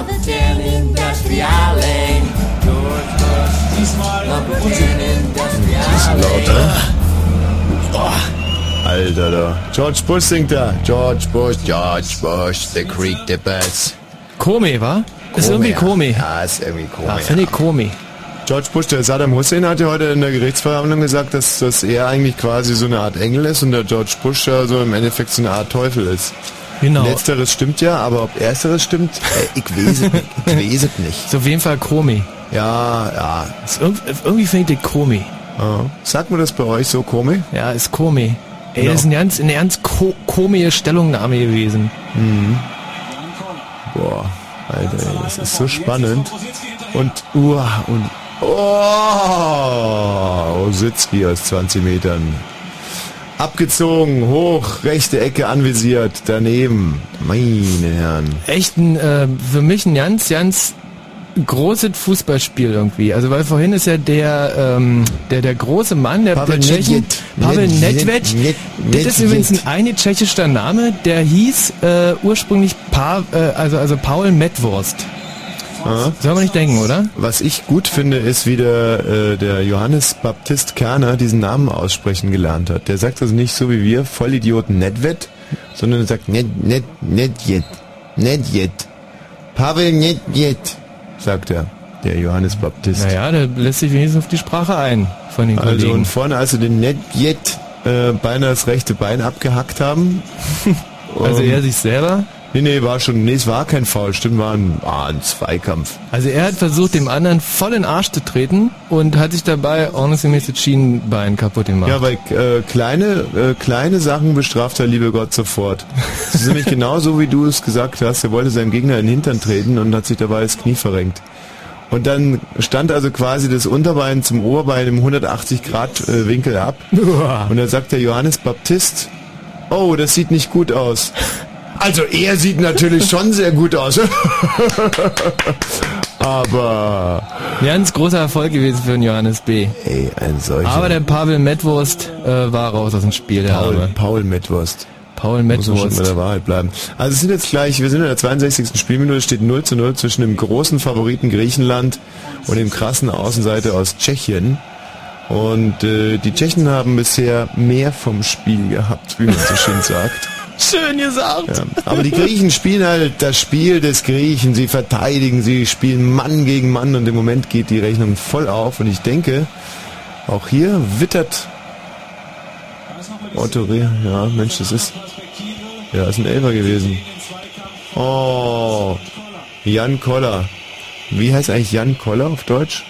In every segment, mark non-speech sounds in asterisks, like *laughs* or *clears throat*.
of the Ten Industriale. Ten Industriale. Alter, da. George Bush singt da. George Bush, George Bush, the Creek the Bass. Komi, wa? Ist irgendwie Komi. Ja, ist irgendwie Komi. Ja, finde ich Komi. George Bush, der Saddam Hussein hat ja heute in der Gerichtsverhandlung gesagt, dass, dass er eigentlich quasi so eine Art Engel ist und der George Bush ja so im Endeffekt so eine Art Teufel ist. Genau. Letzteres stimmt ja, aber ob ersteres stimmt, äh, ich weiß es nicht. Ich weiß es nicht. So auf jeden Fall Komi. Ja, ja. Ist irg irgendwie finde ich den Komi. ja. Sagt man das bei euch so, Komi? Ja, ist Komi. Ey, Genau. das ist eine ganz, eine ganz ko komische Stellungnahme gewesen. Boah, Alter, ey, das ist so spannend. Und, uah, und, oh, Ositzki aus 20 Metern. Abgezogen, hoch, rechte Ecke anvisiert, daneben. Meine Herren. Echt ein, äh, für mich ein ganz, ganz großes Fußballspiel irgendwie. Also weil vorhin ist ja der, ähm, der, der große Mann, der, Pavel der Tschechen. Pavel Ned- Nedved, Ned- das ist übrigens ein eine tschechischer Name, der hieß äh, ursprünglich pa äh, also, also Paul Metwurst. Ja. Soll man nicht denken, oder? Was ich gut finde, ist, wie der, äh, der Johannes Baptist Kerner diesen Namen aussprechen gelernt hat. Der sagt also nicht so wie wir, Vollidioten Nedved, sondern er sagt Ned, Ned, Nedjet, Nedjet. Pavel Nedjet, sagt er, der Johannes Baptist. Naja, der lässt sich wenigstens auf die Sprache ein von den Also Kollegen. und vorne, als sie den Nedjet äh, beinahe das rechte Bein abgehackt haben. *laughs* Also er sich selber? Nee, nee, war schon, nee, es war kein Foul, stimmt, war ein, ah, ein Zweikampf. Also er hat versucht, dem anderen voll in den Arsch zu treten und hat sich dabei ordnungsgemäß das Schienenbein kaputt gemacht. Ja, weil äh, kleine, äh, kleine Sachen bestraft der liebe Gott sofort. *laughs* Das ist nämlich genau so, wie du es gesagt hast. Er wollte seinem Gegner in den Hintern treten und hat sich dabei das Knie verrenkt. Und dann stand also quasi das Unterbein zum Oberbein im 180 Grad äh, Winkel ab. Und dann sagt der Johannes Baptist, oh, das sieht nicht gut aus. Also er sieht natürlich schon sehr gut aus. *laughs* Aber Ganz großer Erfolg gewesen für den Johannes B. ey, ein solcher Aber der Pavel Metwurst äh, war raus aus dem Spiel, der Paul, Arme. Paul Metwurst. Paul Muss man schon bei Metwurst. der Wahrheit bleiben. Also es sind jetzt gleich, wir sind in der 62. Spielminute, es steht 0 zu 0 zwischen dem großen Favoriten Griechenland und dem krassen Außenseiter aus Tschechien. Und äh, die Tschechen haben bisher mehr vom Spiel gehabt, wie man so schön sagt. Schön gesagt. Ja. Aber die Griechen spielen halt das Spiel des Griechen. Sie verteidigen, sie spielen Mann gegen Mann und im Moment geht die Rechnung voll auf. Und ich denke, auch hier wittert Otto Reh. Ja, Mensch, das ist. Ja, ist ein Elfer gewesen. Oh, Jan Koller. Wie heißt eigentlich Jan Koller auf Deutsch?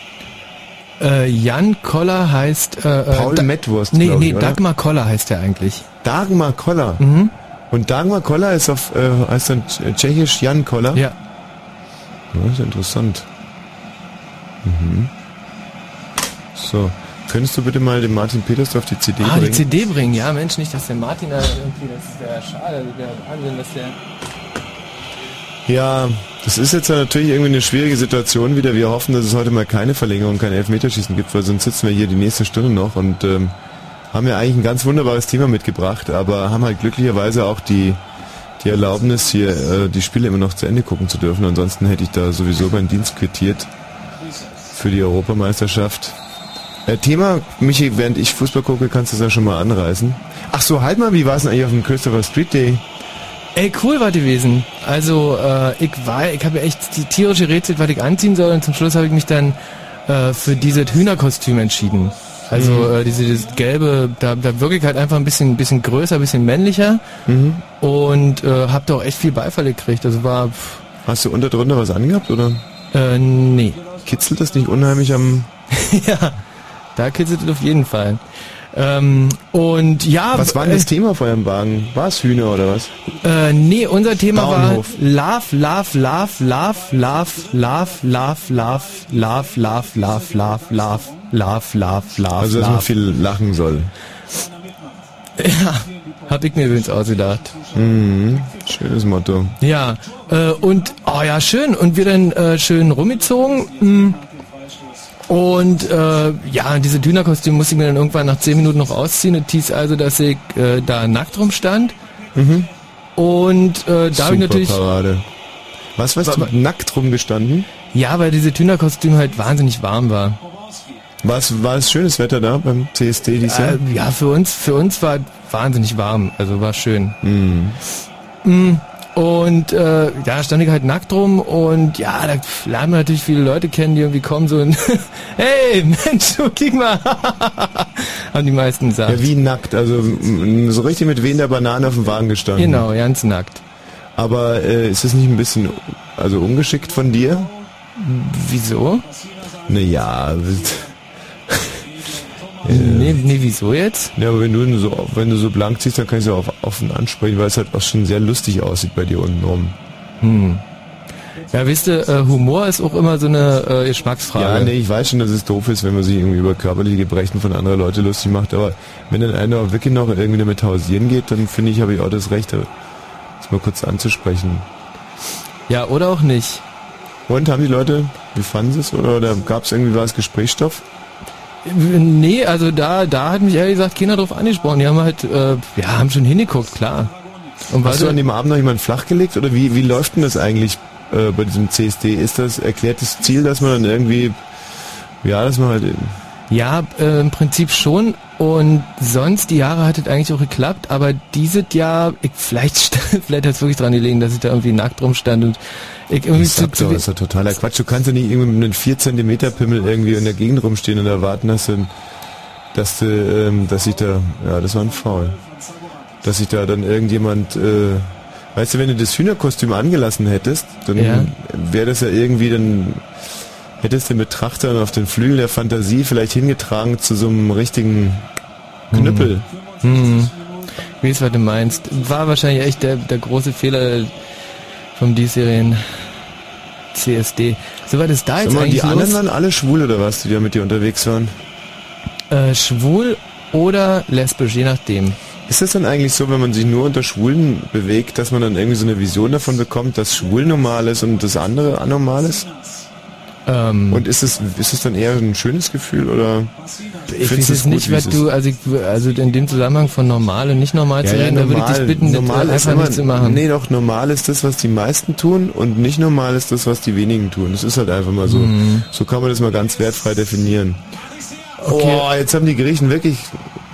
Äh, Jan Koller heißt... Äh, äh, Paul Da- Metwurst, Nee, nee, ich, oder? Dagmar Koller heißt er eigentlich. Dagmar Koller. Mhm. Und Dagmar Koller ist auf, äh, heißt dann tschechisch Jan Koller? Ja. Ja, das ist interessant. Mhm. So, könntest du bitte mal den Martin Peters auf die CD Ah, die bringen? CD bringen. Ja, Mensch, nicht, dass der Martin da irgendwie... Das ist ja schade. Der Wahnsinn, dass der... ja, das ist jetzt natürlich irgendwie eine schwierige Situation wieder. Wir hoffen, dass es heute mal keine Verlängerung, kein Elfmeterschießen gibt, weil sonst sitzen wir hier die nächste Stunde noch und ähm, haben ja eigentlich ein ganz wunderbares Thema mitgebracht, aber haben halt glücklicherweise auch die, die Erlaubnis, hier äh, die Spiele immer noch zu Ende gucken zu dürfen. Ansonsten hätte ich da sowieso meinen Dienst quittiert für die Europameisterschaft. Äh, Thema, Michi, während ich Fußball gucke, kannst du es ja schon mal anreißen. Ach so, halt mal, wie war es denn eigentlich auf dem Christopher Street Day? Ey, cool war gewesen. Also, äh, ich war, ich habe echt die tierische Rätsel, was ich anziehen soll und zum Schluss habe ich mich dann äh, für dieses Hühnerkostüm entschieden. Also äh, diese, dieses gelbe, da, da wirke ich halt einfach ein bisschen, bisschen größer, ein bisschen männlicher Mhm. und äh, hab da auch echt viel Beifall gekriegt. Also war, pff, Hast du unter drunter was angehabt oder äh, nee. kitzelt das nicht unheimlich am... *laughs* ja, da kitzelt es auf jeden Fall. Ähm, und ja, Was war denn das Thema auf eurem Wagen? War es Hühner oder was? Äh, nee, unser Thema Bauernhof. war Love, Love, Love, Love, Love, Love, Love, Love, Love, Love, Love, Love, Love, Love, Love, Love, Also, dass man viel lachen soll. Ja, hab ich mir übrigens ausgedacht. Mhm. Schönes Motto. Ja, äh, und, oh ja, schön. Und wir dann äh, schön rumgezogen. mm. Und äh, ja, diese Dünnerkostüm musste ich mir dann irgendwann nach 10 Minuten noch ausziehen. Das hieß also, dass ich äh, da nackt rumstand. Mhm. Und äh, da habe ich natürlich... Parade. Was, weißt du, nackt rumgestanden? Ja, weil diese Tünerkostüm halt wahnsinnig warm war. War es, war es schönes Wetter da beim CSD dieses Jahr? Äh, ja, für uns, für uns war wahnsinnig warm, also war schön. Mhm. Mm, Und äh, ja, stand ich halt nackt rum und ja, da lernen wir natürlich viele Leute kennen, die irgendwie kommen so und *laughs* hey, Mensch, du kick mal, *laughs* haben die meisten gesagt. Ja, wie nackt, also so richtig mit wehender Banane auf dem Wagen gestanden. Genau, ganz nackt. Aber äh, ist es nicht ein bisschen also ungeschickt von dir? Wieso? Naja, Nee, nee, wieso jetzt? ja, aber wenn du so wenn du so blank ziehst, dann kann ich es auch offen ansprechen, weil es halt auch schon sehr lustig aussieht bei dir unten rum. Hm. Ja, wisst ihr, äh, Humor ist auch immer so eine äh, Geschmacksfrage. Ja, nee, ich weiß schon, dass es doof ist, wenn man sich irgendwie über körperliche Gebrechen von anderen Leuten lustig macht, aber wenn dann einer wirklich noch irgendwie damit hausieren geht, dann finde ich, habe ich auch das Recht, das mal kurz anzusprechen. Ja, oder auch nicht. Und haben die Leute, wie fanden sie es oder, oder gab es irgendwie was Gesprächsstoff? Nee, also da, da hat mich ehrlich gesagt keiner drauf angesprochen. Die haben halt, äh, ja, haben schon hingeguckt, klar. Und Hast du an dem Abend noch jemanden flachgelegt oder wie, wie läuft denn das eigentlich äh, bei diesem CSD? Ist das erklärtes Ziel, dass man dann irgendwie, ja, dass man halt, Ja, äh, im Prinzip schon. Und sonst, die Jahre hat es eigentlich auch geklappt, aber dieses Jahr, ich, vielleicht, *laughs* vielleicht hat es wirklich dran gelegen, dass ich da irgendwie nackt rumstand und ich irgendwie ich sag doch, das ist ja totaler Quatsch. Du kannst ja nicht irgendwie mit einem 4 cm Pimmel irgendwie in der Gegend rumstehen und erwarten, dass du, dass du, ähm, dass ich da, ja, das war ein Foul. Dass sich da dann irgendjemand, äh, weißt du, wenn du das Hühnerkostüm angelassen hättest, dann Ja. wäre das ja irgendwie dann, hättest den Betrachter auf den Flügel der Fantasie vielleicht hingetragen zu so einem richtigen Knüppel. Hm. Wie ist, was du meinst. War wahrscheinlich echt der, der große Fehler vom diesjährigen CSD. So was ist da Sag jetzt mal, eigentlich die anderen los? waren alle schwul oder was, die da mit dir unterwegs waren? Äh, schwul oder lesbisch, je nachdem. Ist das dann eigentlich so, wenn man sich nur unter Schwulen bewegt, dass man dann irgendwie so eine Vision davon bekommt, dass schwul normal ist und das andere anormal ist? Ähm, Und ist es, ist es dann eher ein schönes Gefühl oder? ich weiß es nicht, was du, also, ich, also in dem Zusammenhang von normal und nicht normal zu reden, da würde ich dich bitten, das normal ist einfach nicht zu machen. Nee, doch, normal ist das, was die meisten tun und nicht normal ist das, was die wenigen tun. Das ist halt einfach mal so. Mhm. So kann man das mal ganz wertfrei definieren. Okay. Oh, jetzt haben die Griechen wirklich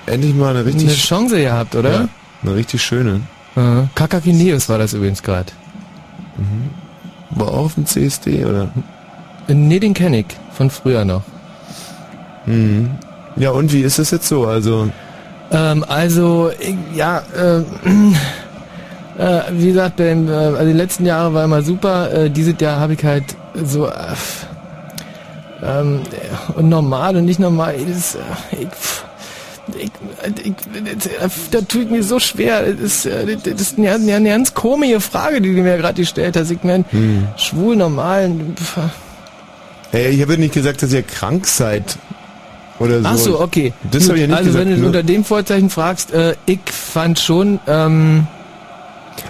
endlich mal eine richtig, Eine Chance gehabt, oder? ja, eine richtig schöne. Ja. Kakakineus war das übrigens gerade. War auch auf dem CSD, oder? Nee, den kenne ich von früher noch. Mhm. Ja, und wie ist es jetzt so? Also, Ähm, also, ja, äh, *clears throat* äh, wie gesagt, beim, äh, also die letzten Jahre war immer super. Äh, dieses Jahr habe ich halt so äh, ähm, und normal und nicht normal. Das, äh, ich, ich, ich, das, tut mir so schwer. Das ist, äh, das ist eine, eine, eine ganz komische Frage, die du mir gerade gestellt hast. Ich meine, hm. schwul, normal. pf. Hey, ich habe ja nicht gesagt, dass ihr krank seid. Oder so. Ach so, okay. Das habe ich ja nicht also gesagt. wenn du nur- unter dem Vorzeichen fragst, äh, ich fand schon, ähm,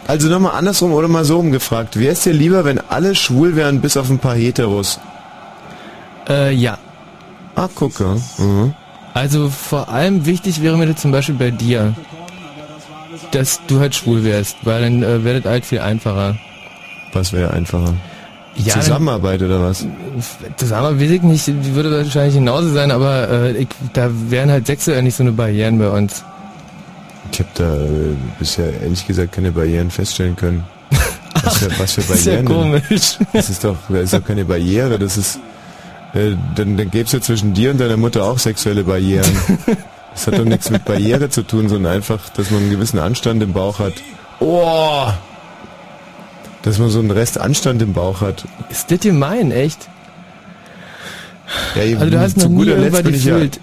also nochmal andersrum oder mal so umgefragt. Wäre es dir lieber, wenn alle schwul wären, bis auf ein paar Heteros? äh, ja. Ah, gucke. Mhm. Also vor allem wichtig wäre mir das zum Beispiel bei dir, dass du halt schwul wärst, weil dann äh, wäre das halt viel einfacher. Was wäre einfacher? Ja, Zusammenarbeit oder was? Zusammen weiß ich nicht, die würde wahrscheinlich genauso sein, aber äh, ich, da wären halt sexuell nicht so eine Barrieren bei uns. Ich habe da äh, bisher ehrlich gesagt keine Barrieren feststellen können. Was für, *laughs* was für Das ist ja Barrieren? komisch. Das ist doch, das ist doch keine Barriere. Das ist, äh, dann, dann gäbe es ja zwischen dir und deiner Mutter auch sexuelle Barrieren. Das hat doch nichts mit Barriere zu tun, sondern einfach, dass man einen gewissen Anstand im Bauch hat. Oh! Dass man so einen Rest Anstand im Bauch hat. Ist das gemein, echt? Ja, Also du hast noch nie irgendwas ich ja gefühlt.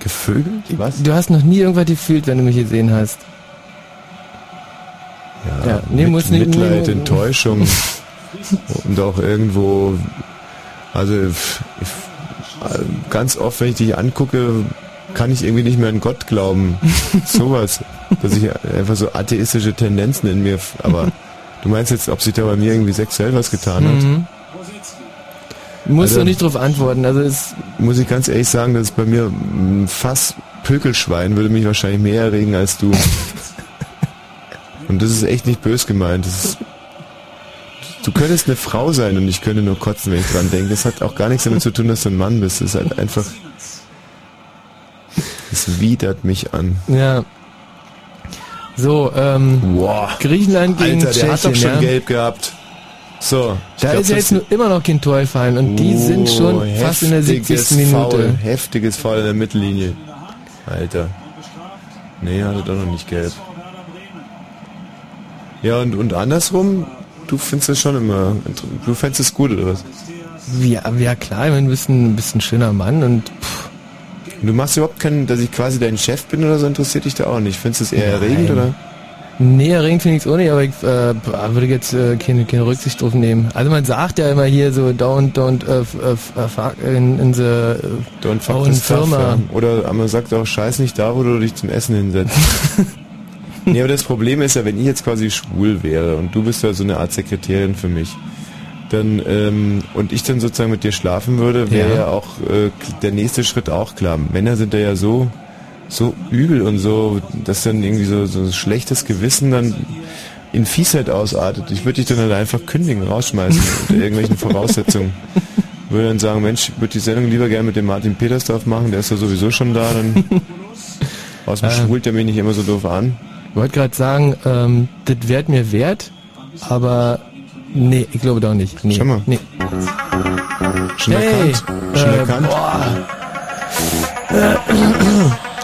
gevögelt? Was? Du hast noch nie irgendwas gefühlt, wenn du mich gesehen hast. Ja, Ja, nee, mit, muss nicht- Mitleid, nee, Enttäuschung *laughs* und auch irgendwo, also ganz oft, wenn ich dich angucke, kann ich irgendwie nicht mehr an Gott glauben. *laughs* Sowas. Dass ich einfach so atheistische Tendenzen in mir, aber *laughs* du meinst jetzt, ob sich da bei mir irgendwie sexuell was getan hat? Mhm. Musst Also- du nicht drauf antworten. Also es Muss ich ganz ehrlich sagen, dass bei mir ein Fass Pökelschwein würde mich wahrscheinlich mehr erregen als du. *laughs* Und das ist echt nicht bös gemeint. Ist, du könntest eine Frau sein und ich könnte nur kotzen, wenn ich dran denke. Das hat auch gar nichts damit zu tun, dass du ein Mann bist. Das ist halt einfach. Es widert mich an. Ja. So, ähm, Wow. Griechenland gegen Alter, der hat doch Tschechien, schon ja. gelb gehabt. So. Da glaub, ist ja jetzt nur immer noch kein Tor gefallen und die sind schon Oh, fast in der heftiges 70. Minute. Foul, heftiges Foul in der Mittellinie. Alter. Nee, hatte doch noch nicht gelb. Ja, und, und andersrum, du findest das schon immer, du findest es gut, oder was? Ja, ja klar, ich bist ein, bist ein schöner Mann und pff, Du machst überhaupt keinen, dass ich quasi dein Chef bin oder so, interessiert dich da auch nicht. Findest du es eher Nein. erregend, oder? nee, erregend finde ich es auch nicht, aber ich äh, würde jetzt äh, keine, keine Rücksicht drauf nehmen. Also man sagt ja immer hier so don't, don't, f- äh, fuck in, in the äh, Don't fuck stuff, Firma. Oder man sagt auch, scheiß nicht da, wo du dich zum Essen hinsetzt. *laughs* nee, aber das Problem ist ja, wenn ich jetzt quasi schwul wäre und du bist ja so eine Art Sekretärin für mich, dann ähm, und ich dann sozusagen mit dir schlafen würde, wäre Ja. ja. auch äh, der nächste Schritt auch klar. Männer sind da ja so so übel und so, dass dann irgendwie so, so ein schlechtes Gewissen dann in Fiesheit ausartet. Ich würde dich dann halt einfach kündigen, rausschmeißen *laughs* unter irgendwelchen Voraussetzungen. Würde dann sagen, Mensch, ich würde die Sendung lieber gerne mit dem Martin Petersdorf machen, der ist ja sowieso schon da, dann *laughs* außerdem Ähm. schwult er mich nicht immer so doof an. Ich wollte gerade sagen, ähm, das wäre mir wert, aber nee, ich glaube doch nicht. Nee, Schau mal. Nee. Schon Hey, erkannt? Schon äh, erkannt? boah.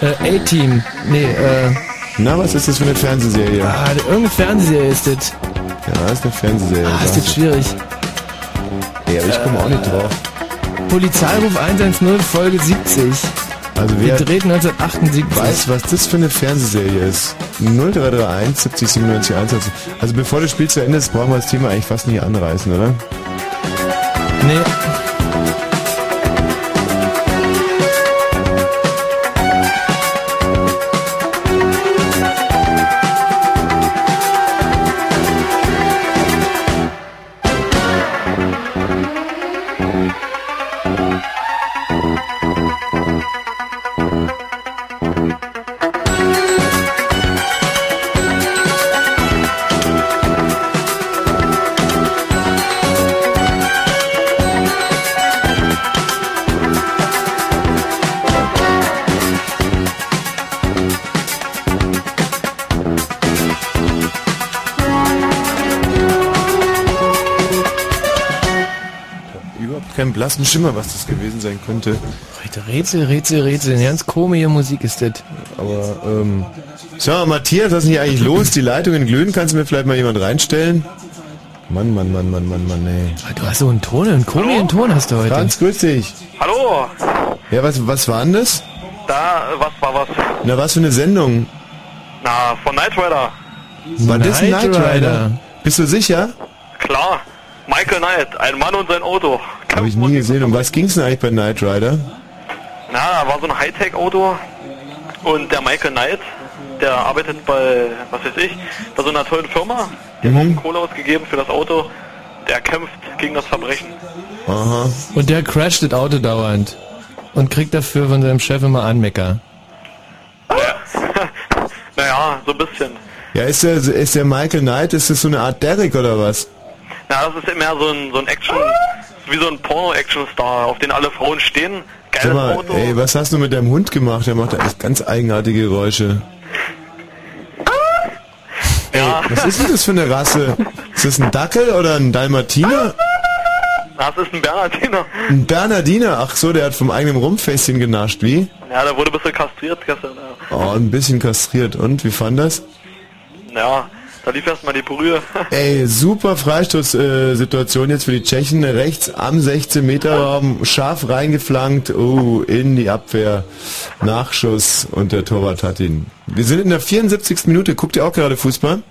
Äh, A-Team. Nee, äh, Na, was ist das für eine Fernsehserie? Ja, ah, irgendeine Fernsehserie ist das. das ist eine Fernsehserie. Ah, ist das schwierig. ja, aber ich komme auch nicht drauf. Polizeiruf 110, Folge 70. Also wer Gedreht 1978. weiß, was das für eine Fernsehserie ist, 0331 70 97 21. Also bevor das Spiel zu Ende ist, brauchen wir das Thema eigentlich fast nicht anreißen, oder? Nee. Blassen Schimmer, was das gewesen sein könnte. Heute Rätsel, Rätsel, Rätsel. Ganz komische Musik ist das. Aber, ähm. So, Matthias, was ist denn hier eigentlich los? Die Leitungen glühen, kannst du mir vielleicht mal jemand reinstellen? Mann, Mann, Mann, Mann, Mann, Mann, ey. Ah, Du hast so einen Ton, einen komischen Ton hast du heute. Franz, grüß dich. Hallo, Ja, was, was war denn das? da, was war was? Na, was für eine Sendung? Na, von Knight Rider. War das ein Knight Knight Rider? Rider. Bist du sicher? Klar, Michael Knight, ein Mann und sein Auto. Habe ich nie gesehen. Um was ging's denn eigentlich bei Knight Rider? Na, da war so ein Hightech-Auto und der Michael Knight, der arbeitet bei, was weiß ich, bei so einer tollen Firma. Die Mhm. haben Kohle ausgegeben für das Auto. Der kämpft gegen das Verbrechen. Aha. Und der crasht das Auto dauernd. Und kriegt dafür von seinem Chef immer Anmecker. Naja, *laughs* so ein bisschen. Ja, ist der, ist der Michael Knight, ist das so eine Art Derrick oder was? Na, das ist mehr so ein, so ein Action, wie so ein Porno-Action-Star, auf den alle Frauen stehen. Geiles mal, Auto. ey, was hast du mit deinem Hund gemacht? Der macht echt ganz eigenartige Geräusche. ja, Was ist denn das für eine Rasse? Ist das ein Dackel oder ein Dalmatiner? das ist ein Bernardiner. Ein Bernardiner? Ach so, der hat vom eigenen Rumpfässchen genascht, wie? Ja, der wurde ein bisschen kastriert gestern. Ja, Oh, ein bisschen kastriert. Und, wie fand das? ja da lief erstmal die Brühe. *laughs* Ey, super Freistoßsituation jetzt für die Tschechen. Rechts am 16-Meter-Raum, scharf reingeflankt. Oh, in die Abwehr. Nachschuss und der Torwart hat ihn. Wir sind in der 74. Minute. Guckt ihr auch gerade Fußball?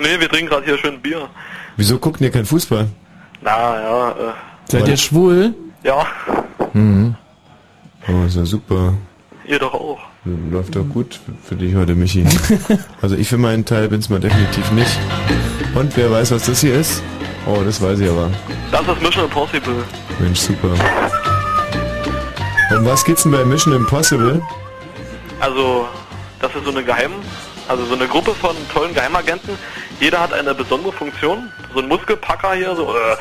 nee, wir trinken gerade hier schön Bier. Wieso guckt ihr kein Fußball? Na, ja, äh, Seid ihr schwul? ja, Oh, ist ja super. ihr doch auch. Läuft doch gut für dich heute, Michi. *laughs* Also ich für meinen Teil bin's mal definitiv nicht. Und wer weiß, was das hier ist? Oh, das weiß ich aber. Das ist Mission Impossible. Mensch, super. Um was geht's denn bei Mission Impossible? Also, das ist so eine Geheim Also so eine Gruppe von tollen Geheimagenten. Jeder hat eine besondere Funktion. So ein Muskelpacker hier, so, äh,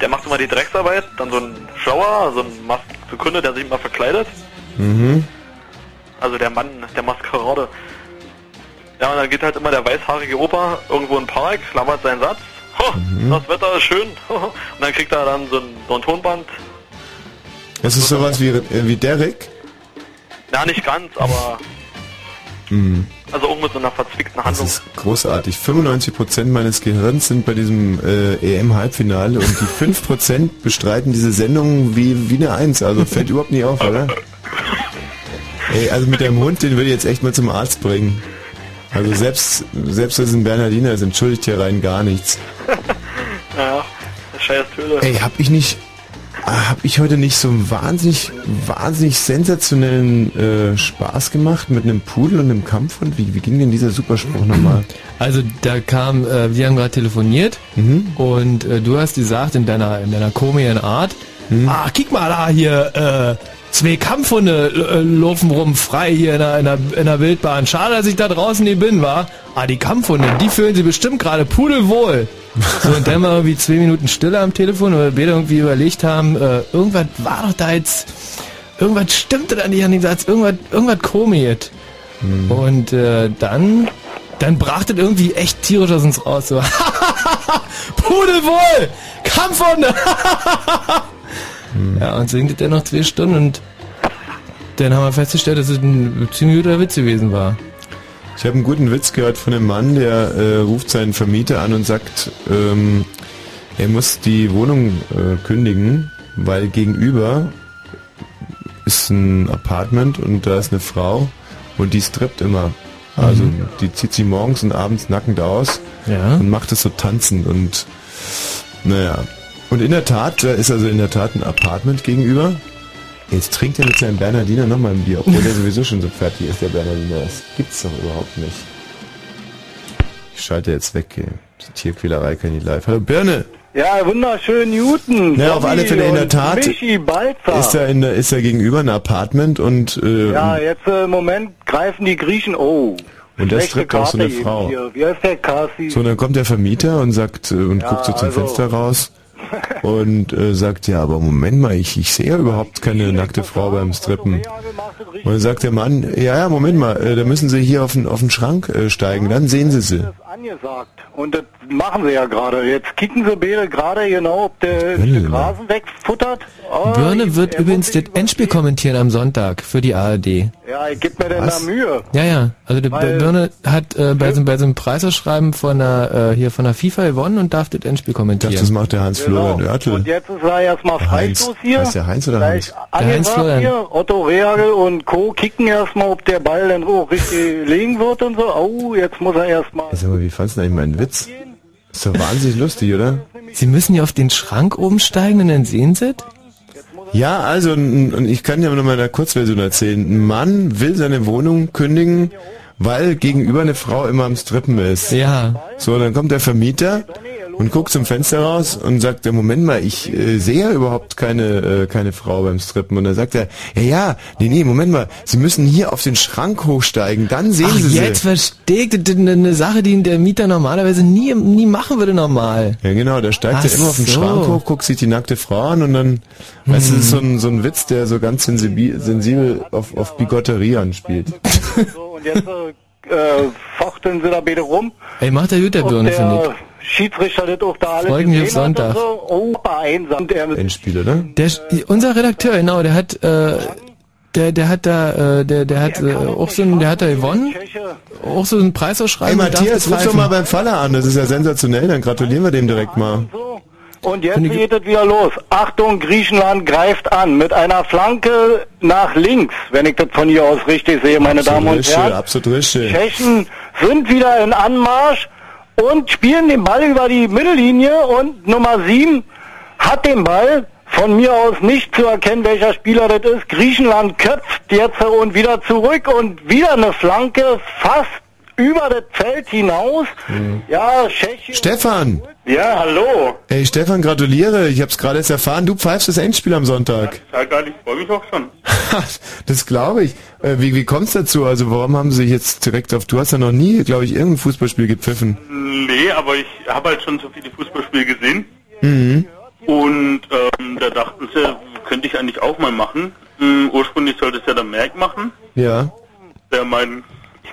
der macht immer die Drecksarbeit. Dann so ein Schauer, so ein Mas Sekunde, der sich immer verkleidet. Mhm. Also der Mann der Maskerade. Ja, und dann geht halt immer der weißhaarige Opa irgendwo in den Park, labert seinen Satz. Ho, Das Wetter ist schön. *laughs* und dann kriegt er dann so ein, so ein Tonband. Das ist sowas wie, wie Derek. Ja, nicht ganz, aber Mhm. also mit so einer verzwickten Das Handlung. ist großartig. 95% meines Gehirns sind bei diesem äh, EM-Halbfinale und die 5% bestreiten diese Sendung wie, wie eine Eins. Also fällt überhaupt nicht auf, oder? *laughs* Ey, also mit dem Hund, den würde ich jetzt echt mal zum Arzt bringen. Also selbst, selbst wenn es ein Bernardiner ist, entschuldigt hier rein gar nichts. *laughs* Ja, das scheiß Töle. Ey, hab ich nicht, ah, hab ich heute nicht so einen wahnsinnig, wahnsinnig sensationellen äh, Spaß gemacht mit einem Pudel und einem Kampfhund? Wie, wie ging denn dieser Superspruch nochmal? Also da kam, äh, wir haben gerade telefoniert Mhm. und äh, du hast gesagt in deiner in deiner komischen Art, Mhm. ah, kick mal da hier, äh, zwei Kampfhunde äh, laufen rum frei hier in der, in, der, in der Wildbahn. Schade, dass ich da draußen nicht bin, war. Ah, die Kampfhunde, die fühlen sie bestimmt gerade pudelwohl. *laughs* So, und dann mal irgendwie zwei Minuten Stille am Telefon, weil wir irgendwie überlegt haben, äh, irgendwas war doch da jetzt, irgendwas stimmte da nicht an dem Satz, irgendwas, irgendwas komisch. Und äh, dann, dann brach das irgendwie echt tierisch aus uns raus. So. *laughs* Pudelwohl! Kampfhunde! *laughs* Ja, und singt dann noch zwei Stunden und dann haben wir festgestellt, dass es ein ziemlich guter Witz gewesen war. Ich habe einen guten Witz gehört von einem Mann, der äh, ruft seinen Vermieter an und sagt, ähm, er muss die Wohnung äh, kündigen, weil gegenüber ist ein Apartment und da ist eine Frau und die strippt immer. Also Mhm. die zieht sie morgens und abends nackend aus Ja. und macht es so tanzend und naja. Und in der Tat, da ist also in der Tat ein Apartment gegenüber. Jetzt trinkt er mit seinem Bernardiner nochmal ein Bier, obwohl der *laughs* sowieso schon so fertig ist, der Bernardiner. Das gibt's doch überhaupt nicht. Ich schalte jetzt weg, ey. Die Tierquälerei kann ich live. Hallo Birne! Ja, wunderschön Newton. Ja, auf alle Fälle in der und Tat Michi Balzer. ist da, in der, ist da gegenüber ein Apartment und, äh, ja, jetzt äh, im Moment greifen die Griechen. Oh. Und da schlechte strippt auch so eine Frau. Hier. Wie heißt der Kasi? so, dann kommt der Vermieter und sagt, äh, und Ja, guckt so zum also- Fenster raus und äh, sagt, ja, aber Moment mal, ich, ich sehe ja überhaupt keine nackte Frau beim Strippen. Und dann sagt der Mann, ja, ja, Moment mal, äh, da müssen Sie hier auf den, auf den Schrank äh, steigen, dann sehen Sie sie. angesagt. Und das machen sie ja gerade. Jetzt kicken sie beide gerade genau, ob der Rasen wegfuttert. Oh, Birne wird übrigens das Endspiel kommentieren am Sonntag für die ARD. Ja, ich gib mir denn da Mühe. Ja, ja. Also der Birne hat äh, bei, so, bei so einem Preisausschreiben von der, äh, hier von der FIFA gewonnen und darf das Endspiel Ich dachte, kommentieren. das macht der Hans-Florian Genau. Oertel. Und jetzt ist er erstmal Heinz. freistoß hier. Heißt der Heinz oder Gleich Heinz? Der Heinz hier, Otto Reagel und Co. kicken erstmal, ob der Ball dann auch richtig *laughs* legen wird und so. Oh, jetzt muss er erstmal. Sag mal, wie fandst du eigentlich meinen Witz? Ist doch wahnsinnig lustig, oder? Sie müssen hier auf den Schrank oben steigen und dann sehen Sie es? Ja, also, und ich kann ja noch mal in der Kurzversion erzählen. Ein Mann will seine Wohnung kündigen, weil gegenüber eine Frau immer am Strippen ist. Ja. So, dann kommt der Vermieter und guckt zum Fenster raus und sagt, ja, Moment mal, ich äh, sehe ja überhaupt keine, äh, keine Frau beim Strippen. Und dann sagt er, ja, ja, nee, nee, Moment mal, Sie müssen hier auf den Schrank hochsteigen, dann sehen Ach, Sie jetzt sie. verstehe das ist eine, Sache, die der Mieter normalerweise nie, nie machen würde normal. Ja, genau, der steigt Ach ja immer auf den so. Schrank hoch, guckt sich die nackte Frau an und dann, weißt du, das ist so ein, so ein Witz, der so ganz sensibel, sensibel auf, auf Bigotterie anspielt. So, und jetzt äh, fochten sie da beide rum. Ey, macht der Und Birne, finde ich. Schiedsrichter das auch da alles und Sonntag. So. Oh, einsam. Und er Endspiel, oder? Der, unser Redakteur, genau, der hat, äh, der, der hat da, äh, der, der hat äh, auch so ein, der hat da gewonnen, auch so ein Hey Preisausschreiben. darf Matthias, ruf doch mal beim Faller an, das ist ja sensationell, dann gratulieren wir dem direkt mal. Und jetzt geht es wieder los. Achtung, Griechenland greift an mit einer Flanke nach links, wenn ich das von hier aus richtig sehe, meine Damen und Richtig, Herren. absolut richtig. Tschechen sind wieder in Anmarsch und spielen den Ball über die Mittellinie und Nummer 7 hat den Ball. Von mir aus nicht zu erkennen, welcher Spieler das ist. Griechenland köpft jetzt und wieder zurück und wieder eine Flanke fast über das Feld hinaus. Ja, Tschechien. Stefan, Ja, hallo. Hey Stefan, gratuliere. Ich hab's gerade erst erfahren. Du pfeifst das Endspiel am Sonntag. Ja, geil, ich freue mich auch schon. *laughs* das glaube ich. Äh, wie wie kommt's dazu? Also warum haben sie sich jetzt direkt auf... Du hast ja noch nie, glaube ich, irgendein Fußballspiel gepfiffen. Nee, aber ich habe halt schon so viele Fußballspiele gesehen. Mhm. Und ähm, da dachten sie, könnte ich eigentlich auch mal machen. Ähm, ursprünglich sollte es ja der Merck machen. Ja. Der mein,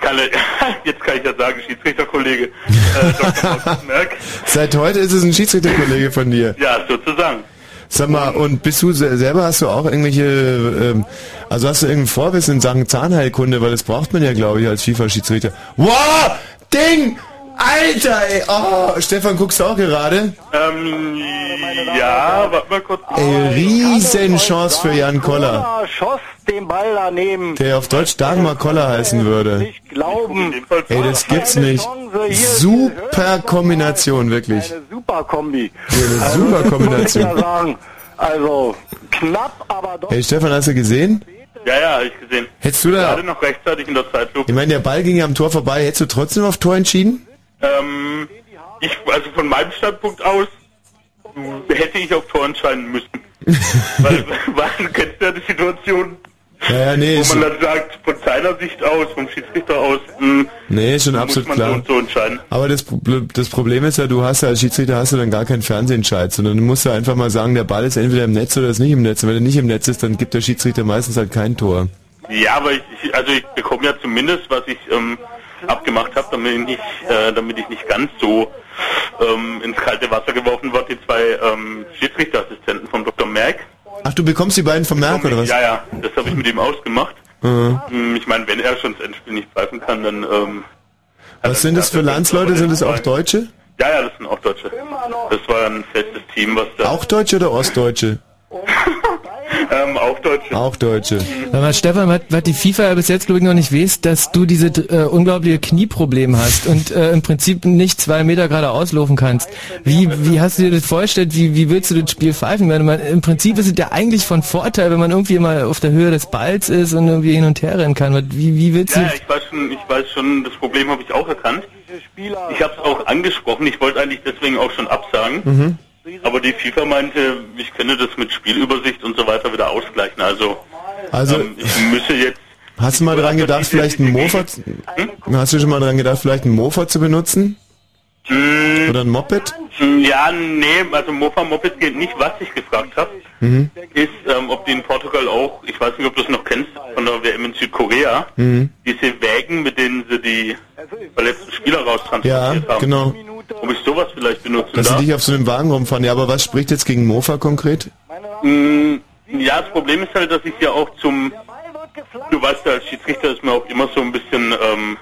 kann, *laughs* jetzt kann ich ja sagen, Schiedsrichterkollege, äh. *laughs* Seit heute ist es ein Schiedsrichterkollege von dir. Ja, sozusagen. Sag mal, und bist du se- selber, hast du auch irgendwelche, ähm, also hast du irgendein Vorwissen in Sachen Zahnheilkunde, weil das braucht man ja, glaube ich, als FIFA-Schiedsrichter. Wow! Ding! Alter, ey! Oh, Stefan, guckst du auch gerade? Ähm, ja, warte mal kurz. Ey, Riesenchance für Jan Koller, schoss den Ball daneben. der auf Deutsch Dagmar Koller heißen würde. Nicht glauben. Ey, das gibt's nicht. Super Kombination, wirklich. Eine super Kombi. eine Also, super Kombination. Also, knapp, aber doch. Hey Stefan, hast du gesehen? Ja, ja, habe ich gesehen. Hättest du da, Gerade noch rechtzeitig in der Zeitlupe. ich meine, der Ball ging ja am Tor vorbei, hättest du trotzdem auf Tor entschieden? Ähm, ich, also von meinem Standpunkt aus hätte ich auf Tor entscheiden müssen. *laughs* weil, weil du kennst ja die Situation, Ja, ja, nee, wo man dann sagt, von seiner Sicht aus, vom Schiedsrichter aus, mh, nee, ist schon muss absolut klar. so entscheiden. Aber das, das Problem ist ja, du hast ja als Schiedsrichter hast du dann gar keinen Fernsehentscheid, sondern du musst ja einfach mal sagen, der Ball ist entweder im Netz oder ist nicht im Netz. Und wenn er nicht im Netz ist, dann gibt der Schiedsrichter meistens halt kein Tor. Ja, aber ich, ich, also ich bekomme ja zumindest, was ich ähm, abgemacht habe, damit ich nicht, äh, damit ich nicht ganz so ähm, ins kalte Wasser geworfen wird, die zwei ähm, Schiedsrichterassistenten von Dr. Merck. Ach, du bekommst die beiden vom Merk oder was? Ja, ja, das habe ich mit ihm ausgemacht. Mhm. Hm, Ich meine, wenn er schon das Endspiel nicht pfeifen kann, dann... Ähm, Was sind das für Landsleute? Sind das auch Deutsche? Ja, ja, das sind auch Deutsche. Das war ein festes Team, was da... Auch Deutsche oder Ostdeutsche? *laughs* Ähm, auch Deutsche. Auch Deutsche. Mal, Stefan, was, die FIFA ja bis jetzt, glaube ich, noch nicht weiß, dass du diese äh, unglaubliche Knieproblem hast und äh, im Prinzip nicht zwei Meter gerade auslaufen kannst. Wie, wie hast du dir das vorgestellt? Wie, wie willst du das Spiel pfeifen? Wenn man, Im Prinzip ist es ja eigentlich von Vorteil, wenn man irgendwie mal auf der Höhe des Balls ist und irgendwie hin und her rennen kann. Wie, wie willst du... Ja, ich weiß schon, ich weiß schon, das Problem habe ich auch erkannt. Ich habe es auch angesprochen, ich wollte eigentlich deswegen auch schon absagen. Mhm. Aber die FIFA meinte, ich könne das mit Spielübersicht und so weiter wieder ausgleichen. Also, Also, ähm, ich müsse jetzt... hast du mal dran gedacht, vielleicht einen Mofa, hast du schon mal dran gedacht, vielleicht einen Mofa zu benutzen? Hm, Oder ein Moped? hm, ja, nee, also Mofa Moped geht nicht. Was ich gefragt habe, Mhm. ist, ähm, ob die in Portugal auch, ich weiß nicht, ob du es noch kennst, von der WM in Südkorea, Mhm. diese Wägen, mit denen sie die verletzten Spieler Ja, raustransportiert haben. genau. Vielleicht benutzen Dass sie darf? dich auf so einem Wagen rumfahren. Ja, aber was spricht jetzt gegen Mofa konkret? Mm, Ja, das Problem ist halt, dass ich ja auch zum, du weißt ja, als Schiedsrichter ist mir auch immer so ein bisschen ähm,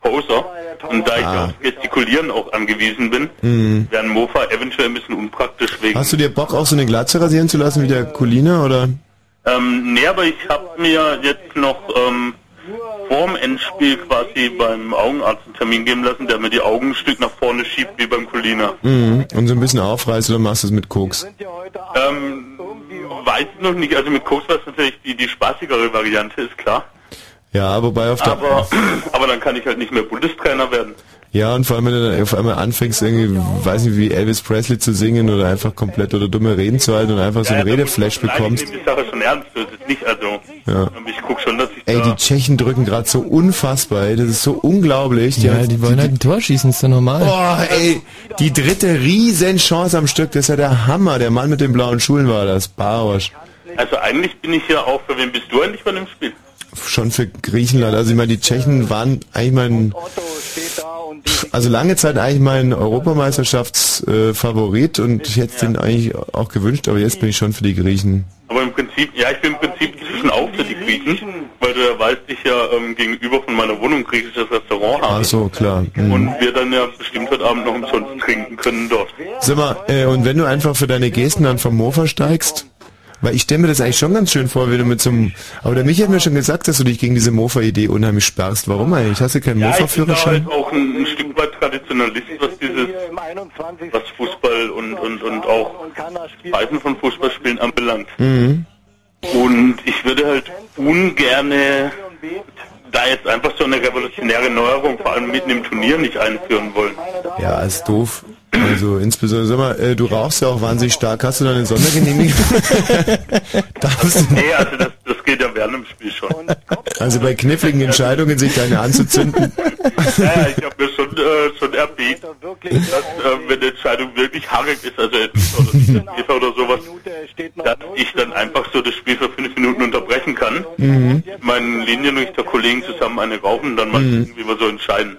Poser. Und da ich Ah. auf Gestikulieren auch angewiesen bin, Mhm. wäre ein Mofa eventuell ein bisschen unpraktisch wegen. Hast du dir Bock, auch so eine Glatze rasieren zu lassen wie der Colina, oder? Ähm, nee, aber ich habe mir jetzt noch ähm, vorm Endspiel quasi beim Augenarzt einen Termin geben lassen, der mir die Augen ein Stück nach vorne schiebt, wie beim Colina. Mhm. Und so ein bisschen aufreißt oder machst du es mit Koks? Ähm, weiß noch nicht, also mit Koks war es natürlich die, die spaßigere Variante, ist klar. Ja, wobei auf der... Aber, *clears throat* aber dann kann ich halt nicht mehr Bundestrainer werden. Ja, und vor allem, wenn du dann auf einmal anfängst, irgendwie, weiß nicht, wie Elvis Presley zu singen oder einfach komplett oder dumme Reden zu halten und einfach so einen Ja, da muss Redeflash bekommst. Ich nehme die Sache schon ernst, das ist nicht, also Ja. ich guck schon, dass Ey, da... die Tschechen drücken gerade so unfassbar, ey. Das ist so unglaublich. ja, die wollen halt ein Tor schießen, ist doch normal. Boah, ey, die dritte Riesenchance am Stück, das ist ja der Hammer. Der Mann mit den blauen Schulen war das, Barosch. Also eigentlich bin ich ja auch, für wen bist du eigentlich bei dem Spiel? Schon für Griechenland. Also ich meine, die Tschechen waren eigentlich mein, also lange Zeit eigentlich mein Europameisterschaftsfavorit und ich hätte es den eigentlich auch gewünscht, aber jetzt bin ich schon für die Griechen. Aber im Prinzip, ja, ich bin im Prinzip inzwischen auch für die Griechen, weil du ja weißt, ich ja ähm, gegenüber von meiner Wohnung griechisches Restaurant habe. Ach so, klar. Mhm. Und wir dann ja bestimmt heute Abend noch umsonst trinken können dort. Sag mal, äh, und wenn du einfach für deine Gesten dann vom Mofa steigst, weil ich stelle mir das eigentlich schon ganz schön vor, wie du mit so einem, aber der Michi hat mir schon gesagt, dass du dich gegen diese Mofa-Idee unheimlich sperrst. Warum eigentlich? Hast du keinen Ja, ich bin da Mofa-Führerschein? halt auch ein, ein Stück Traditionalist, was dieses, was Fußball und, und, und auch Weisen von Fußballspielen anbelangt. Mhm. Und ich würde halt ungerne da jetzt einfach so eine revolutionäre Neuerung, vor allem mitten im Turnier, nicht einführen wollen. Ja, ist doof. Also insbesondere, sag mal, äh, du rauchst ja auch wahnsinnig stark. Hast du da eine Sondergenehmigung? *laughs* Darfst du- Nee, also das, das geht ja während dem Spiel schon. also bei kniffligen Entscheidungen sich deine anzuzünden. Ja, ja, ich habe mir schon, äh, schon erbeten, dass äh, wenn die Entscheidung wirklich haarig ist, also oder nicht Elfmeter oder sowas, dass ich dann einfach so das Spiel für fünf Minuten unterbrechen kann. Mhm. Mit meinen Linienrichter Kollegen zusammen eine rauchen und dann mal Mhm. wie wir so entscheiden.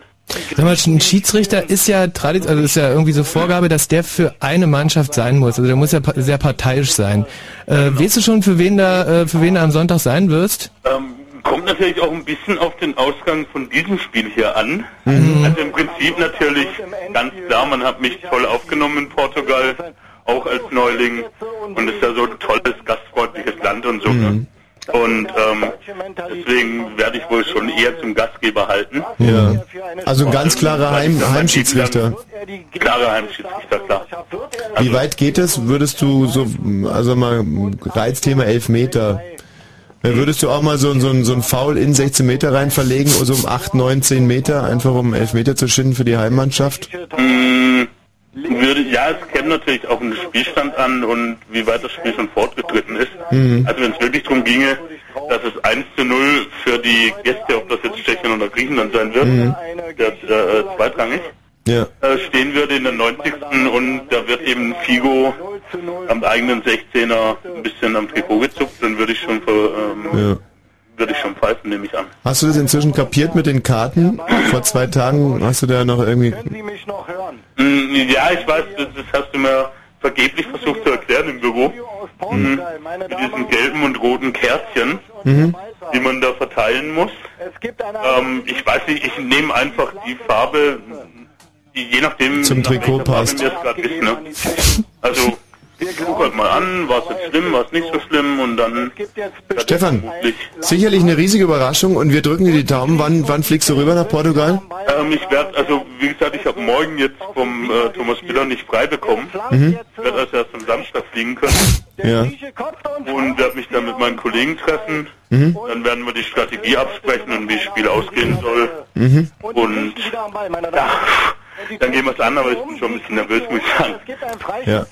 Sag mal, ein Schiedsrichter ist ja also ist ja irgendwie so Vorgabe, dass der für eine Mannschaft sein muss. Also der muss ja pa- sehr parteiisch sein. Äh, weißt du schon, für wen da, äh, für wen du am Sonntag sein wirst? Ähm, kommt natürlich auch ein bisschen auf den Ausgang von diesem Spiel hier an. Also im Prinzip natürlich ganz klar, man hat mich toll aufgenommen in Portugal, auch als Neuling. Und es ist ja so ein tolles, gastfreundliches Land und so. ne? Und ähm, deswegen werde ich wohl schon eher zum Gastgeber halten. Ja. Also ein ganz klarer Heim Heimschiedsrichter. Klare Heimschiedsrichter, klar. Wie weit geht es? Würdest du so, also mal Reizthema Elfmeter. Würdest du auch mal so, so, ein- so ein Foul in 16 Meter rein verlegen, so um 8, 9, 10 Meter, einfach um Elfmeter zu schinden für die Heimmannschaft? Mm, Würde, ja, es käme natürlich auf den Spielstand an und wie weit das Spiel schon fortgetreten ist. Mhm. Also wenn es wirklich darum ginge, dass es 1 zu 0 für die Gäste, ob das jetzt Tschechien oder Griechenland sein wird, Mhm. das äh, zweitrangig, Ja. äh, stehen würde in der 90. und da wird eben Figo am eigenen 16er ein bisschen am Trikot gezupft, dann würde ich schon ver, ähm, Ja. Würde ich schon pfeifen, nehme ich an. Hast du das inzwischen kapiert mit den Karten? Vor zwei Tagen hast du da noch irgendwie... Mm, Ja, ich weiß, das, das hast du mir vergeblich versucht zu erklären im Büro. Mhm. Mit diesen gelben und roten Kärtchen, Mhm. die man da verteilen muss. Ähm, ich weiß nicht, ich nehme einfach die Farbe, die je nachdem Zum Trikot passt. mir es gerade ist. Ne? Also, guck halt mal an, war es jetzt schlimm, war es nicht so schlimm und dann... Stefan, sicherlich eine riesige Überraschung und wir drücken dir die Daumen. Wann, wann fliegst du rüber nach Portugal? Ähm, ich werde, also wie gesagt, ich habe morgen jetzt vom äh, Thomas Müller nicht frei bekommen. Mhm. Ich werde also erst am Samstag fliegen können. Ja. und werde mich dann mit meinen Kollegen treffen. Mhm. Dann werden wir die Strategie absprechen und wie das Spiel ausgehen soll. Mhm. Und ja, dann gehen wir es an, aber ich bin schon ein bisschen nervös, muss ich sagen. Ja.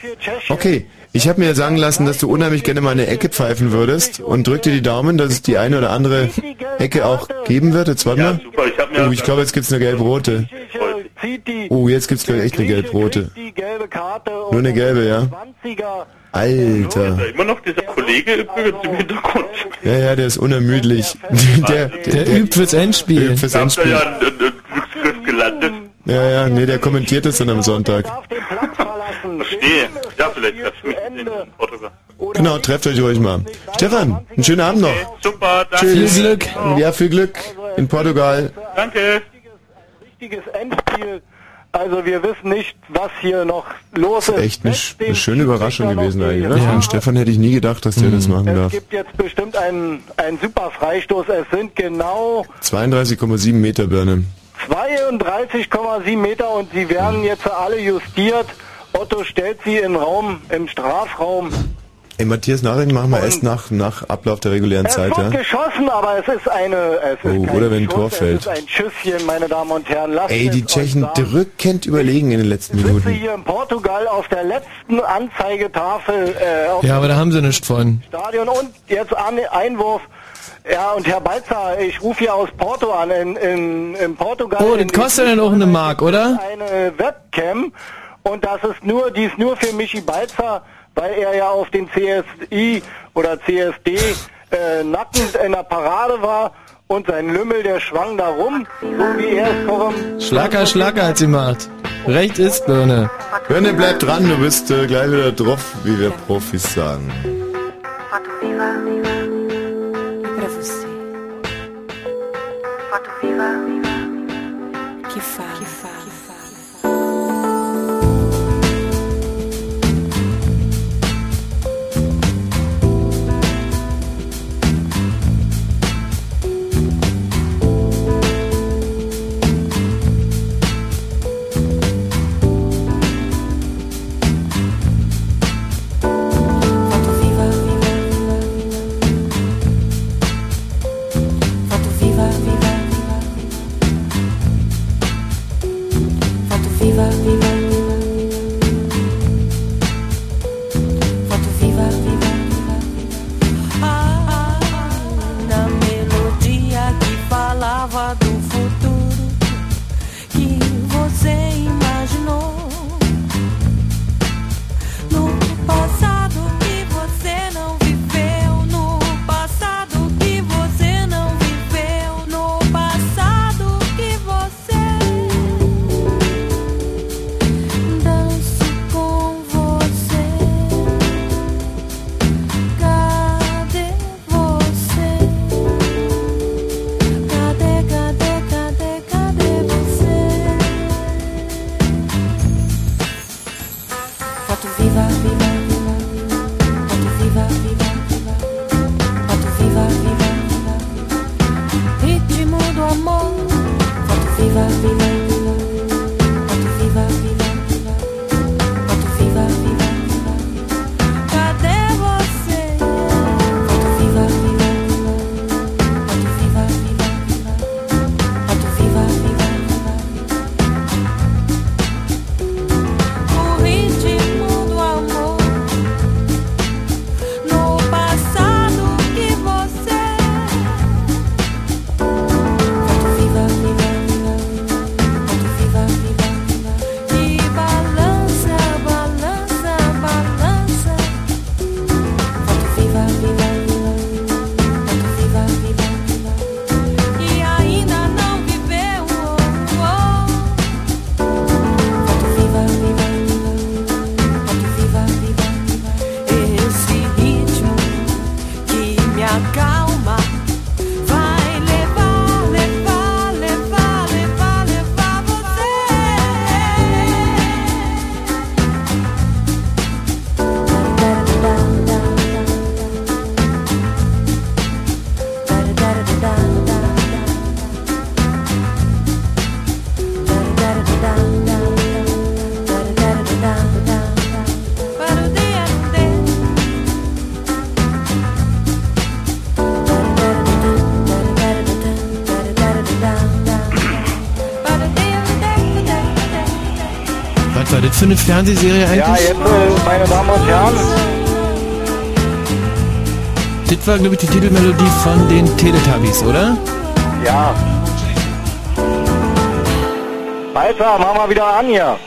Okay, ich habe mir sagen lassen, dass du unheimlich gerne mal eine Ecke pfeifen würdest und drück dir die Daumen, dass es die eine oder andere Ecke auch geben wird. Jetzt warte mal. Oh, ich glaube, jetzt gibt's eine gelb-rote. Oh, jetzt gibt's glaube ich echt eine gelb-rote. Nur eine gelbe, ja. Alter. da immer noch dieser Kollege übrigens im Hintergrund. Ja, ja, der ist unermüdlich. *laughs* Der, Der übt fürs Endspiel. übt fürs Endspiel. ja einen, einen Glücksgriff gelandet. Ja, ja, nee, der kommentiert es dann am Sonntag. Verstehe. Ja, vielleicht treffe ich mich in Portugal. Genau, trefft euch ruhig mal. Stefan, einen schönen Abend noch. Super, danke. Tschüss. Viel Glück. Ja, viel Glück in Portugal. Danke. Richtiges Endspiel. Also wir wissen nicht, was hier noch los ist. Echt eine, eine schöne Überraschung gewesen eigentlich. Ne? Ja. Von Stefan hätte ich nie gedacht, dass der das machen Es darf. gibt jetzt bestimmt einen, einen super Freistoß. Es sind genau 32,7 Meter Birne. 32,7 Meter und sie werden jetzt alle justiert. Otto stellt sie in Raum, im Strafraum. Ey, Matthias, Nachrichten machen wir erst nach, nach Ablauf der regulären Es Zeit, wird ja? geschossen, aber es ist eine, es ist Oh, kein oder wenn ein Schuss, Tor es fällt. ist ein Schüsschen, meine Damen und Herren. Lasst Ey, es die euch Tschechen sagen. drückend überlegen in den letzten Ich sitze Minuten. hier in Portugal auf der letzten Anzeigetafel äh, auf Ja, aber da haben sie nichts von. Stadion und jetzt an, Einwurf. Ja, und Herr Balzer, ich rufe hier aus Porto an, in, in, in Portugal. Oh, das kostet dann auch eine Mark, oder? Eine Webcam und das ist nur, die ist nur für Michi Balzer, weil er ja auf den CSI oder CSD äh, nackend in der Parade war und sein Lümmel, der schwang da rum, so wie er es korrekt Schlacker, Schlacker hat sie gemacht. Recht ist, Birne. Birne, bleib dran, du bist äh, gleich wieder drauf, wie wir Profis sagen. Foto viva que fala. Eine Fernsehserie eigentlich? Ja, jetzt, äh, meine Damen und Herren, Das war, glaube ich, die Titelmelodie von den Teletubbies, oder? ja. Weiter, machen wir wieder an hier.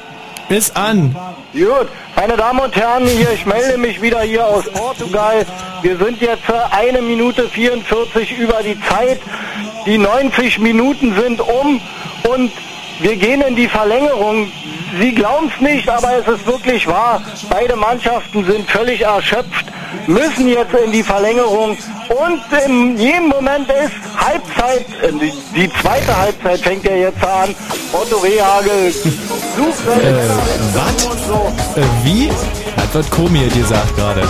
Ist an. Gut, meine Damen und Herren, hier, ich melde mich wieder hier aus Portugal. Wir sind jetzt äh, eine Minute 44 über die Zeit. Die 90 Minuten sind um und wir gehen in die Verlängerung. Sie glauben es nicht, aber es ist wirklich wahr. Beide Mannschaften sind völlig erschöpft, müssen jetzt in die Verlängerung und in jedem Moment ist Halbzeit, äh, die, zweite Halbzeit fängt ja jetzt an. Otto Rehagel sucht Äh, was? Äh, wie? Hat was Komi gesagt gerade.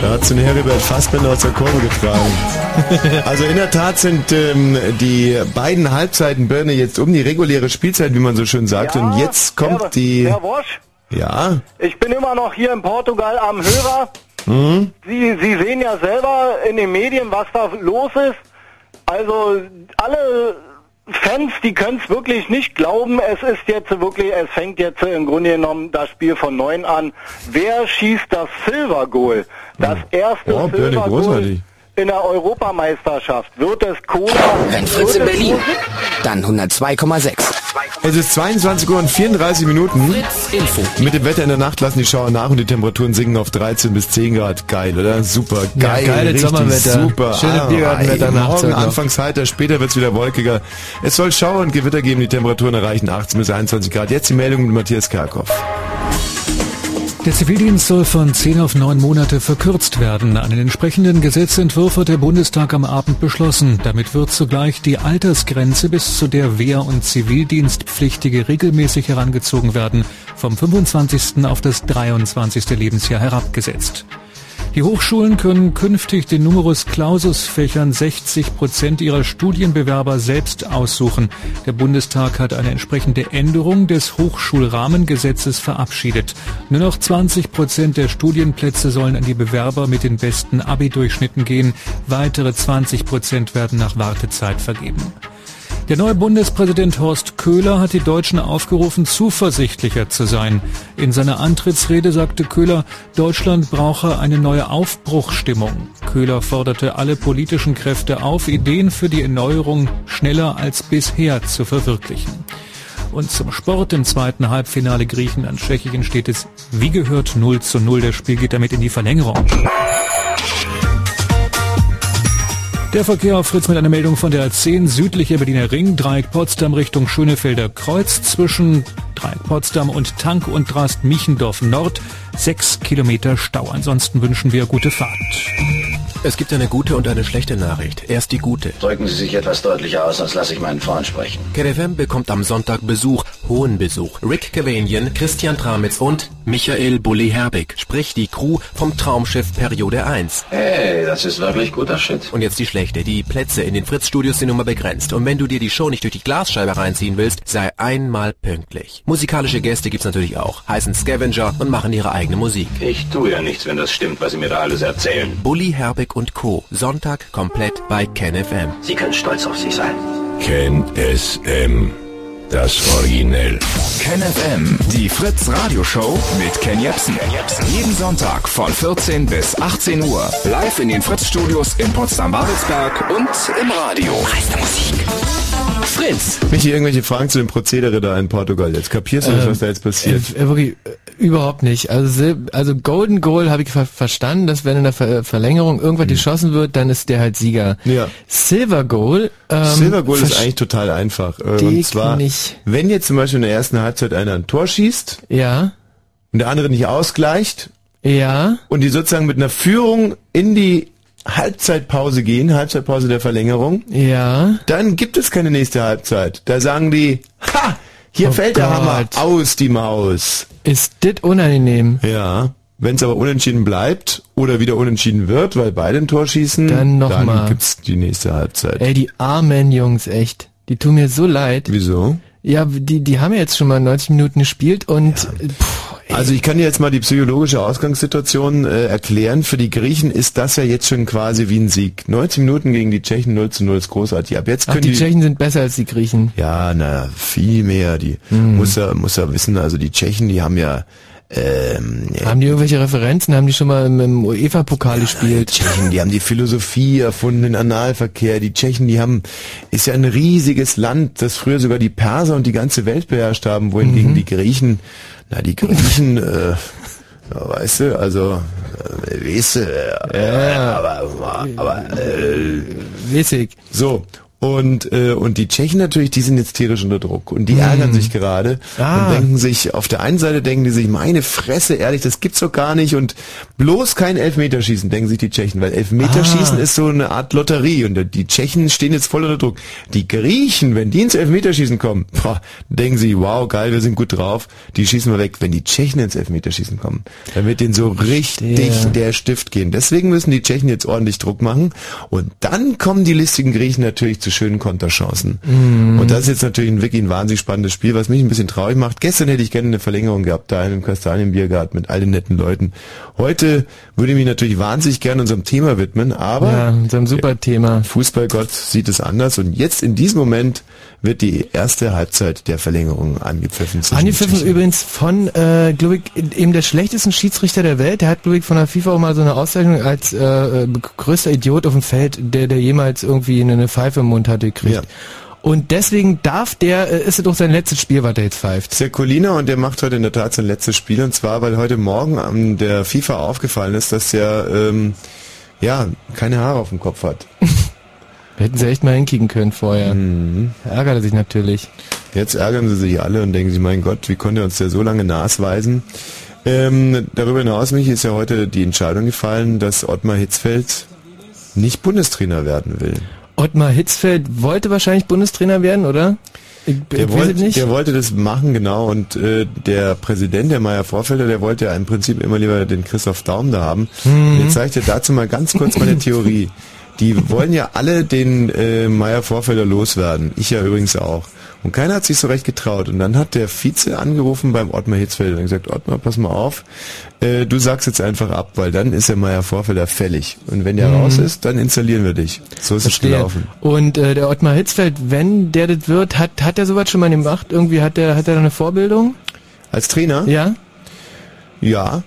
Da hat so ein Heribert Fassbender aus der Kurve getragen. *laughs* Also in der Tat sind ähm, die beiden Halbzeiten Birne jetzt um die reguläre Spielzeit, wie man so schön sagt. und jetzt kommt Herr, die... Herr Wosch, Ja, ich bin immer noch hier in Portugal am Hörer. hm? Sie, Sie sehen ja selber in den Medien, was da los ist. Also alle Fans, die können es wirklich nicht glauben. Es ist jetzt wirklich, es fängt jetzt im Grunde genommen das Spiel von neun an. Wer schießt das Silver Goal? Das erste Oh, Silver Goal. In der Europameisterschaft. Wird es Cola? Wenn Fritz in Berlin, dann 102,6. es ist 22 Uhr und 34 Minuten. Info. Mit dem Wetter in der Nacht lassen die Schauer nach und die Temperaturen sinken auf 13 bis 10 Grad. Geil, oder? Super, geil. geiles richtig Sommerwetter. Super. Schöne Biergartenwetter ey, nachts Morgen anfangs heiter, später wird's wieder wolkiger. Es soll Schauer und Gewitter geben, die Temperaturen erreichen 18 bis 21 Grad. Jetzt die Meldung mit Matthias Kerkhoff. Der Zivildienst soll von zehn auf neun Monate verkürzt werden. Einen entsprechenden Gesetzentwurf hat der Bundestag am Abend beschlossen. Damit wird zugleich die Altersgrenze, bis zu der Wehr- und Zivildienstpflichtige regelmäßig herangezogen werden, vom 25. auf das 23. Lebensjahr herabgesetzt. Die Hochschulen können künftig den Numerus Clausus Fächern 60 Prozent ihrer Studienbewerber selbst aussuchen. Der Bundestag hat eine entsprechende Änderung des Hochschulrahmengesetzes verabschiedet. Nur noch 20 Prozent der Studienplätze sollen an die Bewerber mit den besten Abi-Durchschnitten gehen. Weitere 20 Prozent werden nach Wartezeit vergeben. Der neue Bundespräsident Horst Köhler hat die Deutschen aufgerufen, zuversichtlicher zu sein. In seiner Antrittsrede sagte Köhler, Deutschland brauche eine neue Aufbruchstimmung. Köhler forderte alle politischen Kräfte auf, Ideen für die Erneuerung schneller als bisher zu verwirklichen. Und zum Sport im zweiten Halbfinale Griechenland-Tschechien steht es wie gehört 0 zu 0. Das Spiel geht damit in die Verlängerung. Der Verkehr auf Fritz mit einer Meldung von der A10 südliche Berliner Ring, Dreieck Potsdam Richtung Schönefelder Kreuz zwischen Dreieck Potsdam und Tank und Drast Michendorf Nord. Sechs Kilometer Stau. Ansonsten wünschen wir gute Fahrt. Es gibt eine gute und eine schlechte Nachricht. Erst die gute. Drücken Sie sich etwas deutlicher aus, sonst lasse ich meinen Freund sprechen. KRFM bekommt am Sonntag Besuch, hohen Besuch. Rick Cavanian, Christian Tramitz und Michael Bulli Herbig, sprich die Crew vom Traumschiff Periode 1. Hey, das ist wirklich guter Shit. Und jetzt die schlechte. Die Plätze in den Fritz-Studios sind nun mal begrenzt. Und wenn du dir die Show nicht durch die Glasscheibe reinziehen willst, sei einmal pünktlich. Musikalische Gäste gibt's natürlich auch, heißen Scavenger und machen ihre eigene Musik. Ich tue ja nichts, wenn das stimmt, was Sie mir da alles erzählen. Bulli Herbig und Co. Sonntag komplett bei KenFM. Sie können stolz auf sich sein. Ken SM. Das Originell. KenFM, die Fritz Radioshow mit Ken Jepsen. Jeden Sonntag von 14 bis 18 Uhr. Live in den Fritz Studios in Potsdam-Babelsberg und im Radio. Meiste Musik. Fritz! Michi, irgendwelche Fragen zu dem Prozedere da in Portugal. Jetzt kapierst du nicht, Ähm, was da jetzt passiert. Äh, wirklich, äh, überhaupt nicht. Also, also Golden Goal habe ich ver verstanden, dass wenn in der Ver Verlängerung irgendwas geschossen wird, dann ist der halt Sieger. Hm. Ja. Silver Goal. Ähm, Silver Goal ist eigentlich total einfach. Äh, Und zwar, nicht. wenn jetzt zum Beispiel in der ersten Halbzeit einer ein Tor schießt Ja. und der andere nicht ausgleicht Ja. und die sozusagen mit einer Führung in die Halbzeitpause gehen, Halbzeitpause der Verlängerung, Ja. dann gibt es keine nächste Halbzeit. Da sagen die, ha, hier Oh fällt der Hammer Gott. aus die Maus. Ist dit unangenehm? Ja. Wenn es aber unentschieden bleibt oder wieder unentschieden wird, weil beide ein Tor schießen, Dann noch mal. gibt's die nächste Halbzeit. Ey, die armen Jungs, echt. Die tun mir so leid. Wieso? Ja, die, die haben ja jetzt schon mal 90 Minuten gespielt und pff, ey, Also ich kann dir jetzt mal die psychologische Ausgangssituation äh, erklären. Für die Griechen ist das ja jetzt schon quasi wie ein Sieg. 90 Minuten gegen die Tschechen 0 zu 0 ist großartig. Ab jetzt ach, können die Tschechen sind besser als die Griechen. Ja, na, viel mehr. Die Hm. muss er muss er wissen, also die Tschechen, die haben ja ähm, Haben die irgendwelche Referenzen? Haben die schon mal im, im UEFA-Pokal Die gespielt? Tschechen, die haben die Philosophie erfunden, den Analverkehr. Die Tschechen, die haben, ist ja ein riesiges Land, das früher sogar die Perser und die ganze Welt beherrscht haben, wohingegen Mhm. die Griechen, na, die Griechen, äh, ja, weißt du, also, äh, weißt du, äh, Ja. aber, aber, äh, Wissig. so. Und, äh, und die Tschechen natürlich, die sind jetzt tierisch unter Druck und die Mhm. ärgern sich gerade Ah. und denken sich, auf der einen Seite denken die sich, meine Fresse, ehrlich, das gibt's doch gar nicht und bloß kein Elfmeterschießen, denken sich die Tschechen, weil Elfmeterschießen Ah. ist so eine Art Lotterie und die Tschechen stehen jetzt voll unter Druck. Die Griechen, wenn die ins Elfmeterschießen kommen, boah, denken sie, wow, geil, wir sind gut drauf, die schießen wir weg. Wenn die Tschechen ins Elfmeterschießen kommen, dann wird denen so richtig Verstehe. der Stift gehen. Deswegen müssen die Tschechen jetzt ordentlich Druck machen und dann kommen die listigen Griechen natürlich zu schönen Konterchancen. Mhm. Und das ist jetzt natürlich ein wirklich ein wahnsinnig spannendes Spiel, was mich ein bisschen traurig macht. Gestern hätte ich gerne eine Verlängerung gehabt, da in einem Kastanienbiergarten mit all den netten Leuten. Heute würde ich mich natürlich wahnsinnig gerne unserem Thema widmen, aber Ja, ein super Thema. Fußballgott sieht es anders und jetzt in diesem Moment wird die erste Halbzeit der Verlängerung angepfiffen. Angepfiffen übrigens von, äh, glaube ich, eben der schlechtesten Schiedsrichter der Welt. Der hat, glaube ich, von der FIFA auch mal so eine Auszeichnung als äh, äh, größter Idiot auf dem Feld, der, der jemals irgendwie eine, Pfeife im Mund hatte, gekriegt. Ja. Und deswegen darf der, äh, ist es doch sein letztes Spiel, was er jetzt pfeift. Der Colina und der macht heute in der Tat sein letztes Spiel und zwar, weil heute Morgen an der FIFA aufgefallen ist, dass er ähm, ja keine Haare auf dem Kopf hat. *laughs* Hätten sie echt mal hinkicken können vorher. Mhm. Ärgert er sich natürlich. Jetzt ärgern sie sich alle und denken sich, mein Gott, wie konnte er uns der so lange nasweisen? Ähm, darüber hinaus, mich ist ja heute die Entscheidung gefallen, dass Ottmar Hitzfeld nicht Bundestrainer werden will. Ottmar Hitzfeld wollte wahrscheinlich Bundestrainer werden, oder? Ich, Der ich wollte, nicht. der wollte das machen, genau. Und äh, der Präsident, der Meier Vorfelder, der wollte ja im Prinzip immer lieber den Christoph Daum da haben. Mhm. Und jetzt zeige ich dir dazu mal ganz kurz meine *laughs* Theorie. Die wollen ja alle den äh, Meier Vorfelder loswerden. Ich ja übrigens auch. Und keiner hat sich so recht getraut. Und dann hat der Vize angerufen beim Ottmar Hitzfeld und gesagt, Ottmar, pass mal auf, äh, du sagst jetzt einfach ab, weil dann ist der Meier Vorfelder fällig. Und wenn der Mhm. raus ist, dann installieren wir dich. So ist Verstehe. es gelaufen. Und äh, der Ottmar Hitzfeld, wenn der das wird, hat hat er sowas schon mal gemacht? Irgendwie hat er hat er da eine Vorbildung? Als Trainer? Ja. Ja,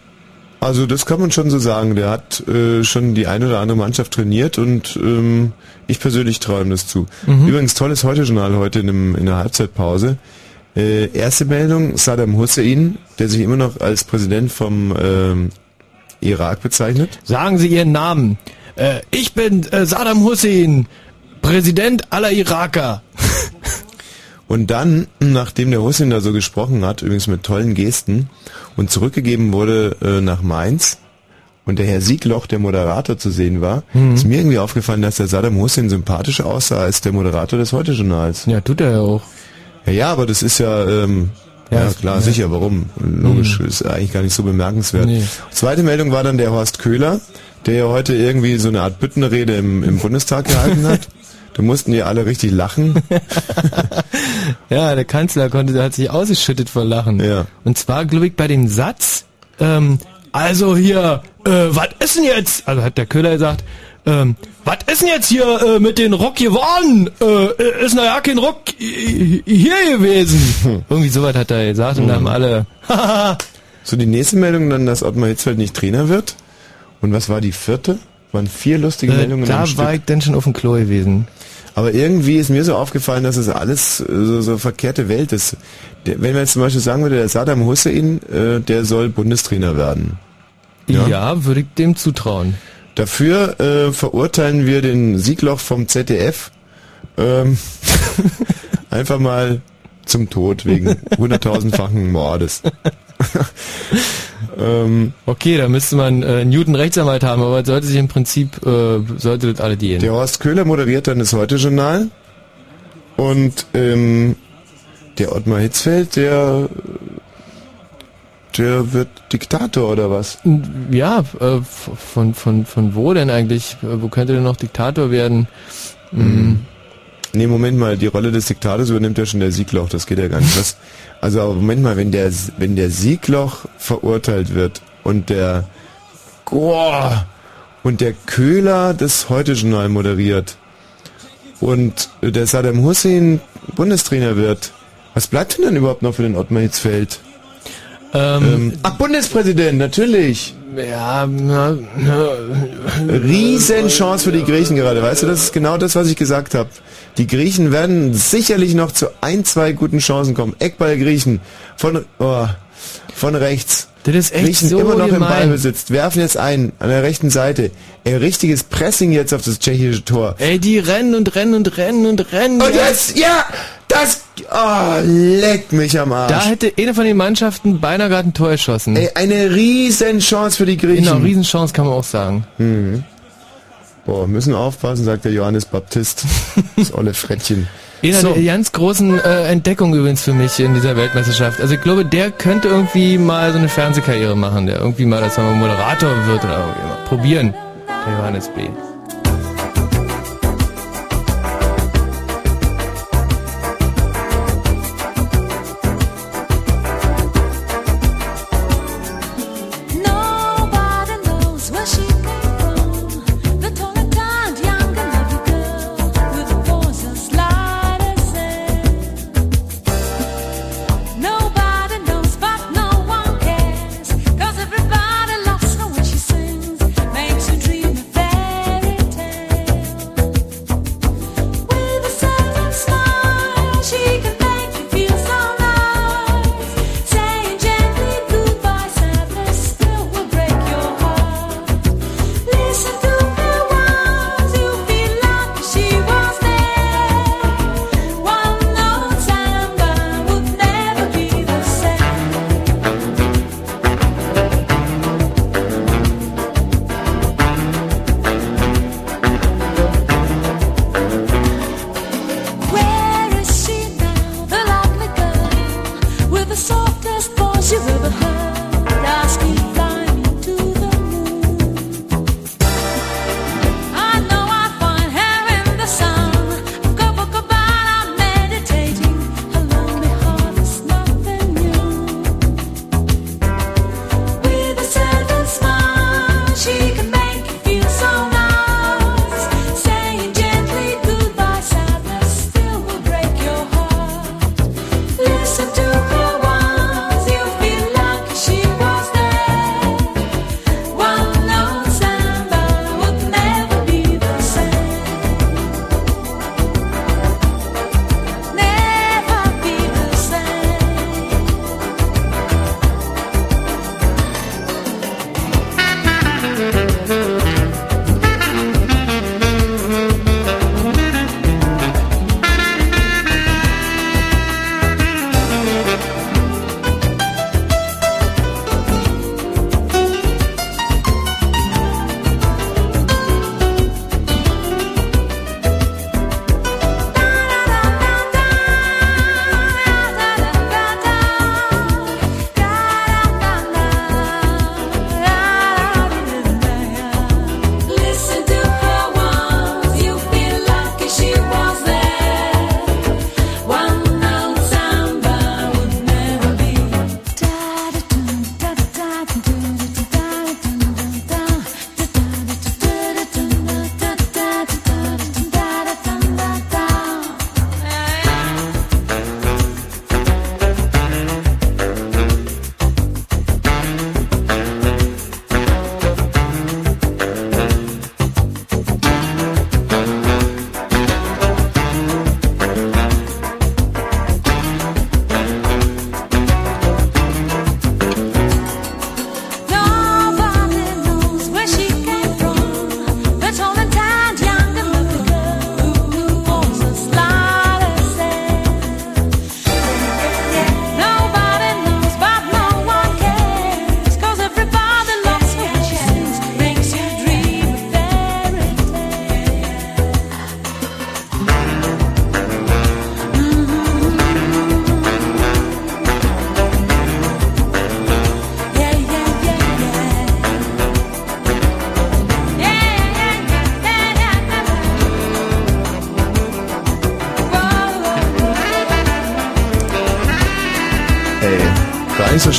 also das kann man schon so sagen. Der hat äh, schon die eine oder andere Mannschaft trainiert und ähm, ich persönlich traue ihm das zu. Mhm. Übrigens tolles Heute-Journal heute in, einem, in der Halbzeitpause. Äh, erste Meldung, Saddam Hussein, der sich immer noch als Präsident vom ähm, Irak bezeichnet. Sagen Sie Ihren Namen. Äh, ich bin äh, Saddam Hussein, Präsident aller Iraker. Und dann, nachdem der Hussein da so gesprochen hat, übrigens mit tollen Gesten, und zurückgegeben wurde äh, nach Mainz, und der Herr Siegloch, der Moderator zu sehen war, Mhm. ist mir irgendwie aufgefallen, dass der Saddam Hussein sympathischer aussah als der Moderator des Heute-Journals. Ja, tut er ja auch. Ja, ja, aber das ist ja, ähm, Ja, das- klar, ja. sicher, warum? Logisch, ist eigentlich gar nicht so bemerkenswert. Nee. Zweite Meldung war dann der Horst Köhler, der ja heute irgendwie so eine Art Büttenrede im, im Bundestag gehalten hat. *laughs* Da mussten die alle richtig lachen. *laughs* Ja, der Kanzler konnte, der hat sich ausgeschüttet vor Lachen. Ja. Und zwar, glaube ich, bei dem Satz, ähm, also hier, äh, was ist denn jetzt? Also hat der Köhler gesagt, ähm, was ist denn jetzt hier äh, mit den Rock geworden? Äh, ist noch ja kein Rock äh, hier gewesen. Irgendwie sowas hat er gesagt und dann haben alle, *laughs* So, die nächste Meldung dann, dass Ottmar Hitzfeld nicht Trainer wird. Und was war die vierte? Waren vier lustige äh, Meldungen da Stück. war ich dann schon auf dem Klo gewesen. Aber irgendwie ist mir so aufgefallen, dass es alles äh, so, so verkehrte Welt ist. Der, wenn man jetzt zum Beispiel sagen würde, der Saddam Hussein, äh, der soll Bundestrainer werden. Ja, würde ich dem zutrauen. Dafür äh, verurteilen wir den Siegloch vom ZDF ähm, *laughs* einfach mal zum Tod wegen hunderttausendfachen Mordes. *laughs* ähm, Okay, da müsste man äh, Newton Rechtsanwalt haben, aber sollte sich im Prinzip, äh, sollte das alle dienen. der Horst Köhler moderiert dann das Heute-Journal und ähm, der Ottmar Hitzfeld, der der wird Diktator oder was? Ja, äh, von, von, von wo denn eigentlich? Äh, Wo könnte denn noch Diktator werden? Mm, Nee, Moment mal, die Rolle des Diktators übernimmt ja schon der Siegloch, das geht ja gar nicht. Was, also aber Moment mal, wenn der wenn der Siegloch verurteilt wird und der Boah, und der Köhler das Heute-Journal moderiert und der Saddam Hussein Bundestrainer wird, was bleibt denn dann überhaupt noch für den Ottmar Hitzfeld? Ähm, ach, Bundespräsident, natürlich. Ja, na, na, Riesenchance für die Griechen gerade, weißt du, das ist genau das, was ich gesagt habe. Die Griechen werden sicherlich noch zu ein, zwei guten Chancen kommen. Eckball Griechen von oh, von rechts. Das ist echt Griechen so immer noch im gemein. Ballbesitz, werfen jetzt ein an der rechten Seite. Ein richtiges Pressing jetzt auf das tschechische Tor. Ey, die rennen und rennen und rennen und rennen. Und jetzt, ja, das, oh, leck mich am Arsch. Da hätte eine von den Mannschaften beinahe gerade ein Tor geschossen. Ey, eine Riesenchance für die Griechen. Genau, Riesenchance kann man auch sagen. Mhm. Boah, müssen aufpassen, sagt der Johannes Baptist. *laughs* Das olle Frettchen. Einer So. der ganz großen äh, Entdeckungen übrigens für mich in dieser Weltmeisterschaft. Also ich glaube, der könnte irgendwie mal so eine Fernsehkarriere machen, der irgendwie mal, dass er mal Moderator wird oder irgendwie mal probieren. Der Johannes B.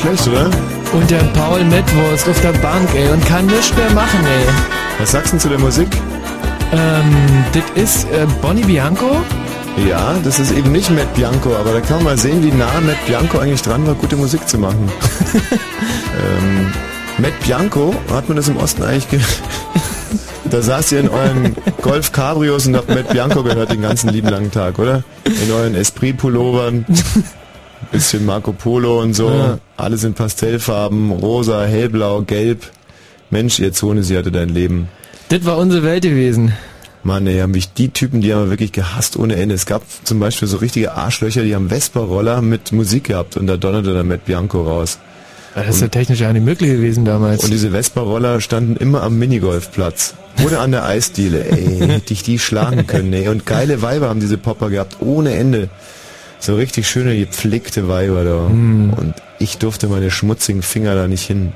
schlecht, oder? Und der Paul Metwurst auf der Bank, ey, und kann nichts mehr machen, ey. Was sagst du zu der Musik? Ähm, das ist äh, Bonnie Bianco? Ja, das ist eben nicht Matt Bianco, aber da kann man mal sehen, wie nah Matt Bianco eigentlich dran war, gute Musik zu machen. *laughs* ähm, Matt Bianco, hat man das im Osten eigentlich ge *laughs* Da saßt ihr in euren Golf Cabrios und habt Matt Bianco gehört den ganzen lieben langen Tag, oder? In euren Esprit-Pullovern. Bisschen Marco Polo und so. Ja. Alles in Pastellfarben, rosa, hellblau, gelb. Mensch, ihr Zone, sie hatte dein Leben. Das war unsere Welt gewesen. Mann, ey, haben mich die Typen, die haben wir wirklich gehasst ohne Ende. Es gab zum Beispiel so richtige Arschlöcher, die haben Vespa-Roller mit Musik gehabt und da donnerte dann Matt Bianco raus. Das ist ja technisch nicht möglich gewesen damals. Und diese Vespa-Roller standen immer am Minigolfplatz. Oder an der Eisdiele, ey. Hätte ich die schlagen können, ey. Und geile Weiber haben diese Popper gehabt, ohne Ende. So richtig schöne, gepflegte Weiber da. Mm. Und ich durfte meine schmutzigen Finger da nicht hin,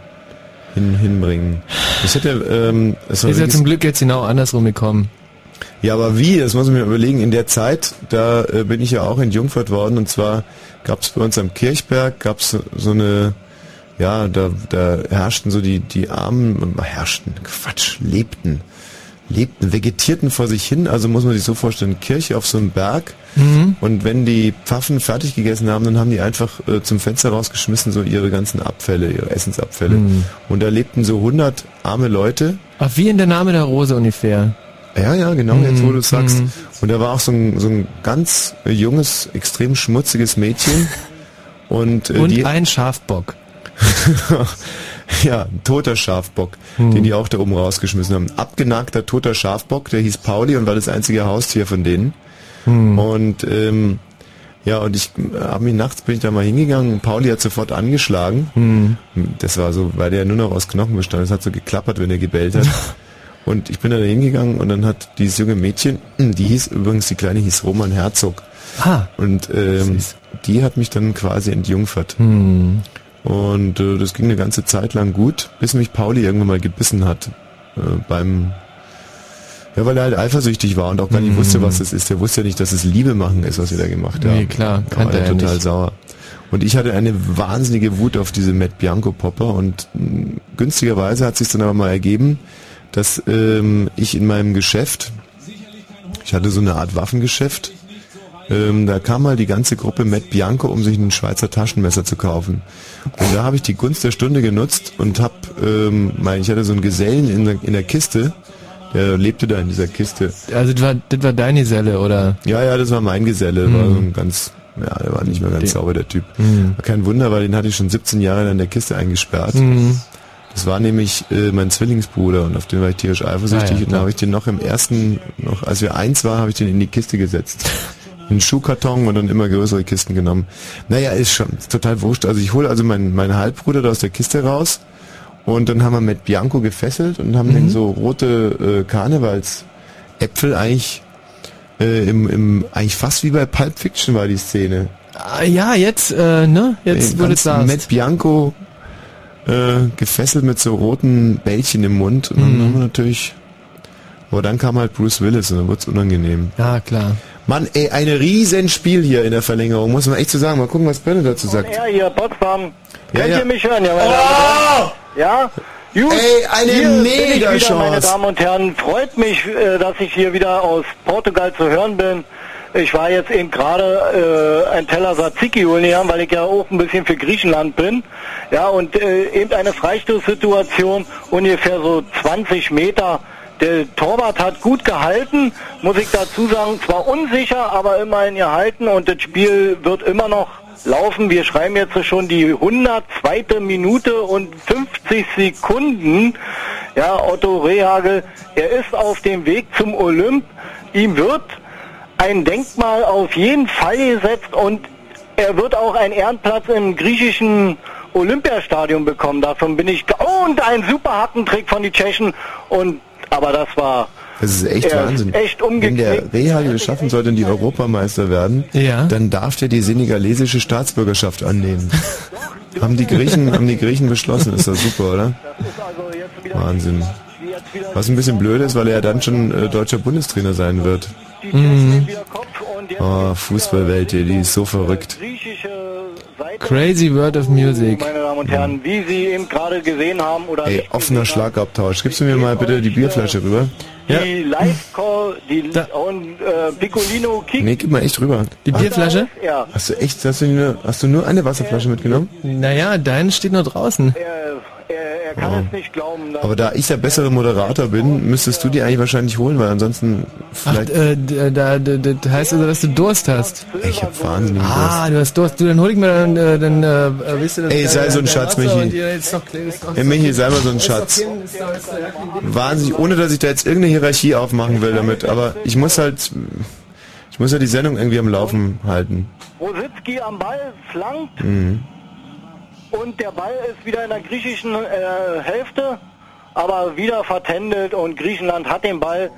hin hinbringen. Ich hätte, ähm, es ist ja zum Glück jetzt genau andersrum gekommen. ja, aber wie? Das muss ich mir überlegen. In der Zeit, da äh, bin ich ja auch entjungfert worden. Und zwar gab es bei uns am Kirchberg, gab es so eine, ja, da, da herrschten so die, die Armen, herrschten, Quatsch, lebten, lebten, vegetierten vor sich hin. Also muss man sich so vorstellen, Kirche auf so einem Berg. Mhm. Und wenn die Pfaffen fertig gegessen haben, dann haben die einfach äh, zum Fenster rausgeschmissen, so ihre ganzen Abfälle, ihre Essensabfälle. Mhm. Und da lebten so 100 arme Leute. Ach, wie in der Name der Rose ungefähr. Ja, ja, genau, jetzt wo du es sagst. Mhm. Und da war auch so ein, so ein ganz junges, extrem schmutziges Mädchen. *laughs* Und, äh, Und die, ein Schafbock. *laughs* *laughs* ja, ein toter Schafbock, Hm. den die auch da oben rausgeschmissen haben. Abgenagter toter Schafbock, der hieß Pauli und war das einzige Haustier von denen. Hm. Und ähm, ja, und ich habe mich nachts bin ich da mal hingegangen und Pauli hat sofort angeschlagen. Hm. Das war so, weil der nur noch aus Knochen bestand. Es hat so geklappert, wenn er gebellt hat. *laughs* Und ich bin da hingegangen und dann hat dieses junge Mädchen, *clears throat* die hieß übrigens, die Kleine hieß Roman Herzog. Ah. Und ähm, die hat mich dann quasi entjungfert. Hm. Und äh, das ging eine ganze Zeit lang gut, bis mich Pauli irgendwann mal gebissen hat. Äh, beim ja, weil er halt eifersüchtig war und auch gar nicht Hm. wusste, was es ist. Er wusste ja nicht, dass es Liebe machen ist, was wir da gemacht haben. Nee, klar, Da kannte war er er total nicht. sauer. Und ich hatte eine wahnsinnige Wut auf diese Matt Bianco Popper und mh, günstigerweise hat sich dann aber mal ergeben, dass ähm, ich in meinem Geschäft, ich hatte so eine Art Waffengeschäft, ähm, da kam mal die ganze Gruppe Matt Bianco, um sich ein Schweizer Taschenmesser zu kaufen. Und da habe ich die Gunst der Stunde genutzt und habe, ähm, mein, ich hatte so einen Gesellen in der, in der Kiste, der lebte da in dieser Kiste. Also das war, das war deine Selle, oder? Ja, ja, das war mein Geselle, Mhm. war so ein ganz, ja, der war nicht mehr ganz Den- sauber, der Typ. Mhm. Kein Wunder, weil den hatte ich schon 17 Jahre in der Kiste eingesperrt. Mhm. Das war nämlich äh, mein Zwillingsbruder und auf den war ich tierisch eifersüchtig Ah, ja, und da habe ich den noch im ersten, noch als wir eins waren, habe ich den in die Kiste gesetzt. *laughs* Einen Schuhkarton und dann immer größere Kisten genommen. Naja, ist schon total wurscht. Also ich hole also meinen, meinen Halbbruder da aus der Kiste raus und dann haben wir mit Bianco gefesselt und haben Mhm. den so rote äh, Karnevalsäpfel eigentlich äh, im, im eigentlich fast wie bei Pulp Fiction war die Szene. Ah, ja, jetzt, äh, ne? Jetzt, du es sagst. Matt Bianco äh, gefesselt mit so roten Bällchen im Mund und dann Mhm. haben wir natürlich aber dann kam halt Bruce Willis und dann wurde es unangenehm. Ja, klar. Mann, ey, ein Riesenspiel hier in der Verlängerung, muss man echt so sagen. Mal gucken, was Brenner dazu sagt. Ja, hier, Potsdam. Ja, Könnt ja. ihr mich hören? Ja, meine Damen und Herren? Ja? Gut. Ey, eine hier ich wieder, Mega-Chance. meine Damen und Herren. Freut mich, äh, dass ich hier wieder aus Portugal zu hören bin. Ich war jetzt eben gerade äh, ein Teller Tzatziki holen gegangen, weil ich ja auch ein bisschen für Griechenland bin. Ja, und äh, eben eine Freistoßsituation, ungefähr so 20 Meter. Der Torwart hat gut gehalten, muss ich dazu sagen. Zwar unsicher, aber immerhin gehalten und das Spiel wird immer noch laufen. Wir schreiben jetzt schon die 102. Minute und 50 Sekunden. Ja, Otto Rehagel, er ist auf dem Weg zum Olymp. Ihm wird ein Denkmal auf jeden Fall gesetzt und er wird auch einen Ehrenplatz im griechischen Olympiastadion bekommen. Davon bin ich... und ein super Hackentrick von die Tschechen. Und, aber das war... Das ist echt Er ist Wahnsinn. echt Wenn der. Rehagel es schaffen sollte und die Europameister werden, Ja. dann darf der die senegalesische Staatsbürgerschaft annehmen. haben die Griechen, haben die Griechen beschlossen, ist das super, oder? Wahnsinn. Was ein bisschen blöd ist, weil er ja dann schon äh, deutscher Bundestrainer sein wird. Mhm. Oh, Fußballwelt, die ist so verrückt. Crazy World of Music. meine Damen und Herren, wie Sie eben gerade gesehen haben oder Ey, offener Schlagabtausch. Gibst du mir mal bitte die Bierflasche rüber? Ja. die Live-Call, die und äh, Piccolino Kick. Nee, gib mal echt rüber. Die Bierflasche? Ja. Hast du echt, hast du nur, hast du nur eine Wasserflasche mitgenommen? Naja, deine steht nur draußen. Er kann es nicht glauben. dass- Aber da ich der bessere Moderator bin, müsstest du die eigentlich wahrscheinlich holen, weil ansonsten Ach, vielleicht... äh, d- da, d- d- das heißt also, dass du Durst hast. ich hab wahnsinnig Ah, du hast Durst. Du, dann hol ich mir dann, äh, dann äh, äh, willst du das Ey, sei äh, so ein Schatz, Michi. Hey, Michi, sei mal so ein Schatz. ja. Wahnsinnig, ohne dass ich da jetzt irgendeine Hierarchie aufmachen will damit, aber ich muss halt, ich muss ja die Sendung irgendwie am Laufen halten. Rositzky am Ball flankt Mhm. Und der Ball ist wieder in der griechischen äh, Hälfte, aber wieder vertändelt und Griechenland hat den Ball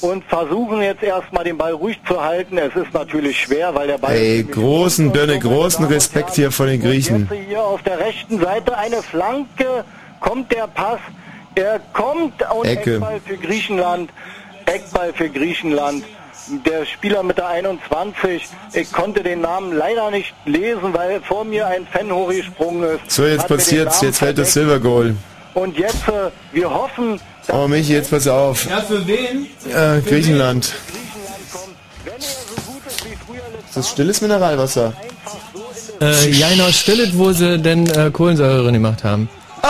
und versuchen jetzt erstmal den Ball ruhig zu halten. Es ist natürlich schwer, weil der Ball Ey, großen Dönne, großen Respekt hier vor den Griechen. Jetzt hier auf der rechten Seite eine Flanke, kommt der Pass, er kommt und Ecke. Eckball für Griechenland, Eckball für Griechenland. Der Spieler mit der 21, ich konnte den Namen leider nicht lesen, weil vor mir ein Fan hochgesprungen ist. So, jetzt Hat passiert's, jetzt fällt das. Silver Goal. Und jetzt, äh, wir hoffen, Oh, Michi, jetzt pass auf. Ja, für wen? Äh, Griechenland. Ist das stilles Mineralwasser? Äh, ja, genau, Stillet, wo sie denn äh, Kohlensäure drin gemacht haben. Ah!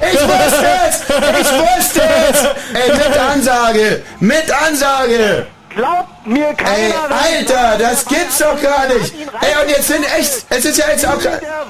Ich wusste es! Ich wusste es! Ey, mit Ansage! Mit Ansage! Glaubt mir keiner! Ey, Alter, das gibt's doch gar nicht! Ey, und jetzt sind echt, es ist ja jetzt auch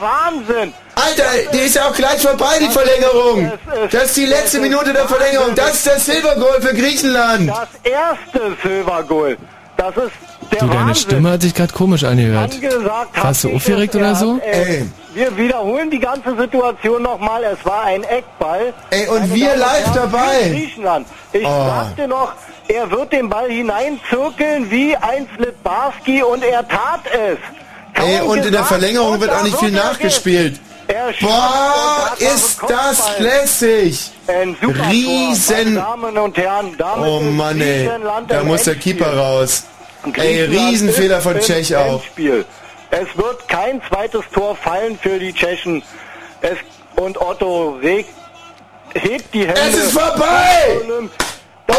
Wahnsinn! Alter, die ist ja auch gleich vorbei, die Verlängerung! Das ist die letzte Minute der Verlängerung, das ist das Silbergoal für Griechenland! Das erste Silbergoal. Das ist der Du, deine Wahnsinn. Stimme hat sich gerade komisch angehört. Angesagt Warst du aufgeregt oder er so? äh, Wir wiederholen die ganze Situation nochmal. Es war ein Eckball. Ey, und Meine wir Damen live Herren, dabei. für Griechenland. Ich Oh. sagte noch, er wird den Ball hineinzirkeln wie ein Slitbarski und er tat es. Ey, und in der Verlängerung wird auch nicht viel nachgespielt. Boah, ist das lässig! Riesen- meine Damen und Herren, Oh Mann, ey, da muss der. Keeper raus. Ey, Riesenfehler von Tschech auch. Es wird kein zweites Tor fallen für die Tschechen. Es, und Otto regt, hebt die Hände. Es ist vorbei!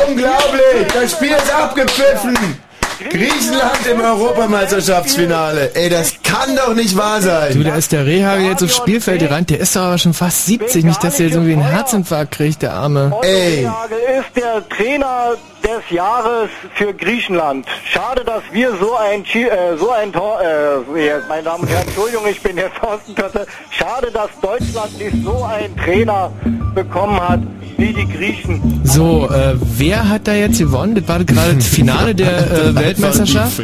Unglaublich! Das Spiel ist abgepfiffen! Griechenland im Europameisterschaftsfinale. Ey, das kann doch nicht wahr Du, sein. da ist der Rehagel jetzt aufs Spielfeld gerannt. Der ist doch aber schon fast 70. Nicht, dass der jetzt irgendwie einen Herzinfarkt kriegt, der Arme. Rehagel ist der Trainer des Jahres für Griechenland. Schade, dass wir so ein Chi- äh, so ein Tor, äh, meine Damen und Herren, Entschuldigung, ich bin jetzt Außenkötte. *laughs* Schade, dass Deutschland nicht so einen Trainer bekommen hat wie die Griechen. So, äh, wer hat da jetzt gewonnen? Das war gerade *laughs* das Finale der äh, Weltmeisterschaft.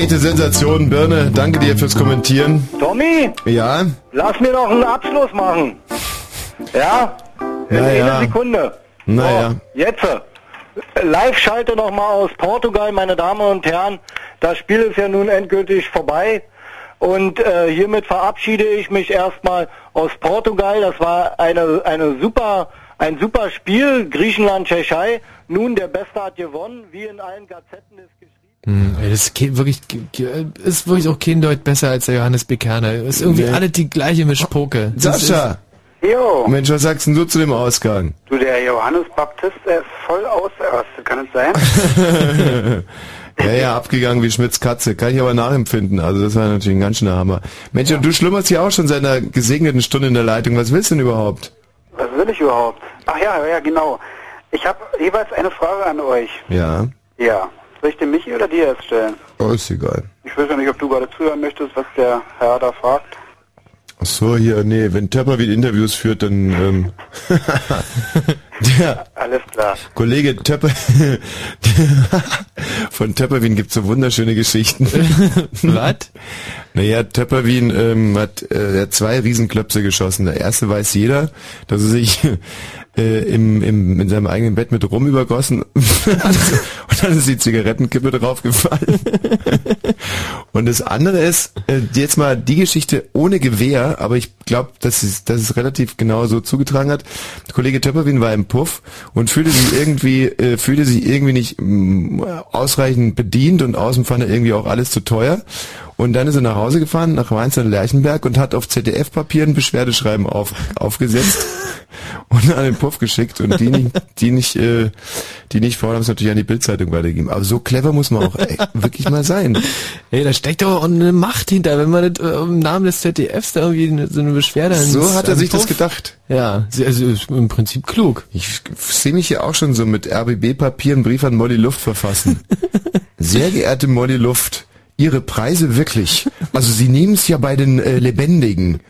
Echte Sensation, Birne, danke dir fürs Kommentieren. Tommy, Ja? lass mir noch einen Abschluss machen. Ja? In Ja, einer. Sekunde. Naja. Jetzt. äh, Live-Schalte nochmal aus Portugal, meine Damen und Herren. Das Spiel ist ja nun endgültig vorbei. Und äh, hiermit verabschiede ich mich erstmal aus Portugal. Das war eine, eine super, ein super Spiel. Griechenland, Tschechei. Nun der Beste hat gewonnen, wie in allen Gazetten ist Hm, das ist wirklich, ist wirklich auch kein Deut besser als der Johannes Bekerner. Ist irgendwie Nee. alle die gleiche Mischpoke. Sascha! Jo, Mensch, was sagst denn du zu dem Ausgang? du, der Johannes Baptist, der ist voll ausgerastet, kann es sein? *laughs* ja, ja, abgegangen wie Schmidts Katze. Kann ich aber nachempfinden. Also das war natürlich ein ganz schöner Hammer. Mensch, und du schlummerst hier auch schon seit einer gesegneten Stunde in der Leitung. Was willst du denn überhaupt? Was will ich überhaupt? Ach ja, ja, genau. Ich habe jeweils eine Frage an euch. Ja. Ja. Soll ich den Michi oder dir jetzt stellen? Oh, ist egal. Ich weiß ja nicht, ob du gerade zuhören möchtest, was der Herr da fragt. Ach so, hier, nee, wenn Töpper wieder Interviews führt, dann, ähm, *laughs* der Alles klar. Kollege Töpper, *laughs* von Töpperwien gibt's so wunderschöne Geschichten. *laughs* Was? Naja, Töpperwien ähm, hat, äh, hat zwei Riesenklöpse geschossen. Der erste weiß jeder, dass er sich äh, im, im, in seinem eigenen Bett mit Rum übergossen *laughs* und dann ist die Zigarettenkippe draufgefallen. *laughs* und das andere ist, äh, jetzt mal die Geschichte ohne Gewehr, aber ich glaube, dass es, dass es relativ genau so zugetragen hat. Der Kollege Töpperwien war im Puff und fühlte sich irgendwie, äh, fühlte sich irgendwie nicht mm, ausreichend bedient und außen fand er irgendwie auch alles zu teuer. Und dann ist er nach Hause gefahren, nach Mainz und Lerchenberg und hat auf ZDF-Papier ein Beschwerdeschreiben auf, aufgesetzt *laughs* und an den Puff geschickt und die nicht, die nicht, äh, die nicht vorhaben, es natürlich an die Bildzeitung weitergeben. Aber so clever muss man auch ey, wirklich mal sein. Ey, da steckt doch eine Macht hinter, wenn man das, äh, im Namen des ZDFs da irgendwie so eine Beschwerde So hat er sich das Puff- gedacht. Ja, sie- also ist im Prinzip klug. Ich sehe mich hier auch schon so mit RBB-Papier einen Brief an Molly Luft verfassen. Sehr geehrte Molly Luft, Ihre Preise wirklich. Also Sie nehmen es ja bei den äh, Lebendigen.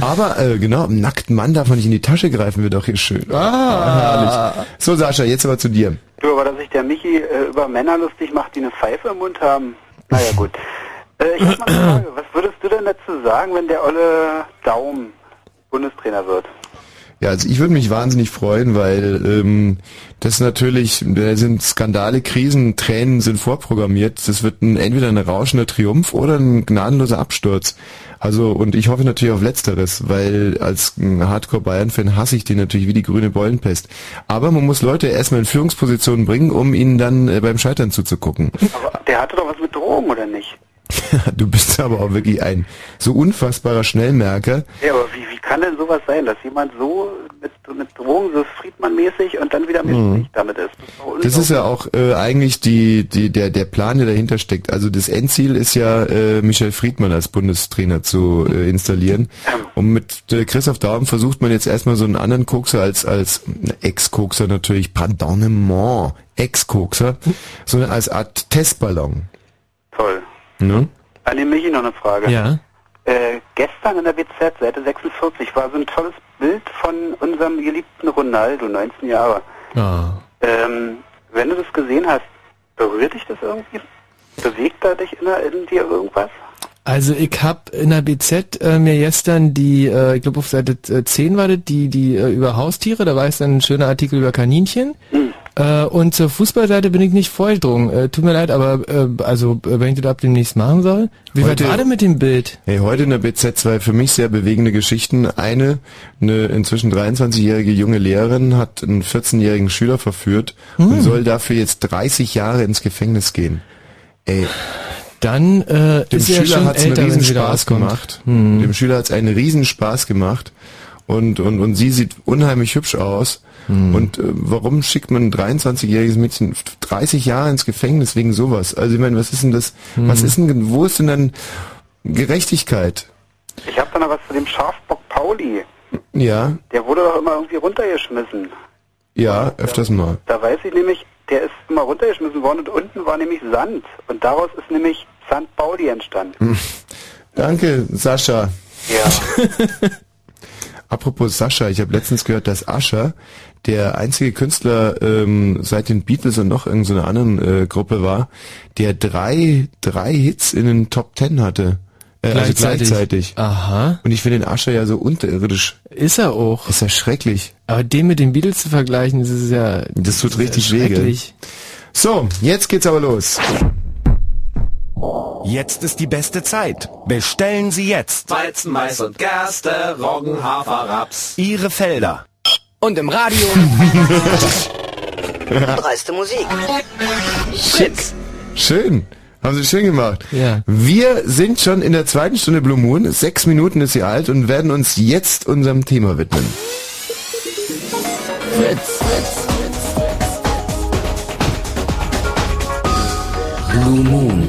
Aber äh, genau, einem nackten Mann darf man nicht in die Tasche greifen, wird doch hier schön. Ah, herrlich. So Sascha, jetzt aber zu dir. Du, aber dass sich der Michi äh, über Männer lustig macht, die eine Pfeife im Mund haben. Naja, gut. Äh, ich hab mal eine Frage. Was würdest du denn dazu sagen, wenn der Olle Daum Bundestrainer wird? Ja, also ich würde mich wahnsinnig freuen, weil ähm, das natürlich, da sind Skandale, Krisen, Tränen sind vorprogrammiert. Das wird ein, entweder ein rauschender Triumph oder ein gnadenloser Absturz. Also und ich hoffe natürlich auf Letzteres, weil als ein Hardcore-Bayern-Fan hasse ich den natürlich wie die grüne Beulenpest. Aber man muss Leute erstmal in Führungspositionen bringen, um ihnen dann äh, beim Scheitern zuzugucken. Aber der hatte doch was mit Drogen, oder nicht? *laughs* Du bist aber auch wirklich ein so unfassbarer Schnellmerker. Ja, aber wie, wie kann denn sowas sein, dass jemand so mit, mit Drogen, so Friedmann-mäßig und dann wieder mit Mhm. damit ist? Das ist, Das ist ja auch äh, eigentlich die, die, der, der Plan, der dahinter steckt. Also das Endziel ist ja, äh, Michael Friedmann als Bundestrainer zu äh, installieren. Und mit äh, Christoph Daum versucht man jetzt erstmal so einen anderen Kokser als, als Ex-Kokser natürlich, pardonnement, Ex-Kokser, sondern als Art Testballon. Toll. Ne? An den Michi noch eine Frage. Ja. Äh, gestern in der BZ, Seite 46, war so ein tolles Bild von unserem geliebten Ronaldo, 19 Jahre. Ah. Ähm, wenn du das gesehen hast, berührt dich das irgendwie? Bewegt da dich in, der- in dir irgendwas? Also ich hab in der BZ äh, mir gestern die, äh, ich glaube auf Seite äh, 10 war das, die, die äh, über Haustiere, da war es dann ein schöner Artikel über Kaninchen. Äh, und zur Fußballseite bin ich nicht vorgedrungen. Äh, tut mir leid, aber äh, also äh, wenn ich das ab demnächst machen soll. Wie Heute- war denn mit dem Bild? Hey, heute in der BZ zwei für mich sehr bewegende Geschichten. Eine, eine inzwischen 23-jährige junge Lehrerin hat einen 14-jährigen Schüler verführt Hm. und soll dafür jetzt 30 Jahre ins Gefängnis gehen. Ey. Dann äh, Dem ist er Schüler einen älter, wenn sie wieder Riesenspaß gemacht. Hm. Dem Schüler hat's einen Riesenspaß gemacht. Und, und, und sie sieht unheimlich hübsch aus. Hm. Und äh, warum schickt man ein 23-jähriges Mädchen 30 Jahre ins Gefängnis wegen sowas? Also ich meine, was ist denn das, Hm. was ist denn, wo ist denn dann Gerechtigkeit? Ich habe da noch was zu dem Schafbock Pauli. Ja, Der wurde doch immer irgendwie runtergeschmissen. ja, öfters mal. Da weiß ich nämlich, der ist immer runtergeschmissen worden und unten war nämlich Sand. Und daraus ist nämlich St. Pauli entstanden. Hm. Danke, Sascha. Ja. *laughs* Apropos Sascha, ich habe letztens gehört, dass Ascher der einzige Künstler ähm, seit den Beatles und noch irgendeiner so einer anderen äh, Gruppe war, der drei, drei Hits in den Top Ten hatte. Äh, also Gleichzeitig. gleichzeitig. Aha. Und ich finde den Ascher ja so unterirdisch. Ist er auch. Ist ja schrecklich. Aber den mit den Beatles zu vergleichen, das ist ja. Das tut ist ja richtig weh. So, jetzt geht's aber los. Jetzt ist die beste Zeit. Bestellen Sie jetzt Weizen, Mais und Gerste, Roggen, Hafer, Raps. Ihre Felder. Und im Radio. *laughs* Dreiste Musik. Fritz. Schön. Haben Sie schön gemacht. Ja. Wir sind schon in der zweiten Stunde Blue Moon. Sechs Minuten ist sie alt und werden uns jetzt unserem Thema widmen. Fritz. Blue Moon.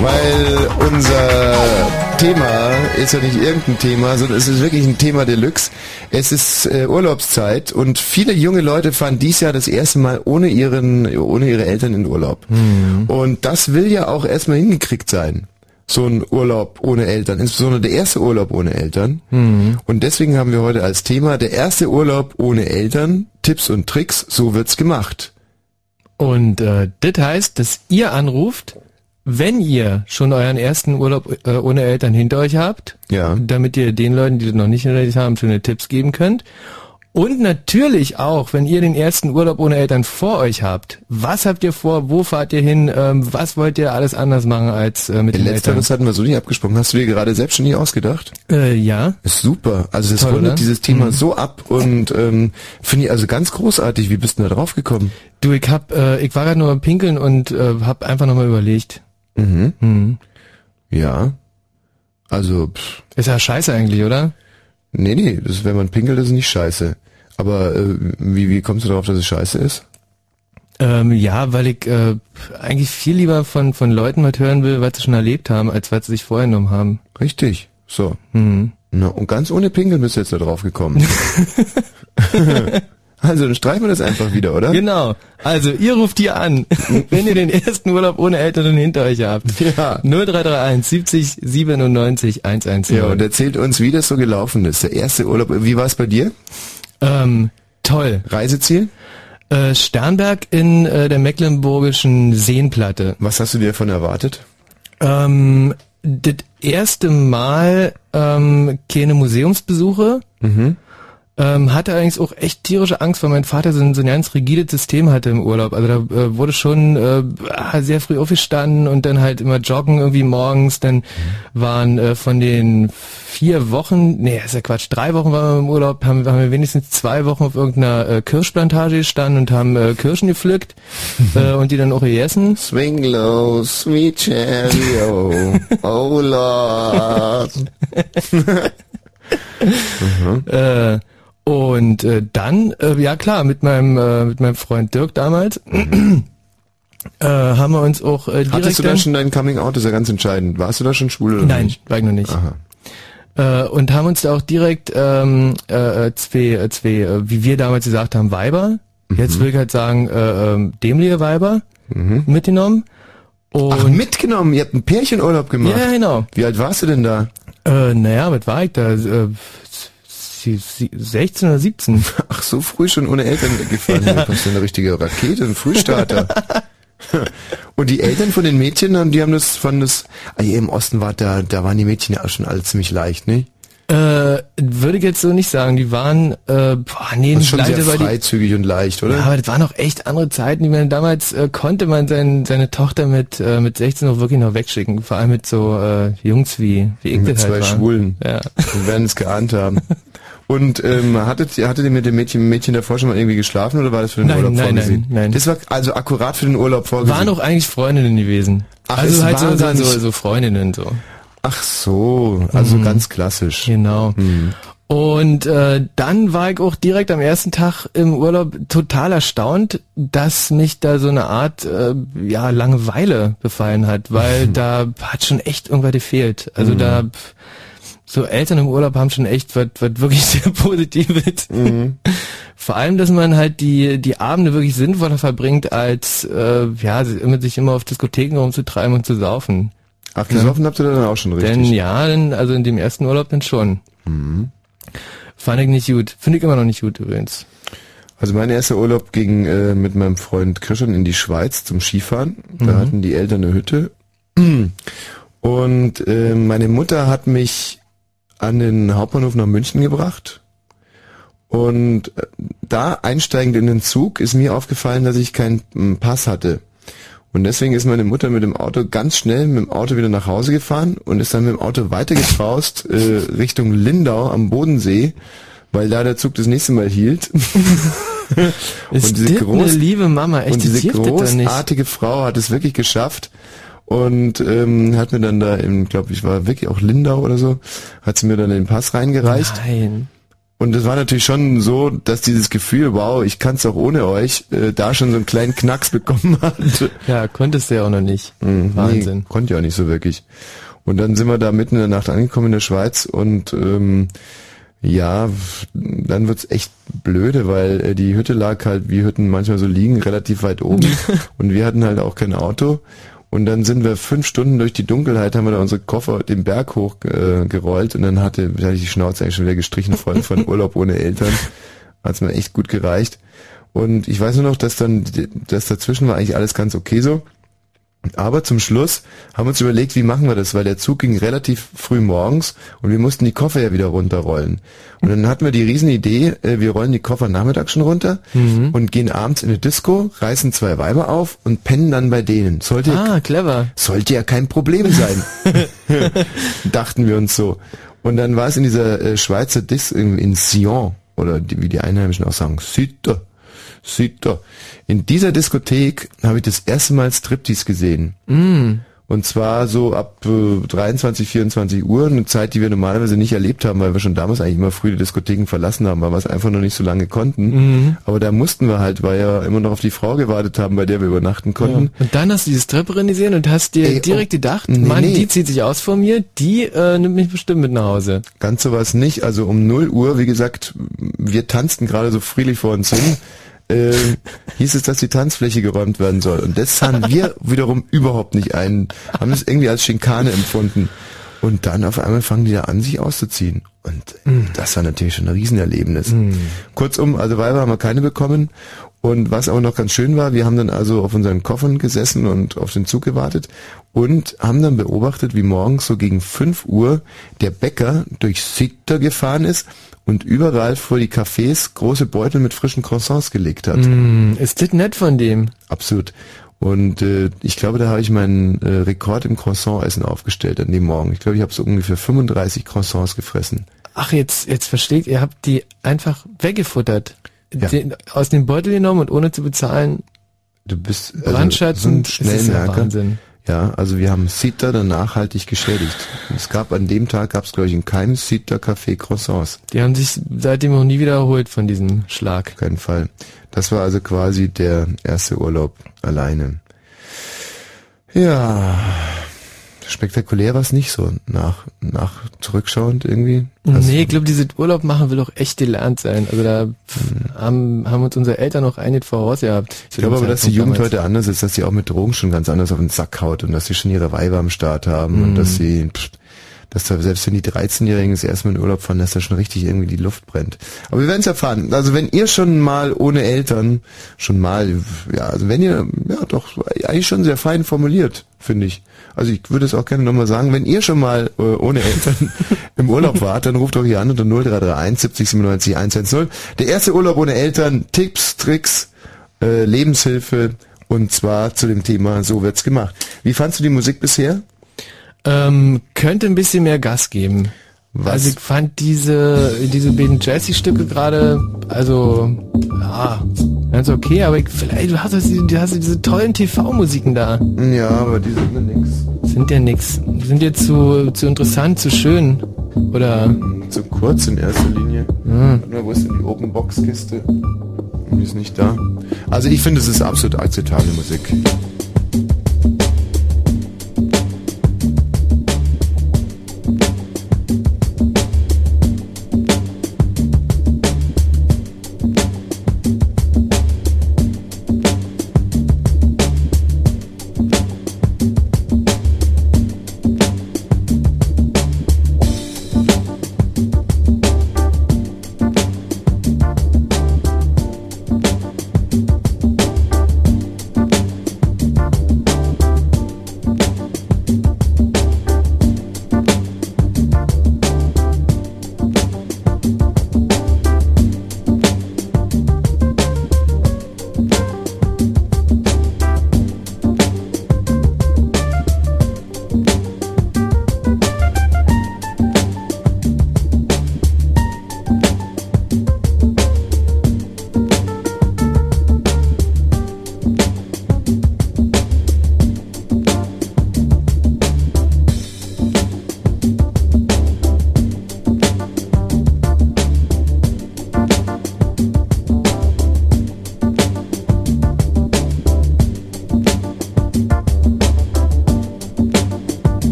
Weil unser Thema ist ja nicht irgendein Thema, sondern es ist wirklich ein Thema Deluxe. Es ist äh, Urlaubszeit und viele junge Leute fahren dies Jahr das erste Mal ohne ihren, ohne ihre Eltern in Urlaub. Und das will ja auch erstmal hingekriegt sein. So ein Urlaub ohne Eltern, insbesondere der erste Urlaub ohne Eltern. Und deswegen haben wir heute als Thema der erste Urlaub ohne Eltern, Tipps und Tricks, so wird's gemacht. Und äh, das heißt, dass ihr anruft, wenn ihr schon euren ersten Urlaub äh, ohne Eltern hinter euch habt, ja. damit ihr den Leuten, die das noch nicht hinter sich haben, schöne Tipps geben könnt. Und natürlich auch, wenn ihr den ersten Urlaub ohne Eltern vor euch habt. Was habt ihr vor? Wo fahrt ihr hin? Ähm, was wollt ihr alles anders machen als äh, mit den Eltern? Letzteres hatten wir so nicht abgesprochen. Hast du dir gerade selbst schon nie ausgedacht? Äh, ja. Ist super. Also das Toll, rundet oder? dieses Thema Mhm. so ab und ähm, finde ich also ganz großartig. Wie bist du da drauf gekommen? Du, ich hab, äh, ich war gerade nur am Pinkeln und äh, hab einfach nochmal überlegt. Mhm. Mhm. Ja. Also, pff. Ist ja scheiße eigentlich, oder? Nee, nee, das, wenn man pinkelt, ist es nicht scheiße. Aber äh, wie, wie kommst du darauf, dass es scheiße ist? Ähm, ja, weil ich äh, eigentlich viel lieber von, von Leuten was hören will, was sie schon erlebt haben, als was sie sich vorgenommen haben. Richtig. So. Mhm. Na, und ganz ohne Pinkeln bist du jetzt da drauf gekommen. *laughs* *laughs* also, dann streichen wir das einfach wieder, oder? Genau. Also, ihr ruft hier an, *laughs* wenn ihr den ersten Urlaub ohne Eltern hinter euch habt. Ja. 0331 70 97 110. Ja, und erzählt uns, wie das so gelaufen ist. Der erste Urlaub. Wie war es bei dir? Ähm, toll. Reiseziel? Äh, Sternberg in äh, der mecklenburgischen Seenplatte. Was hast du dir davon erwartet? Ähm, das erste Mal ähm, keine Museumsbesuche. Mhm. Ähm, hatte allerdings auch echt tierische Angst, weil mein Vater so ein, so ein ganz rigides System hatte im Urlaub. Also da äh, wurde schon äh, ah, sehr früh aufgestanden und dann halt immer joggen irgendwie morgens. Dann waren äh, von den vier Wochen, nee, ist ja Quatsch, drei Wochen waren wir im Urlaub, haben, haben wir wenigstens zwei Wochen auf irgendeiner äh, Kirschplantage gestanden und haben äh, Kirschen gepflückt *laughs* äh, und die dann auch gegessen. Swing low, sweet cherry, oh, *laughs* oh Lord. *laughs* Äh, und äh, dann, äh, ja klar, mit meinem äh, mit meinem Freund Dirk damals äh, haben wir uns auch äh, direkt Hattest du da schon dein Coming Out? Das ist ja ganz entscheidend. Warst du da schon schwul oder Nein, nicht? war ich noch nicht. Aha. Äh, und haben uns da auch direkt ähm, äh, äh, zwei, äh, zwei äh, wie wir damals gesagt haben, Weiber. Mhm. Jetzt will ich halt sagen, äh, ähm, dämliche Weiber mitgenommen. Und Ach, mitgenommen? Ihr habt einen Pärchenurlaub gemacht? Ja, genau. Wie alt warst du denn da? Äh, naja, was war ich da? Äh, 16 oder 17. *laughs* Ach, so früh schon ohne Eltern weggefahren. Ja. Das ist ja eine richtige Rakete, ein Frühstarter. *laughs* Und die Eltern von den Mädchen, die haben das, fanden das, ah, ihr im Osten wart, da, da waren die Mädchen ja auch schon alle ziemlich leicht, ne? Äh, würde ich jetzt so nicht sagen. Die waren, äh, boah, nee, Das ist schon sehr leise, weil die, freizügig und leicht, oder? Ja, aber das waren auch echt andere Zeiten. Die man damals äh, konnte man sein, seine Tochter mit äh, mit 16 auch wirklich noch wegschicken. Vor allem mit so äh, Jungs wie wie ich Mit das zwei halt war. Schwulen. Ja. Wir werden es geahnt haben. *laughs* Und ähm, hattet, ihr- hattet ihr mit dem Mädchen, Mädchen davor schon mal irgendwie geschlafen oder war das für den Nein, Urlaub nein, vorgesehen? nein, nein. Das war also akkurat für den Urlaub vorgesehen. Waren auch eigentlich Freundinnen gewesen. Ach, also halt so, so, so, Freundinnen so. Ach so, also Mhm. ganz klassisch. Genau. Und äh, dann war ich auch direkt am ersten Tag im Urlaub total erstaunt, dass mich da so eine Art äh, ja Langeweile befallen hat, weil *laughs* da hat schon echt irgendwas gefehlt. Also Mhm. da so Eltern im Urlaub haben schon echt was was wirklich *laughs* sehr Positives. *laughs* Vor allem, dass man halt die die Abende wirklich sinnvoller verbringt, als äh, ja sich immer auf Diskotheken rumzutreiben und zu saufen. Ach, gesoffen habt ihr dann auch schon richtig? Denn ja, denn, also in dem ersten Urlaub dann schon. Fand ich nicht gut. Finde ich immer noch nicht gut übrigens. Also mein erster Urlaub ging äh, mit meinem Freund Christian in die Schweiz zum Skifahren. Da Mhm. hatten die Eltern eine Hütte. Und äh, meine Mutter hat mich an den Hauptbahnhof nach München gebracht. Und äh, da einsteigend in den Zug ist mir aufgefallen, dass ich keinen mm, Pass hatte. Und deswegen ist meine Mutter mit dem Auto ganz schnell mit dem Auto wieder nach Hause gefahren und ist dann mit dem Auto weitergetraust äh, Richtung Lindau am Bodensee, weil da der Zug das nächste Mal hielt. *laughs* Ist das eine liebe Mama? Echt, und die diese großartige Frau hat es wirklich geschafft und ähm, hat mir dann da im, glaube ich, war wirklich auch Lindau oder so, hat sie mir dann den Pass reingereicht. Nein. Und es war natürlich schon so, dass dieses Gefühl, wow, ich kann es auch ohne euch, äh, da schon so einen kleinen Knacks *laughs* bekommen hat. Ja, konntest du ja auch noch nicht. Mhm, Wahnsinn. Nee, konnte ja auch nicht so wirklich. Und dann sind wir da mitten in der Nacht angekommen in der Schweiz und ähm, ja, dann wird's echt blöde, weil äh, die Hütte lag halt, wie Hütten manchmal so liegen, relativ weit oben *laughs* und wir hatten halt auch kein Auto. Und dann sind wir fünf Stunden durch die Dunkelheit, haben wir da unsere Koffer den Berg hoch äh, gerollt und dann hatte, hatte ich die Schnauze eigentlich schon wieder gestrichen voll von *laughs* Urlaub ohne Eltern. Hat's mir echt gut gereicht. Und ich weiß nur noch, dass dann, das dazwischen war eigentlich alles ganz okay so. Aber zum Schluss haben wir uns überlegt, wie machen wir das, weil der Zug ging relativ früh morgens und wir mussten die Koffer ja wieder runterrollen. Und dann hatten wir die Riesenidee, äh, wir rollen die Koffer nachmittags schon runter Mhm. und gehen abends in eine Disco, reißen zwei Weiber auf und pennen dann bei denen. Sollte, Ah, clever. sollte ja kein Problem sein. *laughs* Dachten wir uns so. Und dann war es in dieser äh, Schweizer Dis in, in Sion oder die, wie die Einheimischen auch sagen, Sütter. Sütter. In dieser Diskothek habe ich das erste Mal Striptease gesehen. Mm. Und zwar so ab äh, 23, 24 Uhr, eine Zeit, die wir normalerweise nicht erlebt haben, weil wir schon damals eigentlich immer früh die Diskotheken verlassen haben, weil wir es einfach noch nicht so lange konnten. Mhm. Aber da mussten wir halt, weil ja immer noch auf die Frau gewartet haben, bei der wir übernachten konnten. Ja. Und dann hast du diese Stripperin gesehen und hast dir Ey, direkt oh, gedacht, nee, Mann, nee. die zieht sich aus von mir, die äh, nimmt mich bestimmt mit nach Hause. Ganz sowas nicht. Also um 0 Uhr, wie gesagt, wir tanzten gerade so friedlich vor uns hin. Äh, hieß es, dass die Tanzfläche geräumt werden soll. Und das sahen wir wiederum überhaupt nicht ein. Haben es irgendwie als Schinkane empfunden. Und dann auf einmal fangen die da an, sich auszuziehen. Und das war natürlich schon ein Riesenerlebnis. Kurzum, also Weiber haben wir keine bekommen. Und was aber noch ganz schön war, wir haben dann also auf unseren Koffern gesessen und auf den Zug gewartet und haben dann beobachtet, wie morgens so gegen 5 Uhr der Bäcker durch Sitter gefahren ist und überall vor die Cafés große Beutel mit frischen Croissants gelegt hat. Mm, ist das nett von dem? Absolut. Und äh, ich glaube, da habe ich meinen äh, Rekord im Croissant-Essen aufgestellt an dem Morgen. Ich glaube, ich habe so ungefähr 35 Croissants gefressen. Ach, jetzt, jetzt versteht ihr, habt die einfach weggefuttert. Ja. Den, aus dem Beutel genommen und ohne zu bezahlen. Du bist Brandschatzend, so ein ist ja Schnellmerker. Wahnsinn. Ja, also wir haben Sita dann nachhaltig geschädigt. Es gab an dem Tag, gab es glaube ich in keinem Sita Café Croissants. Die haben sich seitdem auch nie wieder erholt von diesem Schlag. Auf keinen Fall. Das war also quasi der erste Urlaub alleine. Ja, spektakulär war es nicht so, nach, nach zurückschauend irgendwie. Also, nee, ich glaube, diese Urlaub machen will doch echt gelernt sein. Also da pff, haben, haben uns unsere Eltern noch einiges voraus gehabt. Ich glaube aber, dass die Jugend heute anders ist, dass sie auch mit Drogen schon ganz anders auf den Sack haut und dass sie schon ihre Weiber am Start haben und Mhm. dass sie, pff, dass da selbst wenn die 13-Jährigen das erste Mal in Urlaub fahren, dass da schon richtig irgendwie die Luft brennt. Aber wir werden es erfahren. Also wenn ihr schon mal ohne Eltern, schon mal, ja, also wenn ihr, ja doch, eigentlich schon sehr fein formuliert, finde ich. Also ich würde es auch gerne nochmal sagen, wenn ihr schon mal äh, ohne Eltern *laughs* im Urlaub wart, dann ruft doch hier an unter 0331 70 97 110. Der erste Urlaub ohne Eltern, Tipps, Tricks, äh, Lebenshilfe und zwar zu dem Thema So wird's gemacht. Wie fandst du die Musik bisher? Ähm, könnte ein bisschen mehr Gas geben. Was? Also ich fand diese, diese beiden Jazzy-Stücke gerade, also, ja, ganz okay, aber ich, vielleicht, du hast, doch diese- du hast diese tollen TV-Musiken da. Ja, aber die sind mir nix. Sind ja nix. Sind dir zu, zu interessant, zu schön. Oder? Zu kurz in erster Linie. Hm. Wo ist denn die Open Box Kiste? Die ist nicht da. Also ich finde, es ist absolut akzeptable Musik.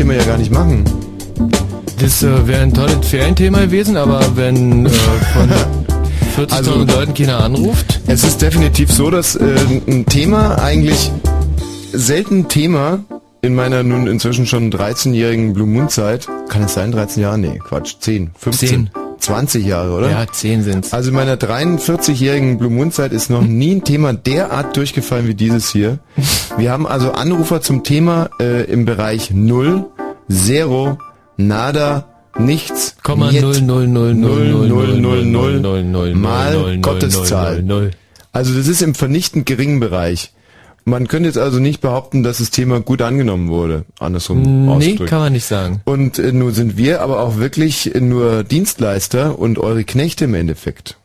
Thema ja gar nicht machen. Das äh, wäre ein tolles Ferienthema gewesen, aber wenn äh, von *laughs* 40.000 Also- Leuten keiner anruft. Es ist definitiv so, dass äh, ein Thema eigentlich selten Thema in meiner nun inzwischen schon 13-jährigen Blue Moon Zeit. Kann es sein, 13 Jahre? Nee, Quatsch, 10, 15, 10. 20 Jahre, oder? Ja, 10 sind's. Also in meiner 43-jährigen Blue Moon Zeit ist noch nie ein Thema derart durchgefallen wie dieses hier. *laughs* Wir haben also Anrufer zum Thema äh, im Bereich 0, 0, Nada, Nichts, Komma Niet, 0, 0, 0, 0, 0, 0, 0, 0, 0, 0, mal 0, 0, Gotteszahl. 0, 0. Also das ist im vernichtend geringen Bereich. Man könnte jetzt also nicht behaupten, dass das Thema gut angenommen wurde. Andersrum Nee, ausgedrückt. kann man nicht sagen. Und äh, nun sind wir aber auch wirklich nur Dienstleister und eure Knechte im Endeffekt.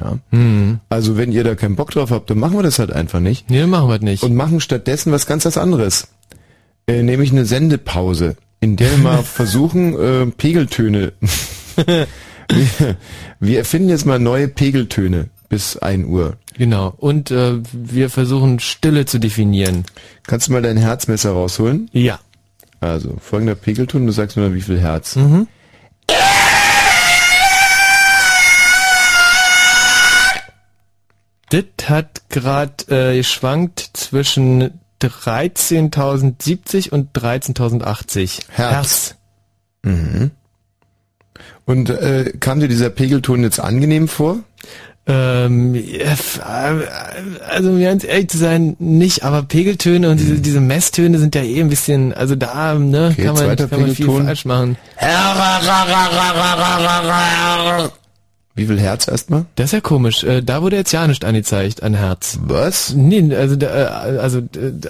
Ja. Hm. Also wenn ihr da keinen Bock drauf habt, dann machen wir das halt einfach nicht. Nee, machen wir das nicht. Und machen stattdessen was ganz was anderes. Äh, nämlich eine Sendepause, in der wir mal *laughs* versuchen, äh, Pegeltöne. *laughs* wir, wir erfinden jetzt mal neue Pegeltöne bis 1 Uhr. Genau. Und äh, wir versuchen Stille zu definieren. Kannst du mal dein Herzmesser rausholen? Ja. Also, folgender Pegelton, du sagst mir dann, wie viel Herz. Mhm. Das hat gerade äh, geschwankt zwischen 13.070 und 13.080. Herz. Mhm. Und äh, kam dir dieser Pegelton jetzt angenehm vor? Ähm, äh, also um ganz ehrlich zu sein, nicht, aber Pegeltöne und diese, diese Messtöne sind ja eh ein bisschen, also da ne, Mhm. Okay, kann, man, kann man viel falsch machen. Wie viel Herz erstmal? Das ist ja komisch. Äh, da wurde jetzt ja nicht angezeigt an Herz. Was? Nee, also da, äh, also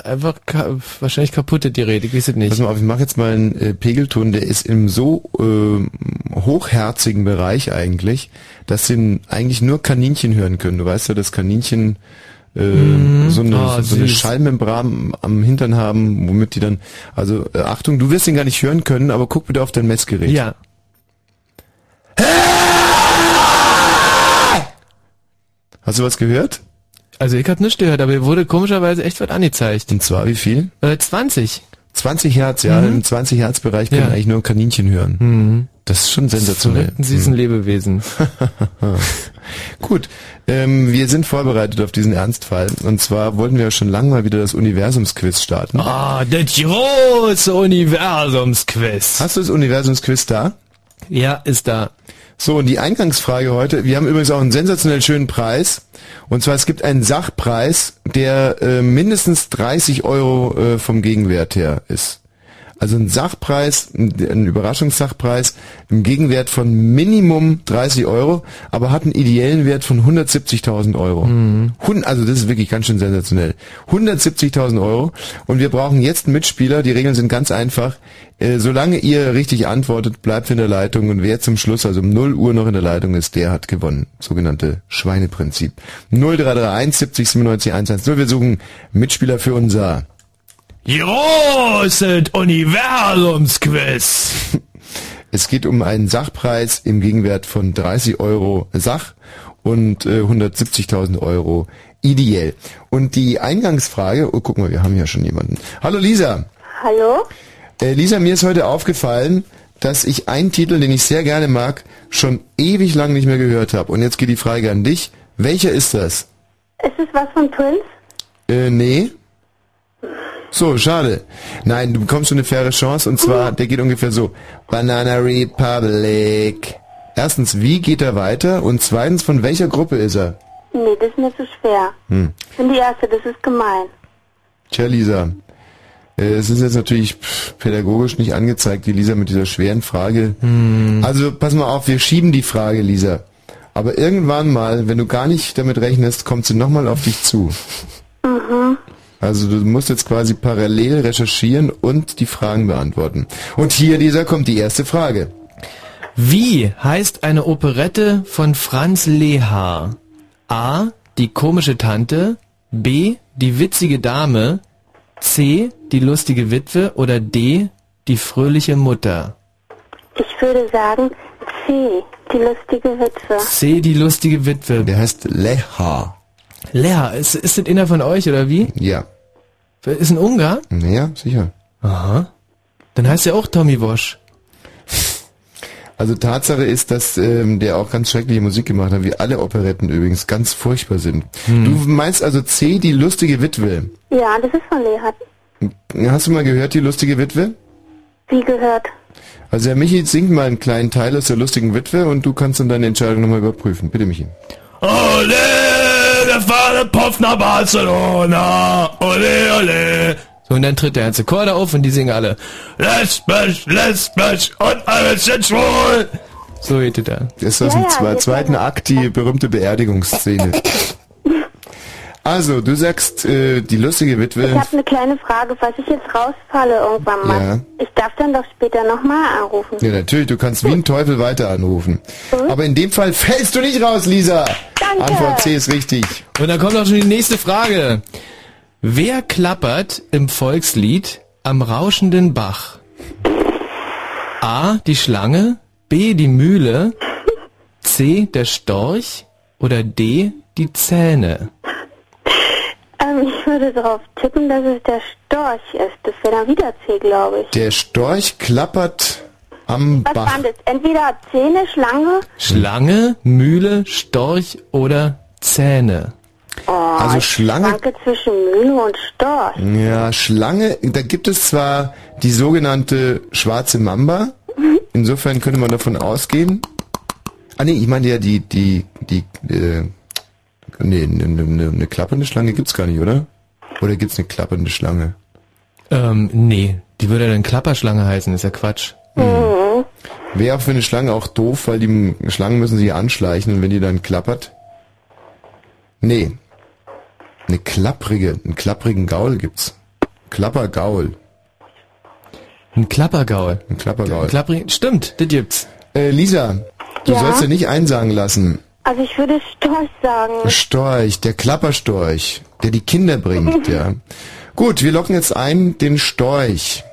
einfach ka wahrscheinlich kaputte die Rede, ich weiß es nicht. Pass mal auf, ich mache jetzt mal einen äh, Pegelton, der ist im so äh, hochherzigen Bereich eigentlich, dass den eigentlich nur Kaninchen hören können. Du weißt ja, dass Kaninchen äh, Mhm. so, eine, Oh, so eine. Schallmembran am Hintern haben, womit die dann, also äh, Achtung, du wirst ihn gar nicht hören können, aber guck bitte auf dein Messgerät. Ja. Hast du was gehört? Also ich hab nichts gehört, aber mir wurde komischerweise echt was angezeigt. Und zwar wie viel? Äh, 20. 20 Hertz, ja, Mhm. im 20 Hertz Bereich können Ja. eigentlich nur Kaninchen hören. Mhm. Das ist schon sensationell. Verrückten süßen Lebewesen. *laughs* Gut, ähm, wir sind vorbereitet auf diesen Ernstfall. Und zwar wollten wir ja schon lange mal wieder das Universumsquiz starten. Ah, das große Universumsquiz. Hast du das Universumsquiz da? Ja, ist da. So, und die Eingangsfrage heute, wir haben übrigens auch einen sensationell schönen Preis. Und zwar, es gibt einen Sachpreis, der äh, mindestens 30 Euro äh, vom Gegenwert her ist. Also ein Sachpreis, ein Überraschungssachpreis im Gegenwert von Minimum 30 Euro, aber hat einen ideellen Wert von 170.000 Euro. Hun- Also das ist wirklich ganz schön sensationell. 170.000 Euro und wir brauchen jetzt einen Mitspieler. Die Regeln sind ganz einfach. Äh, solange ihr richtig antwortet, bleibt in der Leitung und wer zum Schluss, also um 0 Uhr noch in der Leitung ist, der hat gewonnen. Sogenannte Schweineprinzip. 0331 70 97 110. Wir suchen Mitspieler für unser Großes Universumsquiz. *laughs* Es geht um einen Sachpreis im Gegenwert von 30 Euro Sach und äh, 170.000 Euro ideell. Und die Eingangsfrage, oh guck mal, wir haben ja schon jemanden. Hallo Lisa. Hallo? Äh, Lisa, mir ist heute aufgefallen, dass ich einen Titel, den ich sehr gerne mag, schon ewig lang nicht mehr gehört habe. Und jetzt geht die Frage an dich. Welcher ist das? Ist es was von Twins? Äh, nee. So, schade. Nein, du bekommst schon eine faire Chance und zwar, der geht ungefähr so. Banana Republic. Erstens, wie geht er weiter? Und zweitens, von welcher Gruppe ist er? Nee, das ist mir zu schwer. Hm. Ich bin die Erste, das ist gemein. Tja, Lisa. Äh, Es ist jetzt natürlich pff, pädagogisch nicht angezeigt, die Lisa mit dieser schweren Frage. Also pass mal auf, wir schieben die Frage, Lisa. Aber irgendwann mal, wenn du gar nicht damit rechnest, kommt sie nochmal auf dich zu. Mhm. Also du musst jetzt quasi parallel recherchieren und die Fragen beantworten. Und hier, Lisa, kommt die erste Frage. Wie heißt eine Operette von Franz Lehar? A. Die komische Tante. B. Die witzige Dame. C. Die lustige Witwe. Oder D. Die fröhliche Mutter. Ich würde sagen C, die lustige Witwe. C. Die lustige Witwe. Der heißt Lehar. Lehar, ist, ist das einer von euch oder wie? Ja. Ist ein Ungar? Ja, sicher. Aha. Dann heißt er auch Tommy Walsh. Also Tatsache ist, dass ähm, der auch ganz schreckliche Musik gemacht hat, wie alle Operetten übrigens, ganz furchtbar sind. Hm. Du meinst also C, die lustige Witwe. Ja, das ist von Lehat. Hast du mal gehört, die lustige Witwe? Wie gehört? Also Herr Michi singt mal einen kleinen Teil aus der lustigen Witwe und du kannst dann deine Entscheidung nochmal überprüfen. Bitte Michi. Ole, der Fahrer Puff nach Barcelona. Ole, ole. So, und dann tritt der ganze Chor da auf und die singen alle Lesbisch, lesbisch und alles sind schwul. So geht da. Das ist aus Ja, dem ja, zweiten Akt die berühmte Beerdigungsszene. Also, du sagst, äh, die lustige Ich Witwe. habe eine kleine Frage, falls ich jetzt rausfalle irgendwann mal. Ja. Ich darf dann doch später nochmal anrufen. Ja, natürlich, du kannst wie ein Teufel weiter anrufen. Aber in dem Fall fällst du nicht raus, Lisa. Danke. Antwort C ist richtig. Und dann kommt auch schon die nächste Frage. Wer klappert im Volkslied am rauschenden Bach? A. Die Schlange, B. Die Mühle, C. Der Storch oder D. Die Zähne? Ich würde darauf tippen, dass es der Storch ist. Das wäre dann wieder C, glaube ich. Der Storch klappert am Was Bach. waren das? Entweder Zähne, Schlange? Schlange, Mühle, Storch oder Zähne? Oh, Also Schlange- schwanke zwischen Mühle und Storch. Ja, Schlange, da gibt es zwar die sogenannte schwarze Mamba. Insofern könnte man davon ausgehen. Ah nee, ich meine ja die, die, die, äh, nee, eine ne, ne, ne klappernde Schlange gibt's gar nicht, oder? Oder gibt's eine klappernde Schlange? Ähm, nee. Die würde dann Klapperschlange heißen, ist ja Quatsch. Mhm. Wäre auch für eine Schlange auch doof, weil die M- Schlangen müssen sich anschleichen und wenn die dann klappert. Nee. Eine klapprige, einen klapprigen Gaul gibt's. Klappergaul. Ein Klappergaul. Ein Klappergaul. Klapprig, stimmt, das gibt's. Äh, Lisa, du Ja? sollst ja nicht einsagen lassen. Also ich würde Storch sagen. Storch, der Klapperstorch, der die Kinder bringt, ja. *laughs* Gut, wir locken jetzt ein den Storch,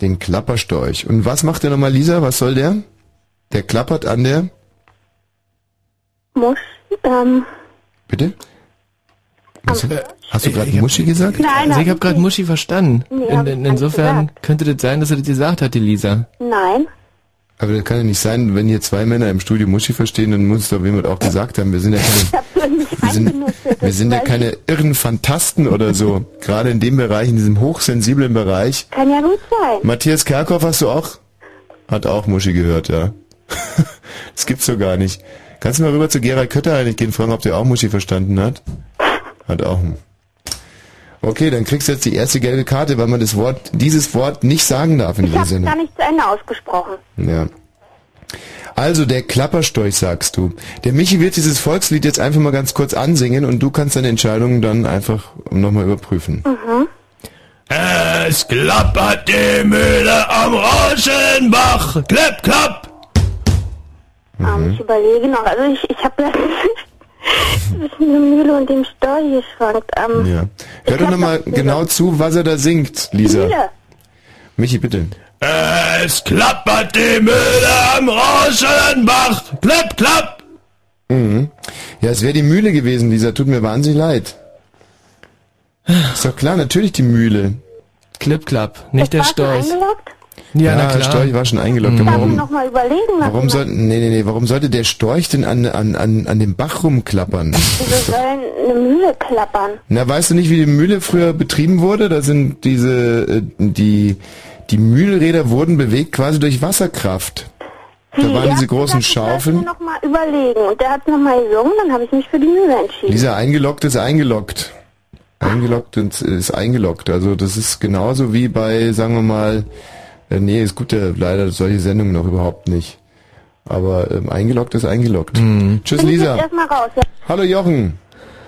den Klapperstorch. Und was macht der nochmal, Lisa? Was soll der? Der klappert an der, Musch. Ähm, bitte? Was, hast du gerade Muschi gesagt? Nein, also ich habe gerade. Muschi verstanden. Nee, in, in, insofern könnte das sein, dass er das gesagt hat, die Lisa. nein. Aber das kann ja nicht sein, wenn hier zwei Männer im Studio Muschi verstehen, dann muss doch jemand auch gesagt haben, wir sind ja keine, wir sind, wir sind ja keine irren Fantasten oder so. Gerade in dem Bereich, in diesem hochsensiblen Bereich. Kann ja gut sein. Matthias Kerkhoff hast du auch? Hat auch Muschi gehört, ja. *laughs* das gibt's so gar nicht. Kannst du mal rüber zu Gerald Kötter eigentlich gehen, fragen, ob der auch Muschi verstanden hat? Hat auch. Okay, dann kriegst du jetzt die erste gelbe Karte, weil man das Wort, dieses Wort nicht sagen darf in Ich dieser habe Sendung. gar nicht zu Ende ausgesprochen. Ja. Also der Klapperstorch sagst du. Der Michi wird dieses Volkslied jetzt einfach mal ganz kurz ansingen und du kannst deine Entscheidung dann einfach nochmal überprüfen. Mhm. Es klappert die Mühle am Rauschenbach. Klapp, klapp. Ähm, ich überlege noch. Also ich, ich habe das *laughs* zwischen der Mühle und dem Storch geschwankt. Ähm, Ja. Hör doch nochmal genau zu, was er da singt, Lisa. Mühle. Michi, bitte. Es klappert die Mühle am Rauschenbach. Klapp, klapp. Mhm. Ja, es wäre die Mühle gewesen, Lisa. Tut mir wahnsinnig leid. Ist doch klar, natürlich die Mühle. Klipp, klapp. Nicht der Storch. eingeloggt? Ja, na der klar. Storch war schon eingeloggt. Mhm. Ich Warum, noch mal überlegen? warum sollte, nee, nee, nee, warum sollte der Storch denn an, an, an, an dem Bach rumklappern? Wieso soll eine Mühle klappern? Na, weißt du nicht, wie die Mühle früher betrieben wurde? Da sind diese, äh, die, die Mühlräder wurden bewegt quasi durch Wasserkraft. Da waren diese großen gesagt, ich soll Schaufeln. mir noch mal überlegen. Und der hat noch mal gesungen, dann habe ich mich für die Mühle entschieden. Lisa, eingeloggt ist eingeloggt. Eingeloggt ist, ist eingeloggt. Also das ist genauso wie bei, sagen wir mal, äh, nee, es gibt ja leider solche Sendungen noch überhaupt nicht. Aber ähm, eingeloggt ist eingeloggt. Tschüss Bin ich Lisa. jetzt erstmal raus. Ja. Hallo Jochen.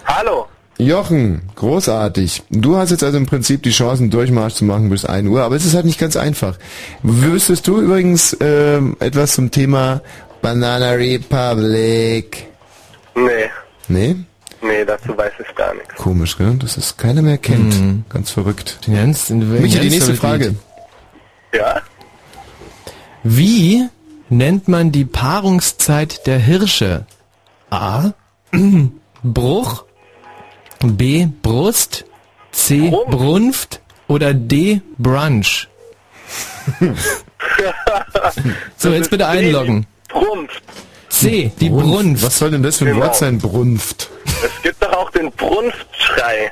Hallo. Jochen, großartig. Du hast jetzt also im Prinzip die Chancen, Durchmarsch zu machen bis 1 Uhr, aber es ist halt nicht ganz einfach. Wüsstest du übrigens ähm, etwas zum Thema Banana Republic? Nee, Nee? nee, dazu weiß ich gar nichts. Komisch, gell? Dass es keiner mehr kennt. Ganz verrückt. Michi, die nächste Frage. Ja? Wie nennt man die Paarungszeit der Hirsche? A. *clears throat* Bruch. B. Brust. C. Brunft. Oder D. Brunch. *laughs* So, jetzt bitte einloggen. Brunft. C, die Brunft. Brunft. Was soll denn das für ein Genau. Wort sein, Brunft? Es gibt doch auch den Brunftschrei.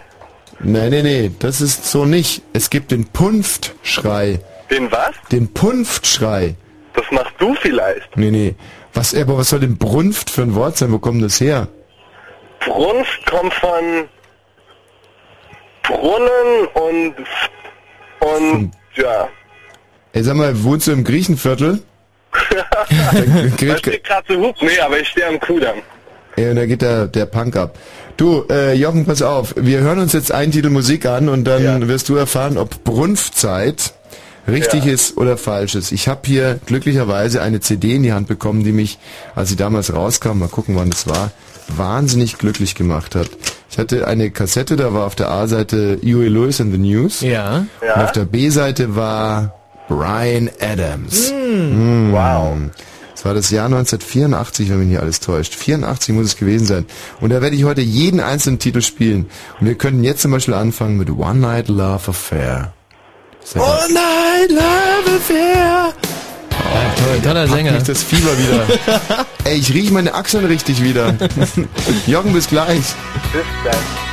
Nee, nee, nee, das ist so nicht. Es gibt den Punftschrei. Den was? Den Punftschrei. Das machst du vielleicht. Nee, nee. Was, aber was soll denn Brunft für ein Wort sein? Wo kommt das her? Brunft kommt von Brunnen und und ja. Ey, sag mal, wohnst du im Griechenviertel? *laughs* Geht gerade so hup. Nee, aber ich stehe am Kudamm. Ey, und da geht der, der Punk ab. Du, äh, Jochen, pass auf. Wir hören uns jetzt einen Titel Musik an und dann wirst du erfahren, ob Brunftzeit richtig Ja. ist oder falsch ist. Ich habe hier glücklicherweise eine CD in die Hand bekommen, die mich, als sie damals rauskam, mal gucken, wann das war, wahnsinnig glücklich gemacht hat. Ich hatte eine Kassette, da war auf der A-Seite Huey Lewis and the News. Ja. Und auf der B-Seite war Brian Adams. Hm. Mm. Wow. Das war das Jahr 1984, wenn mich nicht alles täuscht. 84 muss es gewesen sein. Und da werde ich heute jeden einzelnen Titel spielen. Und wir könnten jetzt zum Beispiel anfangen mit One Night Love Affair. All Night Love Affair. Ja, toll, toller Sänger. mich das Fieber wieder. *laughs* Ey, ich rieche meine Achseln richtig wieder. *laughs* Jochen, bis gleich. Bis dann.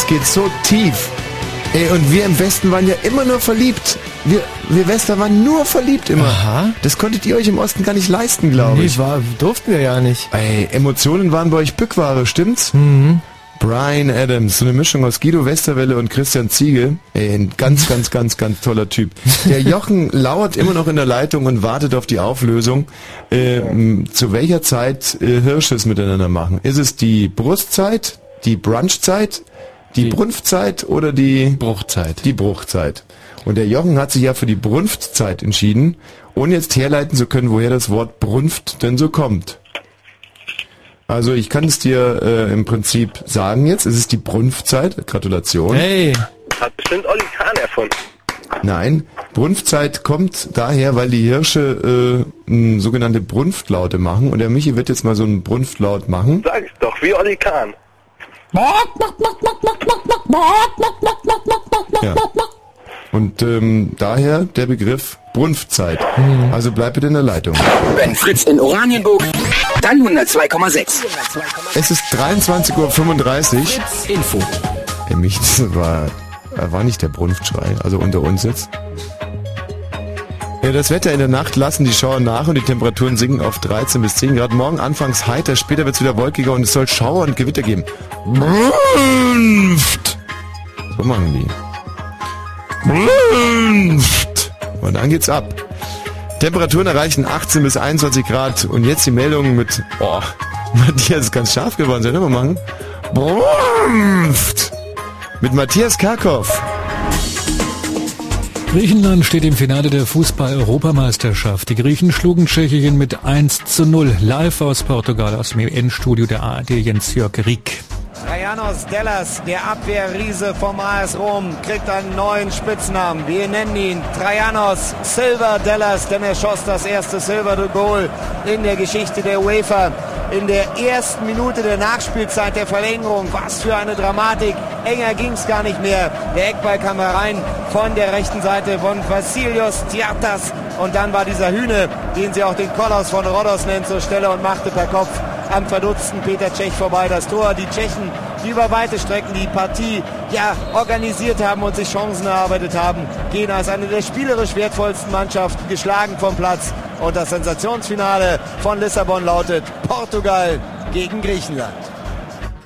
Das geht so tief. Ey, und wir im Westen waren ja immer nur verliebt. Wir, wir Wester waren nur verliebt immer. Aha. Das konntet ihr euch im Osten gar nicht leisten, glaube Nee, ich. war, durften wir ja nicht. Ey, Emotionen waren bei euch Bückware, stimmt's? Mhm. Brian Adams, so eine Mischung aus Guido Westerwelle und Christian Ziege. Ey, ein ganz, ganz, ganz, ganz toller Typ. Der Jochen lauert immer noch in der Leitung und wartet auf die Auflösung, ähm, zu welcher Zeit äh, Hirsches miteinander machen. Ist es die Brustzeit, die Brunchzeit, die, Brunftzeit oder die Bruchzeit? Die Bruchzeit. Und der Jochen hat sich ja für die Brunftzeit entschieden, ohne jetzt herleiten zu können, woher das Wort Brunft denn so kommt. Also ich kann es dir äh, im Prinzip sagen jetzt, es ist die Brunftzeit. Gratulation. Hey. Hat bestimmt Olli Kahn erfunden. Nein, Brunftzeit kommt daher, weil die Hirsche äh, m, sogenannte Brunftlaute machen. Und der Michi wird jetzt mal so einen Brunftlaut machen. Sag ich doch, wie Olli Kahn. Ja. Und ähm, daher der Begriff Brunftzeit. Also bleib bitte in der Leitung. Wenn Fritz in Oranienburg, dann 102,6. Es ist 23.35 Uhr. Info. Der Michi, das war, war nicht der Brunftschrei, also unter uns jetzt. Ja, das Wetter in der Nacht lassen die Schauer nach und die Temperaturen sinken auf 13 bis 10 Grad. Morgen anfangs heiter, später wird es wieder wolkiger und es soll Schauer und Gewitter geben. Brunft! So machen die. Brunft! Und dann geht's ab. Temperaturen erreichen 18 bis 21 Grad und jetzt die Meldung mit, oh, *laughs* Matthias ist ganz scharf geworden, soll ich mal machen? Brunft! Mit Matthias Karkow. Griechenland steht im Finale der Fußball-Europameisterschaft. Die Griechen schlugen Tschechien mit 1 zu 0. Live aus Portugal, aus dem EN-Studio der ARD Jens-Jörg Rieck. Trajanos Dellas, der Abwehrriese vom AS Rom, kriegt einen neuen Spitznamen. Wir nennen ihn Trajanos Silver Dellas, denn er schoss das erste Silver Goal in der Geschichte der UEFA. In der ersten Minute der Nachspielzeit der Verlängerung. Was für eine Dramatik. Enger ging es gar nicht mehr. Der Eckball kam herein von der rechten Seite von Vassilios Tiatas. Und dann war dieser Hühne, den sie auch den Kolos von Rhodos nennen, zur Stelle und machte per Kopf am verdutzten Peter Tschech vorbei das Tor. Die Tschechen, die über weite Strecken die Partie ja organisiert haben und sich Chancen erarbeitet haben, gehen als eine der spielerisch wertvollsten Mannschaften geschlagen vom Platz. Und das Sensationsfinale von Lissabon lautet Portugal gegen Griechenland.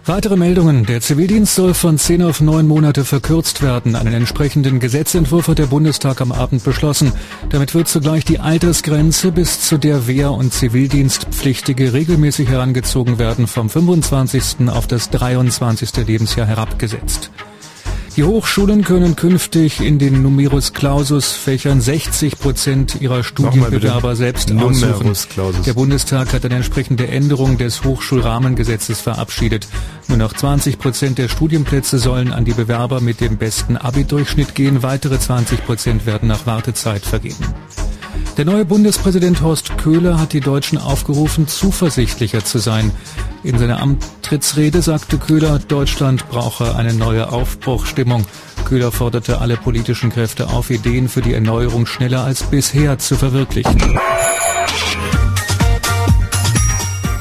Weitere Meldungen. Der Zivildienst soll von 10 auf 9 Monate verkürzt werden. Einen entsprechenden Gesetzentwurf hat der Bundestag am Abend beschlossen. Damit wird zugleich die Altersgrenze, bis zu der Wehr- und Zivildienstpflichtige regelmäßig herangezogen werden, vom 25. auf das 23. Lebensjahr herabgesetzt. Die Hochschulen können künftig in den Numerus Clausus Fächern 60 Prozent ihrer Studienbewerber selbst Numerus aussuchen. Clausus. Der Bundestag hat eine entsprechende Änderung des Hochschulrahmengesetzes verabschiedet. Nur noch 20 Prozent der Studienplätze sollen an die Bewerber mit dem besten Abi-Durchschnitt gehen. Weitere 20 Prozent werden nach Wartezeit vergeben. Der neue Bundespräsident Horst Köhler hat die Deutschen aufgerufen, zuversichtlicher zu sein. In seiner Antrittsrede sagte Köhler, Deutschland brauche eine neue Aufbruchstimmung. Köhler forderte alle politischen Kräfte auf, Ideen für die Erneuerung schneller als bisher zu verwirklichen.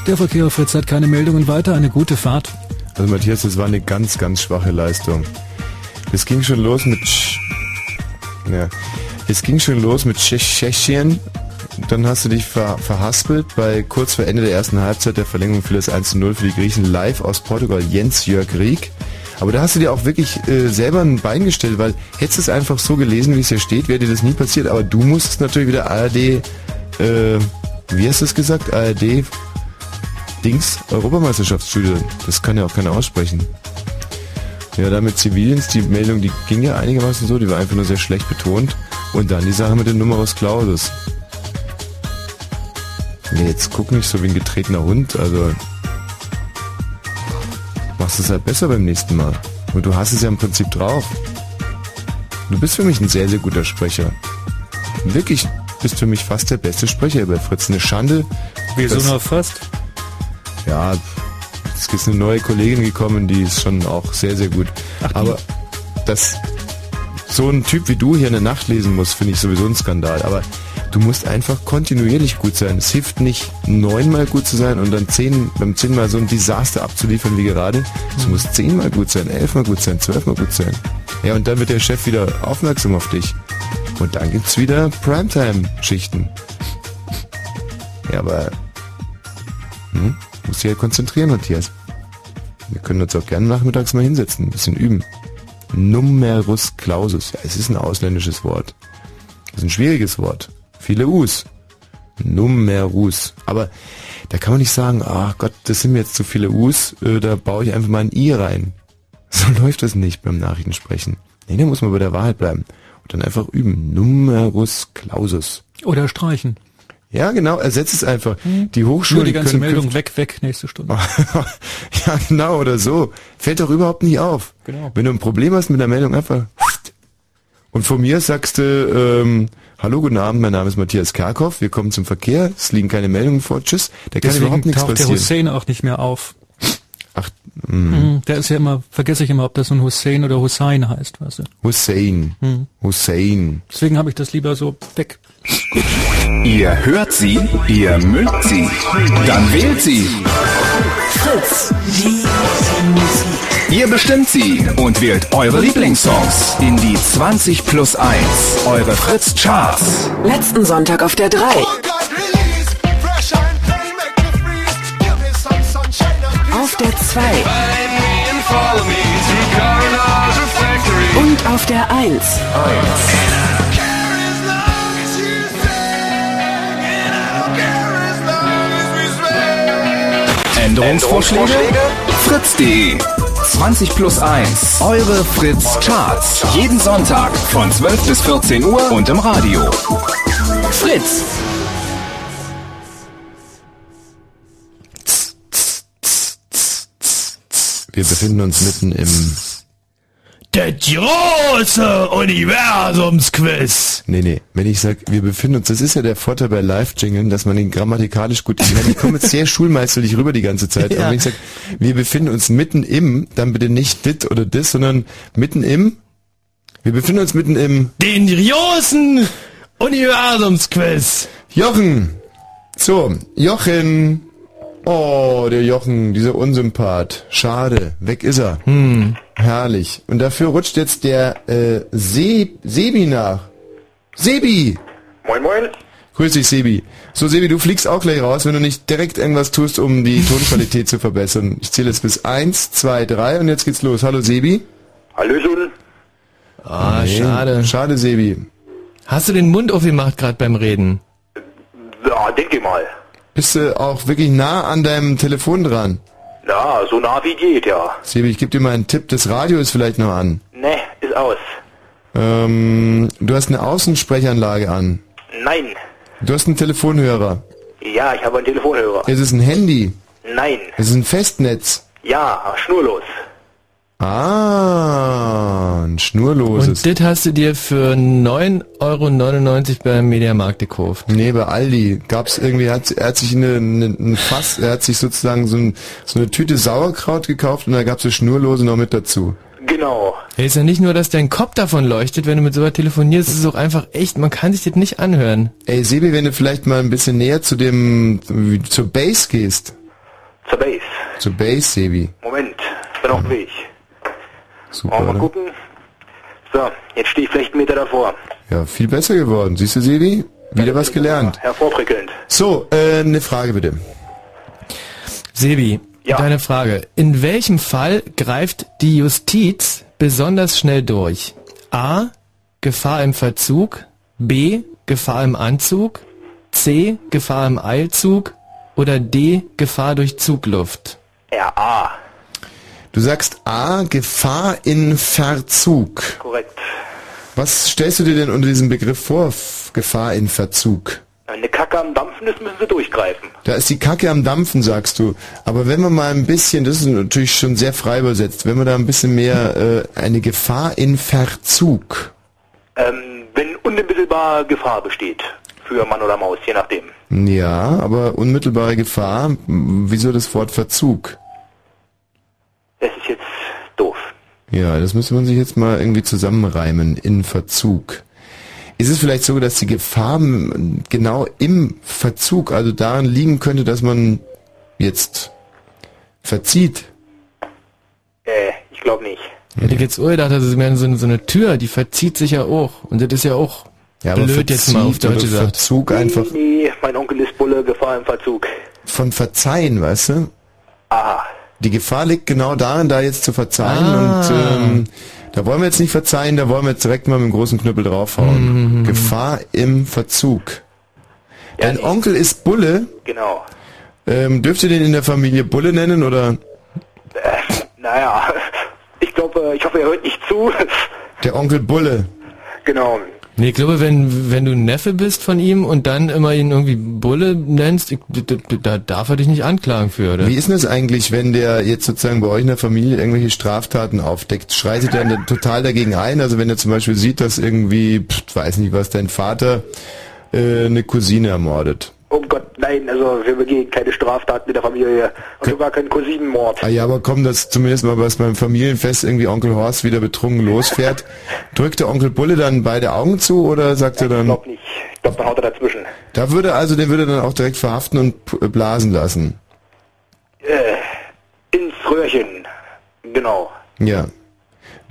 Der Verkehr Fritz hat keine Meldungen weiter. Eine gute Fahrt. Also Matthias, das war eine ganz, ganz schwache Leistung. Es ging schon los mit... Ja. Es ging schon los mit Tschech- Tschechien. Dann hast du dich ver verhaspelt bei kurz vor Ende der ersten Halbzeit der Verlängerung für das 1 zu 0 für die Griechen live aus Portugal Jens Jörg Rieck. Aber da hast du dir auch wirklich äh, selber ein Bein gestellt, weil hättest du es einfach so gelesen, wie es hier steht, wäre dir das nie passiert. Aber du musstest natürlich wieder ARD, äh, wie hast du es gesagt? ARD Dings, Europameisterschaftsstudio. Das kann ja auch keiner aussprechen. Ja, da mit Zivildienst, die Meldung, die ging ja einigermaßen so, die war einfach nur sehr schlecht betont. Und dann die Sache mit dem Numerus Clausus. Nee, jetzt guck nicht so wie ein getretener Hund, also machst es halt besser beim nächsten Mal. Und du hast es ja im Prinzip drauf. Du bist für mich ein sehr, sehr guter Sprecher. Wirklich bist für mich fast der beste Sprecher bei Fritz. Eine Schande. Wieso nur fast? Ja, es ist eine neue Kollegin gekommen, die ist schon auch sehr, sehr gut. Aber das so ein Typ wie du hier in der Nacht lesen muss, finde ich sowieso ein Skandal. Aber du musst einfach kontinuierlich gut sein. Es hilft nicht, neunmal gut zu sein und dann zehn, beim zehnmal so ein Desaster abzuliefern wie gerade. Es muss zehnmal gut sein, elfmal gut sein, zwölfmal gut sein. Ja, und dann wird der Chef wieder aufmerksam auf dich. Und dann gibt's wieder Primetime-Schichten. Ja, aber hm, musst dich ja konzentrieren, Matthias. Wir können uns auch gerne nachmittags mal hinsetzen, ein bisschen üben. Numerus clausus. Ja, es ist ein ausländisches Wort. Das ist ein schwieriges Wort. Viele U's. Numerus. Aber da kann man nicht sagen, ach Gott, das sind mir jetzt zu viele U's, äh, da baue ich einfach mal ein I rein. *laughs* So läuft das nicht beim Nachrichtensprechen. Nee, da muss man bei der Wahrheit bleiben. Und dann einfach üben. Numerus clausus. Oder streichen. Ja, genau, ersetzt es einfach. Die Hm. Nur die ganze Meldung weg, weg, nächste Stunde. *laughs* ja, genau, oder so. Fällt doch überhaupt nicht auf. Genau. Wenn du ein Problem hast mit der Meldung, einfach. Und von mir sagst du, ähm, hallo, guten Abend, mein Name ist Matthias Kerkhoff, wir kommen zum Verkehr, es liegen keine Meldungen vor, tschüss, da kann Deswegen überhaupt nichts taucht der passieren. Hussein auch nicht mehr auf. Ach, Mhm. Der ist ja immer, vergesse ich immer, ob das nun Hussein oder Hussein heißt, weißt du. Hussein. Hm. Hussein. Deswegen habe ich das lieber so weg. Ihr hört sie, ihr mögt sie. Dann wählt sie. Fritz. Ihr bestimmt sie und wählt eure Lieblingssongs in die 20 plus 1. Eure Fritz Charts. Letzten Sonntag auf der 3. Auf der 2. Und auf der 1. Änderungsvorschläge? Fritz.de 20 plus 1. Eure Fritz Charts. Jeden Sonntag von 12 bis 14 Uhr und im Radio. Fritz. Wir befinden uns mitten im Der große Universumsquiz. Nee, nee, wenn ich sag, wir befinden uns, das ist ja der Vorteil bei Live-Jingeln, dass man den grammatikalisch gut, ich, meine, ich komme jetzt sehr schulmeisterlich rüber die ganze Zeit, Ja. aber wenn ich sag, wir befinden uns mitten im, dann bitte nicht dit oder dis, sondern mitten im, wir befinden uns mitten im Den großen Universumsquiz. Jochen. So, Jochen. Oh, der Jochen, dieser Unsympath. Schade, weg ist er. Hm. Herrlich. Und dafür rutscht jetzt der äh, Se Sebi nach. Sebi! Moin, moin. Grüß dich, Sebi. So, Sebi, du fliegst auch gleich raus, wenn du nicht direkt irgendwas tust, um die Tonqualität *laughs* zu verbessern. Ich zähle jetzt bis eins, zwei, drei und jetzt geht's los. Hallo, Sebi. Hallöchen. Ah, Nee, schade. Schade, Sebi. Hast du den Mund aufgemacht gerade beim Reden? Ja, denke mal. Bist du auch wirklich nah an deinem Telefon dran? Ja, so nah wie geht, ja. Sebi, ich gebe dir mal einen Tipp. Das Radio ist vielleicht noch an. Ne, ist aus. Ähm, du hast eine Außensprechanlage an. Nein. Du hast einen Telefonhörer. Ja, ich habe einen Telefonhörer. Es ist ein Handy. Nein. Es ist ein Festnetz. Ja, schnurlos. Ah, ein schnurloses. Und das hast du dir für 9,99 Euro beim Mediamarkt gekauft. Nee, bei Aldi gab's irgendwie, er hat, er hat sich eine, eine, ein Fass, er hat sich sozusagen so, ein, so eine Tüte Sauerkraut gekauft und da gab's das Schnurlose noch mit dazu. Genau. Ja, ist ja nicht nur, dass dein Kopf davon leuchtet, wenn du mit sowas telefonierst, es ist auch einfach echt, man kann sich das nicht anhören. Ey, Sebi, wenn du vielleicht mal ein bisschen näher zu dem, zur Base gehst. Zur Base. Zur Base, Sebi. Moment, bin auf dem Weg. Super, mal oder? gucken. So, jetzt stehe ich vielleicht einen Meter davor. Ja, viel besser geworden. Siehst du, Sebi? Wieder was gelernt. Hervorprickelnd. So, äh, eine Frage bitte. Sebi, deine Frage. In welchem Fall greift die Justiz besonders schnell durch? A. Gefahr im Verzug. B. Gefahr im Anzug. C. Gefahr im Eilzug. Oder D. Gefahr durch Zugluft. RA. Du sagst A, Gefahr in Verzug. Korrekt. Was stellst du dir denn unter diesem Begriff vor, Gefahr in Verzug? Eine Kacke am Dampfen ist, müssen sie durchgreifen. Da ist die Kacke am Dampfen, sagst du. Aber wenn man mal ein bisschen, das ist natürlich schon sehr frei übersetzt, wenn man da ein bisschen mehr äh, eine Gefahr in Verzug. Ähm, wenn unmittelbar Gefahr besteht. Für Mann oder Maus, je nachdem. Ja, aber unmittelbare Gefahr, wieso das Wort Verzug? Das ist jetzt doof. Ja, das müsste man sich jetzt mal irgendwie zusammenreimen in Verzug. Ist es vielleicht so, dass die Gefahr genau im Verzug, also daran liegen könnte, dass man jetzt verzieht? Äh, ich glaube nicht. Hätte ich jetzt auch gedacht, das ist mehr so, eine- so eine Tür, die verzieht sich ja auch. Und das ist ja auch Ja, aber blöd jetzt mal auf verzieht Deutsch gesagt. Verzug einfach Nee, mein Onkel ist Bulle, Gefahr im Verzug. von Verzeihen, weißt du? Aha. Die Gefahr liegt genau darin, da jetzt zu verzeihen Ah. und ähm, da wollen wir jetzt nicht verzeihen, da wollen wir jetzt direkt mal mit dem großen Knüppel draufhauen. Mhm. Gefahr im Verzug. Dein Onkel ist Bulle. Genau. Ähm, dürft ihr den in der Familie Bulle nennen oder Äh, naja, *laughs* ich glaube, äh, ich hoffe, er hört nicht zu. der Onkel Bulle? genau. Nee, ich glaube, wenn, wenn du Neffe bist von ihm und dann immer ihn irgendwie Bulle nennst, ich, da darf er dich nicht anklagen für, oder? Wie ist denn das eigentlich, wenn der jetzt sozusagen bei euch in der Familie irgendwelche Straftaten aufdeckt? Schreitet er dann total dagegen ein? Also wenn er zum Beispiel sieht, dass irgendwie, pff, weiß nicht was, dein Vater äh, eine Cousine ermordet. Oh Gott, nein, also wir begehen keine Straftaten in der Familie. Und sogar keinen Cousinenmord. Ah ja, aber komm, dass zumindest mal was beim Familienfest irgendwie Onkel Horst wieder betrunken *laughs* losfährt. Drückt der Onkel Bulle dann beide Augen zu oder sagt er dann... Ich glaub nicht. Ich glaube, dann haut er dazwischen. Da würde also, den würde er dann auch direkt verhaften und p- blasen lassen. Äh, ins Röhrchen. Genau. Ja.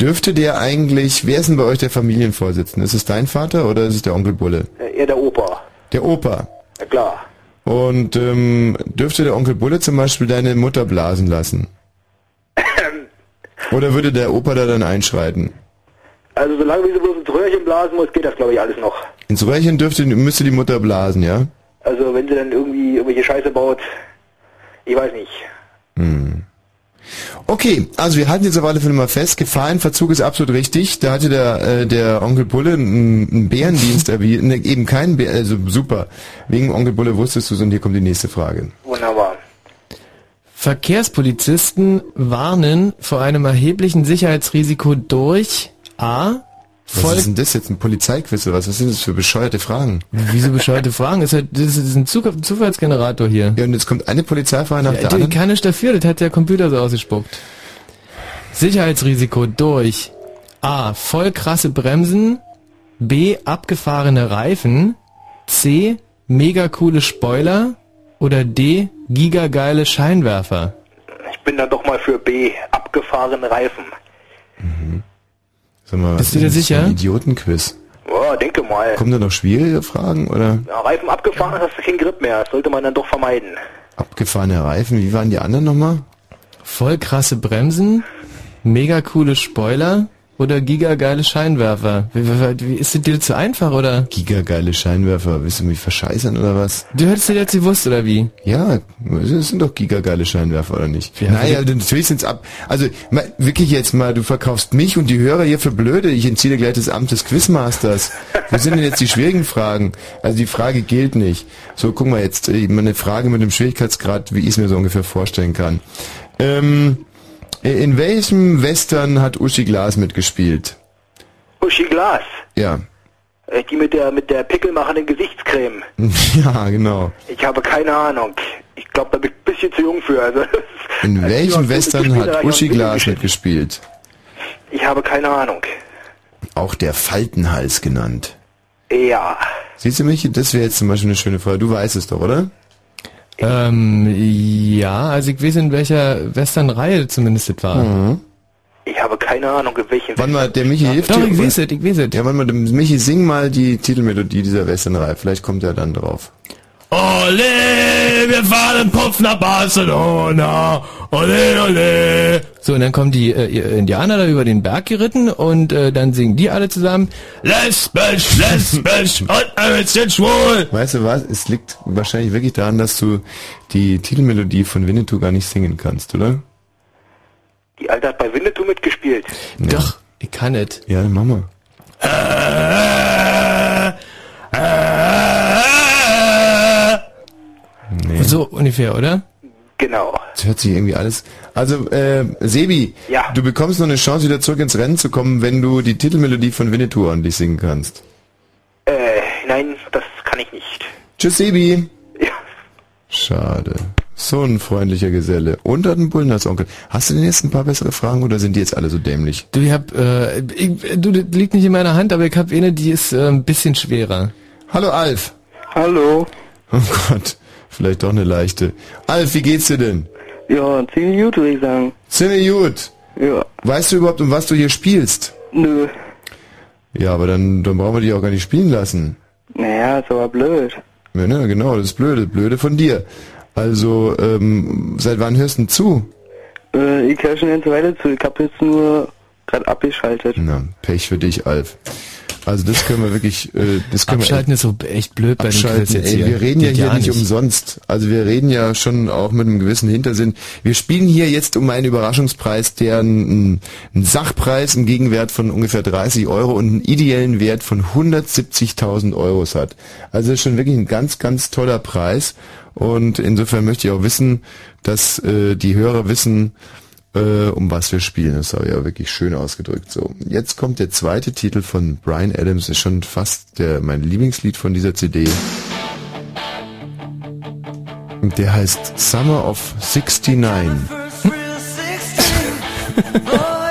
Dürfte der eigentlich, wer ist denn bei euch der Familienvorsitzende? Ist es dein Vater oder ist es der Onkel Bulle? Äh, er der Opa. Der Opa. Na klar. Und ähm, dürfte der Onkel Bulle zum Beispiel deine Mutter blasen lassen? Oder würde der Opa da dann einschreiten? Also solange wir sie bloß ins Röhrchen blasen muss, geht das glaube ich alles noch. Ins Röhrchen dürfte, müsste die Mutter blasen, ja? Also wenn sie dann irgendwie irgendwelche Scheiße baut, ich weiß nicht. Hm. Okay, also wir halten jetzt auf alle Fälle mal fest, Gefahrenverzug ist absolut richtig. Da hatte der, äh, der Onkel Bulle einen, einen Bärendienst *laughs* erwiesen, ne, eben keinen Bär, also super. Wegen Onkel Bulle wusstest du und hier kommt die nächste Frage. Wunderbar. Verkehrspolizisten warnen vor einem erheblichen Sicherheitsrisiko durch A. Was Voll ist denn das jetzt, ein Polizeiquiz oder was? Was sind das für bescheuerte Fragen? Wieso bescheuerte Fragen? Ist halt, das ist ein Zuf- Zufallsgenerator hier. Ja, und jetzt kommt eine Polizeifrage nach Ja, der die anderen. kann nicht dafür, das hat der Computer so ausgespuckt. Sicherheitsrisiko durch A. Voll krasse Bremsen, B. Abgefahrene Reifen, C. Mega coole Spoiler oder D. Gigageile Scheinwerfer. Ich bin dann doch mal für B. Abgefahrene Reifen. Sag mal, Bist du dir sicher? Ein Idiotenquiz. Ja, denke mal. Kommen da noch schwierige Fragen oder Ja, Reifen abgefahren, hast du keinen Grip mehr. Das sollte man dann doch vermeiden. abgefahrene Reifen? Wie waren die anderen nochmal? Voll krasse Bremsen, mega coole Spoiler oder gigageile Scheinwerfer. Wie, wie, wie ist das dir zu einfach oder? Gigageile Scheinwerfer. Willst du mich verscheißern oder was? Du hättest dir jetzt gewusst oder wie? Ja, das sind doch gigageile Scheinwerfer, oder nicht? Ja, naja, für natürlich sind's ab. Also, mal, wirklich jetzt mal, du verkaufst mich und die Hörer hier für blöde. Ich entziehe gleich das Amt des Quizmasters. Wo sind denn jetzt die schwierigen Fragen? Also, die Frage gilt nicht. So, guck mal jetzt, äh, eine Frage mit dem Schwierigkeitsgrad, wie ich es mir so ungefähr vorstellen kann. Ähm, in welchem Western hat Uschi Glas mitgespielt? Uschi Glas. Ja. Äh, Die mit der mit der pickelmachenden Gesichtscreme. *laughs* Ja, genau. Ich habe keine Ahnung. Ich glaube, da bin ich ein bisschen zu jung für. Also, In als welchem Western hat Uschi Glas mitgespielt? Ich habe keine Ahnung. Auch der Faltenhals genannt. Ja. Siehst du mich? Das wäre jetzt zum Beispiel eine schöne Frage. Du weißt es doch, oder? Ähm, ja, also ich weiß in welcher Western-Reihe zumindest das war. Mhm. Ich habe keine Ahnung, in welchem. Wann mal, der Michi hilft Doch, dir. ich weiß es, ich weiß es. Ja, wann mal, dem Michi, sing mal die Titelmelodie dieser Westernreihe. Vielleicht kommt er dann drauf. Ole, wir fahren Puff nach Barcelona. Ole, ole. So, und dann kommen die äh, Indianer da über den Berg geritten und äh, dann singen die alle zusammen. Lesbisch, lesbisch *laughs* und ein bisschen schwul. Weißt du was? Es liegt wahrscheinlich wirklich daran, dass du die Titelmelodie von Winnetou gar nicht singen kannst, oder? Die Alte hat bei Winnetou mitgespielt. Doch, ich kann nicht. Ja, dann mach Nee. So ungefähr, oder? Genau. Das hört sich irgendwie alles. Also, äh, Sebi, Ja. du bekommst noch eine Chance, wieder zurück ins Rennen zu kommen, wenn du die Titelmelodie von Winnetou ordentlich singen kannst. Äh, nein, das kann ich nicht. Tschüss, Sebi. Schade. So ein freundlicher Geselle. Und hat einen Bullen als Onkel. Hast du denn jetzt ein paar bessere Fragen oder sind die jetzt alle so dämlich? Du, ich hab, äh, ich, du, das liegt nicht in meiner Hand, aber ich hab eine, die ist äh, ein bisschen schwerer. Hallo Alf. Hallo. Oh Gott, vielleicht doch eine leichte. Alf, wie geht's dir denn? Ja, ziemlich gut, würde ich sagen. Ziemlich gut. Ja. Weißt du überhaupt, um was du hier spielst? Nö. Ja, aber dann, dann brauchen wir dich auch gar nicht spielen lassen. Naja, ist aber blöd. Ja, ne, genau, das ist blöde, blöde von dir. Also, ähm, seit wann hörst du denn zu? Äh, ich höre schon eine ganze Weile zu. Ich hab jetzt nur gerade abgeschaltet. Na, Pech für dich, Alf. Also das können wir wirklich, äh, das können Abschalten wir ist so echt blöd bei den abschalten. Quiz jetzt Ey, wir reden ja hier gar nicht, umsonst. Also wir reden ja schon auch mit einem gewissen Hintersinn. Wir spielen hier jetzt um einen Überraschungspreis, der einen, einen Sachpreis im Gegenwert von ungefähr 30 Euro und einen ideellen Wert von 170.000 Euros hat. Also das ist schon wirklich ein ganz, ganz toller Preis. Und insofern möchte ich auch wissen, dass äh, die Hörer wissen, äh, um was wir spielen. Das habe ich ja wirklich schön ausgedrückt. So, jetzt kommt der zweite Titel von Brian Adams. Ist schon fast der, mein Lieblingslied von dieser CD. Und der heißt Summer of 69. *laughs*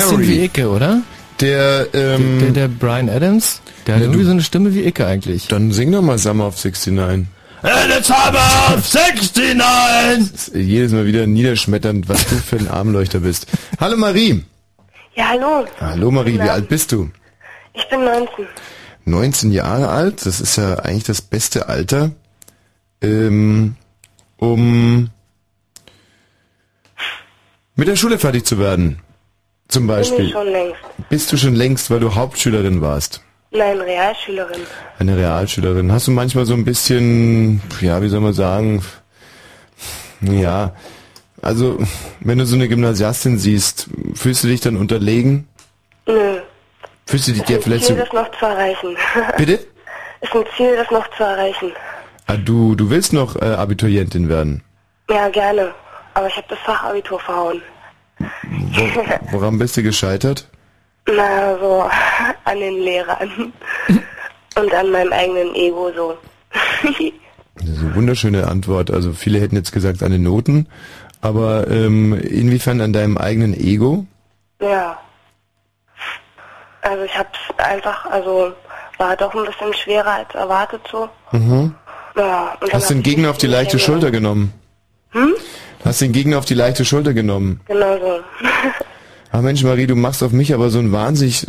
bisschen wie Icke, oder? Der, ähm, der, der Brian Adams, der hat irgendwie du- so eine Stimme wie Icke eigentlich. Dann sing doch mal Summer of 69. And it's summer of 69! Das ist jedes Mal wieder niederschmetternd, was du für ein Armleuchter bist. Hallo Marie. Ja, hallo. Hallo Marie, wie alt bist du? Ich bin 19. 19 Jahre alt, das ist ja eigentlich das beste Alter, ähm, um Mit der Schule fertig zu werden. Zum Bin Beispiel. ich schon längst. Bist du schon längst, weil du Hauptschülerin warst? Nein, Realschülerin. Eine Realschülerin. Hast du manchmal so ein bisschen, ja, wie soll man sagen, ja, also, wenn du so eine Gymnasiastin siehst, fühlst du dich dann unterlegen? Nö. Fühlst du dich Ist dir ein vielleicht Ziel, so, das noch zu erreichen. *laughs* bitte? Ist ein Ziel, das noch zu erreichen. Ah, du, du willst noch äh, Abiturientin werden. Ja, gerne. Aber ich habe das Fachabitur verhauen. Wo, woran bist du gescheitert? Na, so an den Lehrern. *laughs* Und an meinem eigenen Ego so. Das ist eine wunderschöne Antwort. Also viele hätten jetzt gesagt an den Noten, aber ähm, inwiefern an deinem eigenen Ego? ja. Also ich hab's einfach, also war doch ein bisschen schwerer als erwartet so. Mhm. Ja, Hast den Gegner auf die leichte Schulter genommen? Hm? Hast den Gegner auf die leichte Schulter genommen? Genau so. Ach Mensch, Marie, du machst auf mich aber so einen wahnsinnig,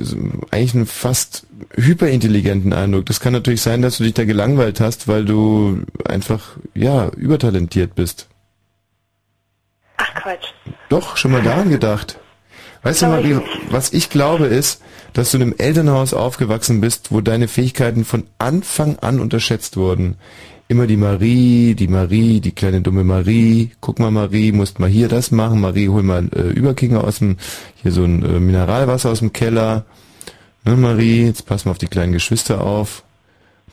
eigentlich einen fast hyperintelligenten Eindruck. Das kann natürlich sein, dass du dich da gelangweilt hast, weil du einfach, ja, übertalentiert bist. Ach Quatsch. Doch, schon mal daran gedacht. Weißt du, Marie, was ich glaube ist, dass du in einem Elternhaus aufgewachsen bist, wo deine Fähigkeiten von Anfang an unterschätzt wurden. Immer die Marie, die Marie, die kleine dumme Marie. Guck mal, Marie, musst mal hier das machen. Marie, hol mal äh, Überkinger aus dem, hier so ein äh, Mineralwasser aus dem Keller. Ne, Marie, jetzt pass mal auf die kleinen Geschwister auf.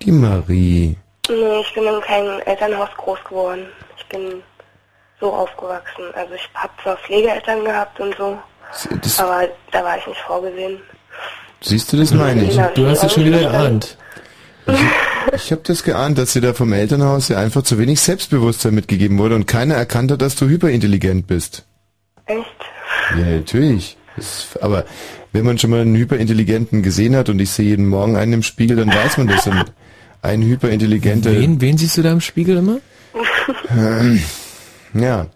Die Marie. Nee, ich bin in keinem Elternhaus groß geworden. Ich bin so aufgewachsen. Also ich habe zwar Pflegeeltern gehabt und so, Das, aber da war ich nicht vorgesehen. siehst du, das meine ich. Du hast es schon wieder geahnt. Ich habe das geahnt, dass dir da vom Elternhaus ja einfach zu wenig Selbstbewusstsein mitgegeben wurde und keiner erkannt hat, dass du hyperintelligent bist. Echt? Ja, natürlich. Das, aber wenn man schon mal einen Hyperintelligenten gesehen hat und ich sehe jeden Morgen einen im Spiegel, dann weiß man das. Und ein hyperintelligenter... Wen, wen siehst du da im Spiegel immer? Ähm, ja.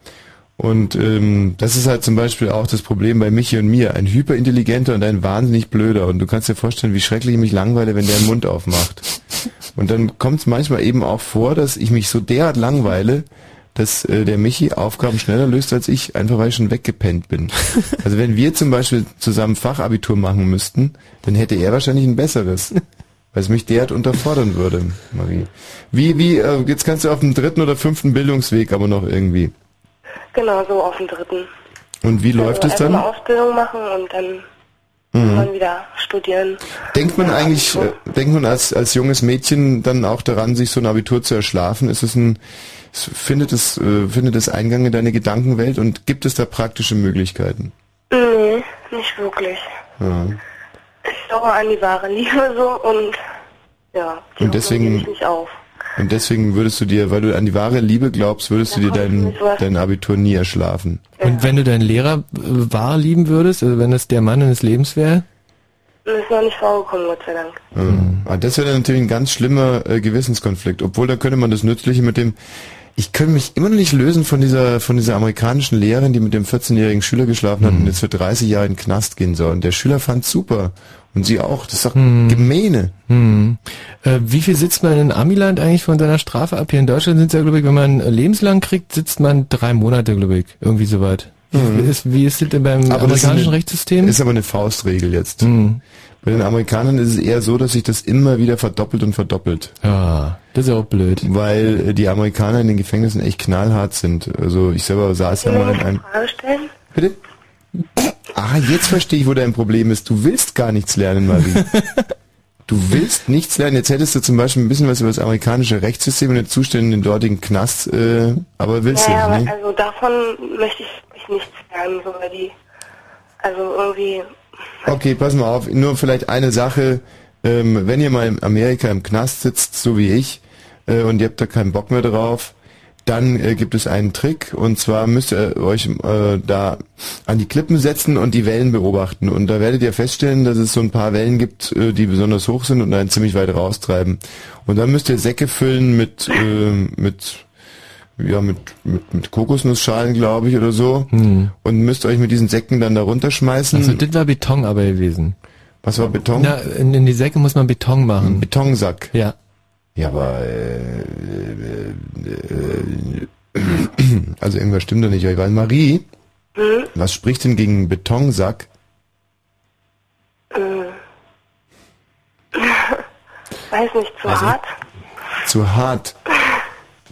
Und ähm, das ist halt zum Beispiel auch das Problem bei Michi und mir. Ein hyperintelligenter und ein wahnsinnig blöder. Und du kannst dir vorstellen, wie schrecklich ich mich langweile, wenn der den Mund aufmacht. Und dann kommt es manchmal eben auch vor, dass ich mich so derart langweile, dass äh, der Michi Aufgaben schneller löst als ich, einfach weil ich schon weggepennt bin. *laughs* Also wenn wir zum Beispiel zusammen Fachabitur machen müssten, dann hätte er wahrscheinlich ein besseres. Weil es mich derart unterfordern würde, Marie. Wie, wie, äh, jetzt kannst du auf dem dritten oder fünften Bildungsweg aber noch irgendwie. Genau, so auf dem dritten. Und wie läuft es also dann? Eine Ausbildung machen und dann Mhm. mal wieder studieren. Denkt man eigentlich, äh, denkt man als, als junges Mädchen dann auch daran, sich so ein Abitur zu erschlafen? Ist es ein, es- findet es, äh, findet es Eingang in deine Gedankenwelt und gibt es da praktische Möglichkeiten? Nee, nicht wirklich. Ja. Ich glaube an die wahre Liebe so und ja, Und deswegen- auf. Und deswegen würdest du dir, weil du an die wahre Liebe glaubst, würdest du dir dein, dein Abitur nie erschlafen. Und wenn du deinen Lehrer äh, wahr lieben würdest, also wenn das der Mann deines Lebens wäre? Das ist noch nicht vorgekommen, Gott sei Dank. Mhm. Aber das wäre natürlich ein ganz schlimmer äh, Gewissenskonflikt. Obwohl da könnte man das Nützliche mit dem. Ich kann mich immer noch nicht lösen von dieser von dieser amerikanischen Lehrerin, die mit dem 14-jährigen Schüler geschlafen hat und jetzt für 30 Jahre in den Knast gehen soll. Und der Schüler fand super. Und sie auch. Das ist doch Gemeine. Hm. Äh, wie viel sitzt man in Amiland eigentlich von seiner Strafe ab? Hier in Deutschland sind es ja, glaube ich, wenn man lebenslang kriegt, sitzt man drei Monate, glaube ich. Irgendwie soweit. Wie, Mhm. ist, wie ist das denn beim Aber das ist amerikanischen eine- Rechtssystem? Ist aber eine Faustregel jetzt. Mhm. Bei den Amerikanern ist es eher so, dass sich das immer wieder verdoppelt und verdoppelt. Ja, das ist ja auch blöd. Weil äh, die Amerikaner in den Gefängnissen echt knallhart sind. Also ich selber saß ja mal in eine einem... Frage stellen? Bitte? Ah, jetzt verstehe ich, wo dein Problem ist. Du willst gar nichts lernen, Marie. Du willst nichts lernen. Jetzt hättest du zum Beispiel ein bisschen was über das amerikanische Rechtssystem und den Zustand in den dortigen Knast, äh, aber willst ja, du nicht. Ne? also davon möchte ich, ich nichts lernen, so die, also irgendwie, Okay, pass mal auf. Nur vielleicht eine Sache. Ähm, wenn ihr mal in Amerika im Knast sitzt, so wie ich, äh, und ihr habt da keinen Bock mehr drauf, dann äh, gibt es einen Trick und zwar müsst ihr euch äh, da an die Klippen setzen und die Wellen beobachten und da werdet ihr feststellen, dass es so ein paar Wellen gibt, äh, die besonders hoch sind und einen ziemlich weit raustreiben. Und dann müsst ihr Säcke füllen mit äh, mit ja mit mit, mit Kokosnussschalen, glaube ich, oder so Hm. und müsst euch mit diesen Säcken dann da runterschmeißen. Also das war Beton aber gewesen. Was war Beton? Na, in, in die Säcke muss man Beton machen. Betonsack. Ja. Ja, aber äh, äh, äh, also irgendwas stimmt da nicht. Weil Marie, Hm? Was spricht denn gegen Betonsack? Äh. *laughs* Weiß nicht, zu nicht. hart? Zu hart.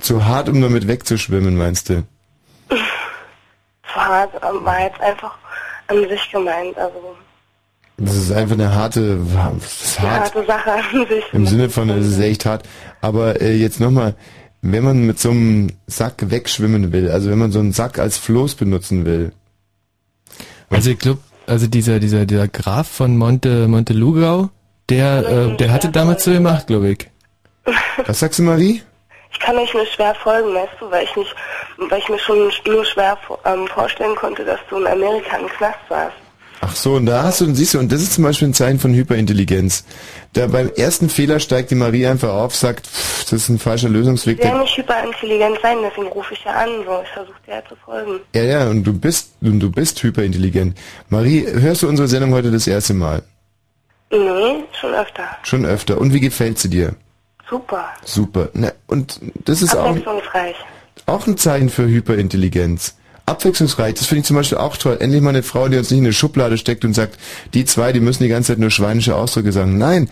Zu hart, um damit wegzuschwimmen, meinst du? Zu hart war jetzt einfach an sich gemeint. Also Das ist einfach eine harte, das ist eine hart. harte Sache an sich. Im Sinne von, es ist echt hart. Aber äh, jetzt nochmal, wenn man mit so einem Sack wegschwimmen will, also wenn man so einen Sack als Floß benutzen will, Also ich glaube, also dieser, dieser, dieser Graf von Monte, Monte Lugau, der, äh, der hatte damals so gemacht, glaube ich. was sagst du, Marie? Ich kann euch nur schwer folgen, weißt du, weil ich nicht, weil ich mir schon nur schwer ähm, vorstellen konnte, dass du in Amerika im Knast warst. Ach so, und da hast du, und siehst du, und das ist zum Beispiel ein Zeichen von Hyperintelligenz. Da beim ersten Fehler steigt die Marie einfach auf, sagt, pff, das ist ein falscher Lösungsweg. Ich will nicht hyperintelligent sein, deswegen rufe ich ja an, so, ich versuche dir ja zu folgen. ja, ja, und du bist, und du bist hyperintelligent. Marie, hörst du unsere Sendung heute das erste Mal? Nee, schon öfter. Schon öfter. Und wie gefällt sie dir? Super. Super. Na, und das ist auch, auch ein Zeichen für Hyperintelligenz. Abwechslungsreich, das finde ich zum Beispiel auch toll. Endlich mal eine Frau, die uns nicht in eine Schublade steckt und sagt, die zwei, die müssen die ganze Zeit nur schweinische Ausdrücke sagen. Nein,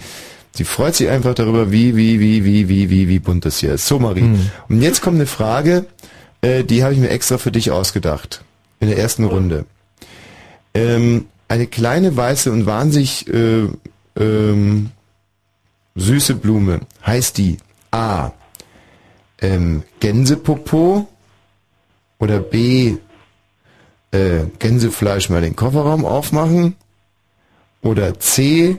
sie freut sich einfach darüber, wie, wie, wie, wie, wie, wie, wie bunt das hier ist. So, Marie. Und jetzt kommt eine Frage, äh, die habe ich mir extra für dich ausgedacht. In der ersten Runde. Ähm, eine kleine weiße und wahnsinnig äh, ähm, süße Blume. Heißt die A. Ähm, Gänsepopo oder B. Äh, Gänsefleisch mal den Kofferraum aufmachen oder C.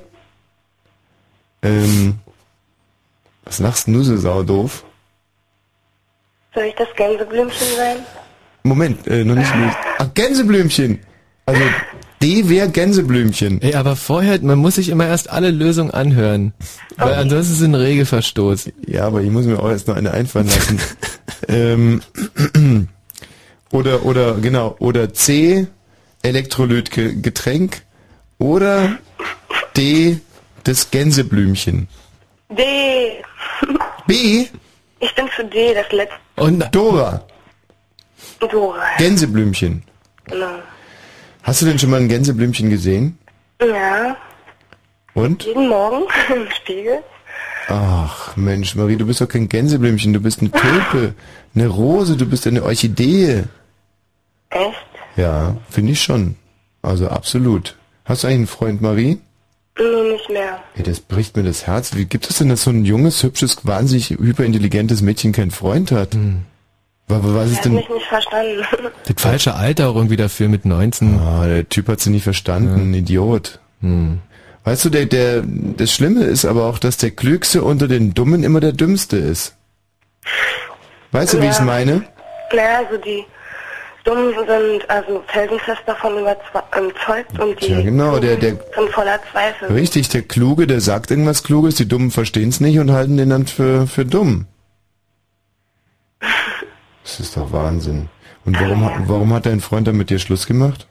Ähm, was lachst du so saudoof? Soll ich das Gänseblümchen sein? Moment, äh, noch nicht. Ach, Gänseblümchen. Also D wäre Gänseblümchen. Ey, aber vorher, man muss sich immer erst alle Lösungen anhören. Weil ansonsten ist es ein Regelverstoß. Ja, aber ich muss mir auch erst noch eine einfallen lassen. *laughs* ähm, oder, oder, genau, oder C, Elektrolytgetränk oder D, das Gänseblümchen. D. B, Ich bin für D, das letzte. und Dora, Dora. Gänseblümchen. Genau. Hast du denn schon mal ein Gänseblümchen gesehen? Ja, Und? jeden Morgen *laughs* im Spiegel. Ach, Mensch, Marie, du bist doch kein Gänseblümchen, du bist eine Tulpe, eine Rose, du bist eine Orchidee. Echt? Ja, finde ich schon. Also absolut. Hast du eigentlich einen Freund, Marie? Nee, nicht mehr. Ey, das bricht mir das Herz. Wie gibt es denn, dass so ein junges, hübsches, wahnsinnig hyperintelligentes Mädchen keinen Freund hat? Was, was Er ist hat denn... mich nicht verstanden. *laughs* Das falsche Alter auch irgendwie dafür mit 19. Ah, der Typ hat sie nicht verstanden, ein Idiot. Weißt du, der, der, das Schlimme ist aber auch, dass der Klügste unter den Dummen immer der Dümmste ist. Weißt du, wie ich es Ja. meine? naja, also die Dummen sind also felsenfest davon überzeugt und die Ja, genau, der, der, sind voller Zweifel. richtig, der Kluge, der sagt irgendwas Kluges, die Dummen verstehen es nicht und halten den dann für, für dumm. Das ist doch Wahnsinn. Und warum, hat- warum hat dein Freund dann mit dir Schluss gemacht?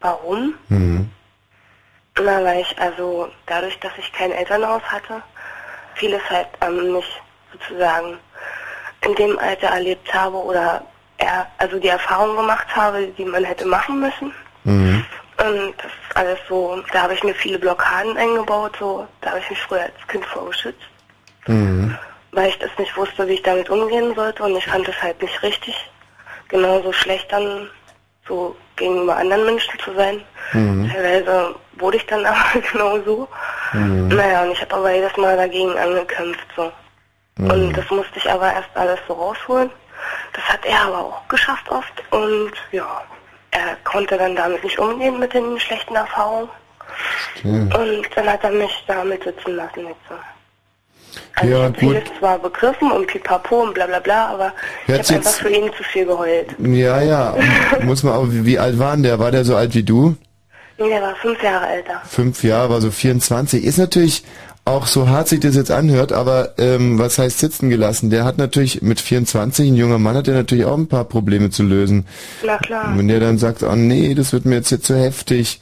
Warum? Hm. Na, weil ich also dadurch, dass ich kein Elternhaus hatte, vieles halt ähm, nicht sozusagen in dem Alter erlebt habe oder er, also die Erfahrung gemacht habe, die man hätte machen müssen. Mhm. Und das ist alles so, da habe ich mir viele Blockaden eingebaut, so, da habe ich mich früher als Kind vorgeschützt, Mhm. weil ich das nicht wusste, wie ich damit umgehen sollte und ich fand es halt nicht richtig, genauso schlecht dann so gegenüber anderen Menschen zu sein. Mhm. Teilweise wurde ich dann *laughs* aber genau so. Mhm. Naja, und ich habe aber jedes Mal dagegen angekämpft, so. Mhm. Und das musste ich aber erst alles so rausholen. Das hat er aber auch geschafft oft und ja, er konnte dann damit nicht umgehen mit den schlechten Erfahrungen. Mhm. Und dann hat er mich damit sitzen lassen jetzt so. Also Ja, ich vieles zwar begriffen und pipapo und bla bla bla, aber ich Hört's habe einfach für ihn zu viel geheult. Ja, ja. *laughs* Muss man auch, wie, alt war denn der? War der so alt wie du? Nee, der war fünf Jahre älter. Fünf Jahre, war so 24. Ist natürlich auch so hart sich das jetzt anhört, aber ähm, was heißt sitzen gelassen? Der hat natürlich mit 24, ein junger Mann hat der natürlich auch ein paar Probleme zu lösen. Na klar. Wenn der dann sagt, oh nee, das wird mir jetzt, jetzt zu heftig.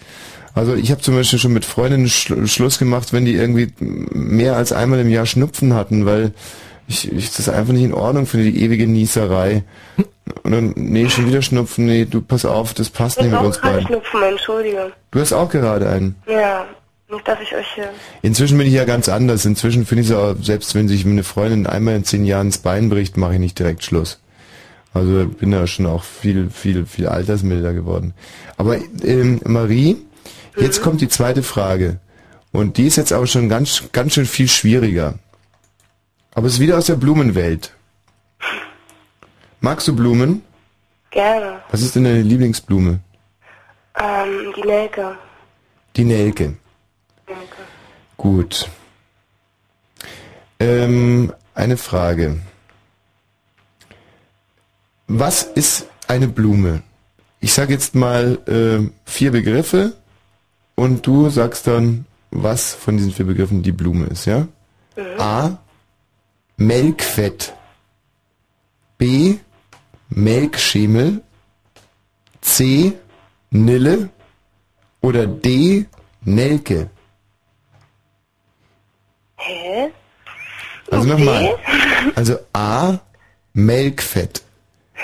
Also ich habe zum Beispiel schon mit Freundinnen Schl Schluss gemacht, wenn die irgendwie mehr als einmal im Jahr Schnupfen hatten, weil ich, ich das einfach nicht in Ordnung finde, die ewige Nieserei. Und dann, nee, schon wieder Schnupfen, nee, du pass auf, das passt Ich nicht mit uns beiden. Schnupfen, entschuldige. Du hast auch gerade einen. Ja, nicht, dass ich euch hier... Inzwischen bin ich ja ganz anders. Inzwischen finde ich es auch, selbst wenn sich meine Freundin einmal in zehn Jahren ins Bein bricht, mache ich nicht direkt Schluss. Also bin da schon auch viel, viel, viel altersmilder geworden. Aber ähm, Marie, jetzt kommt die zweite Frage. Und die ist jetzt aber schon ganz, ganz schön viel schwieriger. Aber es ist wieder aus der Blumenwelt. Magst du Blumen? Gerne. Was ist denn deine Lieblingsblume? Ähm, die Nelke. Die Nelke. Gut. Ähm, eine Frage. Was ist eine Blume? Ich sage jetzt mal äh, vier Begriffe und du sagst dann, was von diesen vier Begriffen die Blume ist, ja? A. Melkfett. B. Melkschemel. C. Nille. Oder D. Nelke. Hä? Also nochmal. Also A. Melkfett.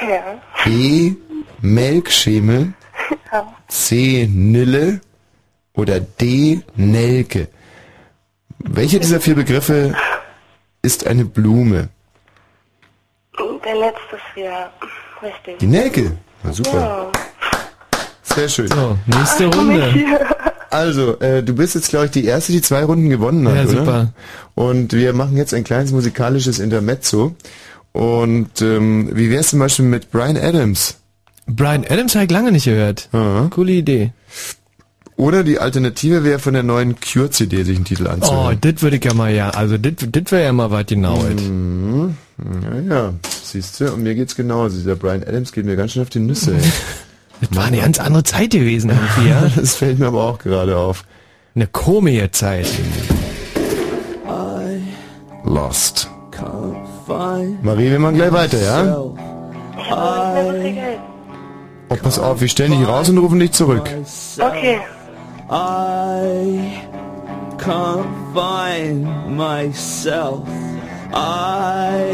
Ja. B. Melkschemel. ja. C. Nille. Oder D. Nelke. Welche dieser vier Begriffe ist eine Blume? Der letzte ist wieder richtig. Die Nelke. Na super. Ja. Sehr schön. So, nächste Runde. Also, äh, du bist jetzt, glaube ich, die erste, die zwei Runden gewonnen hat, Ja, oder? super. Und wir machen jetzt ein kleines musikalisches Intermezzo. Und ähm, wie wär's zum Beispiel mit Brian Adams? Brian Adams habe ich lange nicht gehört. Coole Idee. Oder die Alternative wäre von der neuen Cure-CD sich einen Titel Oh, anzuhören. das würde ich ja mal, ja. Also, das wäre ja mal was genau. Mhm. Ja, ja, siehst du, und mir geht's genauso. Dieser Brian Adams geht mir ganz schön auf die Nüsse. *laughs* Das war eine ganz andere Zeit gewesen irgendwie, ja. *laughs* das fällt mir aber auch gerade auf. Eine komische Zeit. Lost. Marie, wir machen gleich weiter, ja? Oh, pass auf, wir stellen dich raus und rufen dich zurück. Okay. I can't find myself. I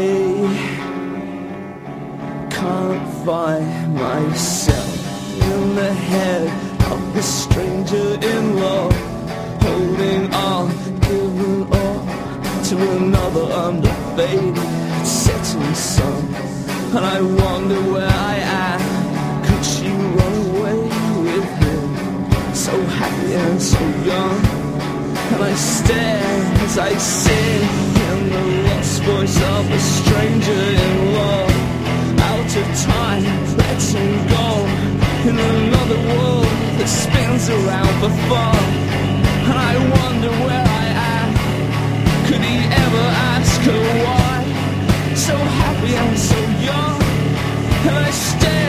can't find myself in the head of a stranger in love, holding on, giving up to another under faded setting sun. And I wonder where I am. So happy and so young. And I stare as I sit in the lost voice of a stranger in love. Out of time, letting go in another world that spins around for fun. And I wonder where I am. Could he ever ask her why? So happy and so young. And I stare,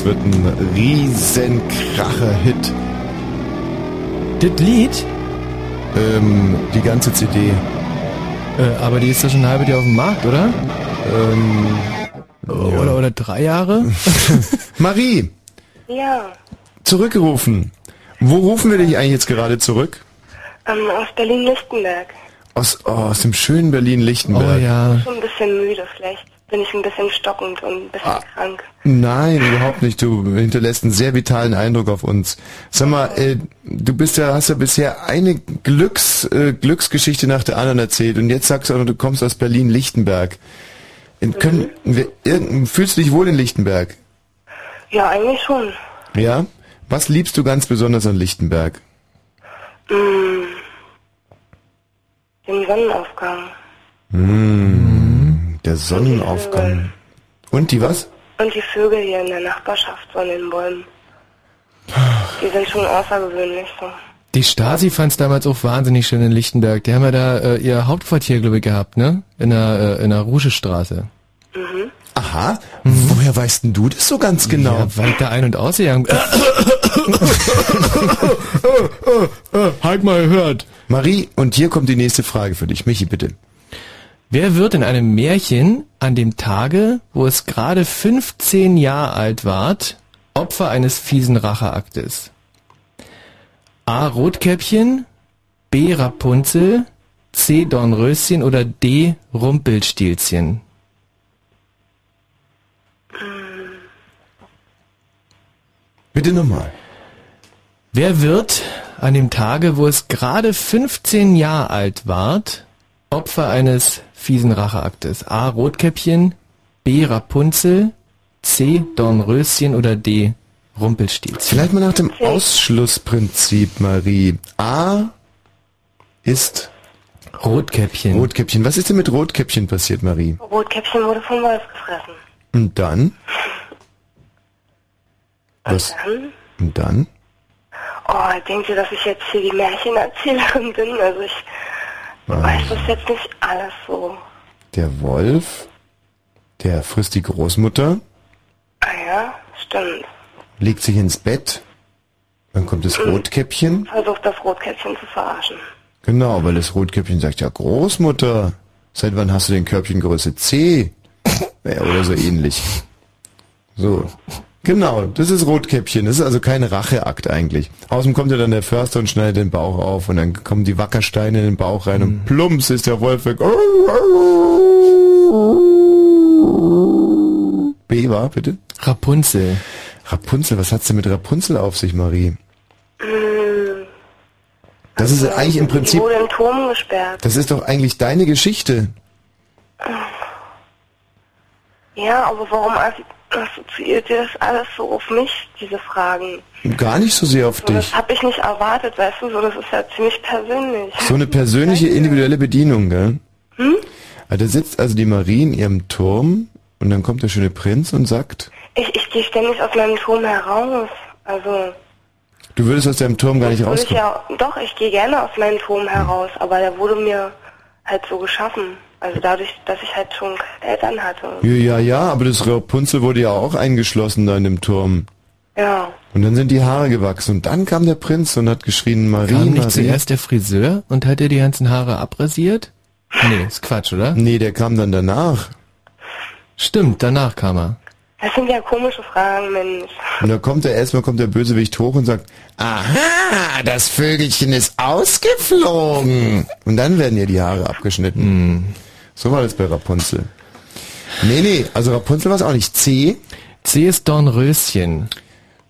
das wird ein Riesenkracher-Hit. Das Lied? Ähm, die ganze CD. Äh, aber die ist doch schon ein halbes Jahr auf dem Markt, oder? Ähm, Oder, oder drei Jahre? *laughs* *laughs* Marie, Ja, zurückgerufen. Wo rufen wir dich eigentlich jetzt gerade zurück? ähm, aus Berlin-Lichtenberg. Aus, oh, aus dem schönen Berlin-Lichtenberg. Oh ja. Schon ein bisschen müde, vielleicht bin ich ein bisschen stockend und ein bisschen krank. Nein, überhaupt nicht. Du hinterlässt einen sehr vitalen Eindruck auf uns. Sag mal, äh, du bist ja, hast ja bisher eine Glücks, äh, Glücksgeschichte nach der anderen erzählt und jetzt sagst du auch noch, du kommst aus Berlin-Lichtenberg. In, können, wir, irgend- fühlst du dich wohl in Lichtenberg? Ja, eigentlich schon. Ja? Was liebst du ganz besonders an Lichtenberg? Mm, den Sonnenaufgang. Mmh, der Sonnenaufgang. Und die was? Und die Vögel hier in der Nachbarschaft von den Bäumen. Die sind schon außergewöhnlich so. Die Stasi fand es damals auch wahnsinnig schön in Lichtenberg. Die haben ja da äh, ihr Hauptquartier, glaube ich, gehabt, ne? In der, äh, in der Ruschestraße. Mhm. Aha. Woher weißt denn du das so ganz genau? Ja, weil ich da ein- und ausgegangen bin. *laughs* halt mal gehört. Marie, und hier kommt die nächste Frage für dich. Michi, bitte. Wer wird in einem Märchen an dem Tage, wo es gerade 15 Jahre alt ward, Opfer eines fiesen Racheaktes? A. Rotkäppchen, B. Rapunzel, C. Dornröschen oder D. Rumpelstilzchen? Bitte nochmal. Wer wird an dem Tage, wo es gerade 15 Jahre alt ward, Opfer eines fiesen Racheaktes? A. Rotkäppchen, B. Rapunzel, C. Dornröschen oder D. Rumpelstilzchen? Vielleicht mal nach dem Ausschlussprinzip, Marie. A ist Rotkäppchen. Rotkäppchen. Was ist denn mit Rotkäppchen passiert, Marie? Rotkäppchen wurde vom Wolf gefressen. Und dann? Was? Dann? Und dann? Oh, denkt ihr, dass ich jetzt hier die Märchenerzählerin bin? Also ich weiß das jetzt nicht alles so. Der Wolf, der frisst die Großmutter, Ah ja, stimmt. legt sich ins Bett, dann kommt das Rotkäppchen. Versucht das Rotkäppchen zu verarschen. Genau, weil das Rotkäppchen sagt, ja Großmutter, seit wann hast du den Körbchengröße C? Ja, oder so ähnlich. So. Genau, das ist Rotkäppchen. Das ist also kein Racheakt eigentlich. Außerdem kommt ja dann der Förster und schneidet den Bauch auf und dann kommen die Wackersteine in den Bauch rein und plumps ist der Wolf weg. B war, bitte? Rapunzel. Rapunzel, was hat's denn mit Rapunzel auf sich, Marie? Das ist eigentlich im die Prinzip, wurde im Turm gesperrt. das ist doch eigentlich deine Geschichte. Ja, aber warum assoziiert ihr das alles so auf mich, diese Fragen? Gar nicht so sehr auf So, dich. das habe ich nicht erwartet, weißt du, so, das ist ja ziemlich persönlich. So eine persönliche, individuelle Bedienung, gell? Hm? Ah, Da sitzt also die Marie in ihrem Turm und dann kommt der schöne Prinz und sagt, Ich, ich gehe ständig aus meinem Turm heraus. Also, du würdest aus deinem Turm gar nicht würde ich rauskommen. ja, doch, ich gehe gerne aus meinem Turm heraus, aber der wurde mir halt so geschaffen. Also dadurch, dass ich halt schon Eltern hatte. Ja, ja, ja, aber das Rapunzel wurde ja auch eingeschlossen da in dem Turm. Ja. Und dann sind die Haare gewachsen und dann kam der Prinz und hat geschrien, Marie, Kam nicht Marie. zuerst der Friseur und hat dir die ganzen Haare abrasiert? Nee, ist Quatsch, oder? Nee, der kam dann danach. Stimmt, danach kam er. Das sind ja komische Fragen, Mensch. Und da kommt er erstmal kommt der Bösewicht hoch und sagt, aha, das Vögelchen ist ausgeflogen. Und dann werden ihr die Haare abgeschnitten. So war das bei Rapunzel. Nee, nee, also Rapunzel war es auch nicht. C. C ist Dornröschen.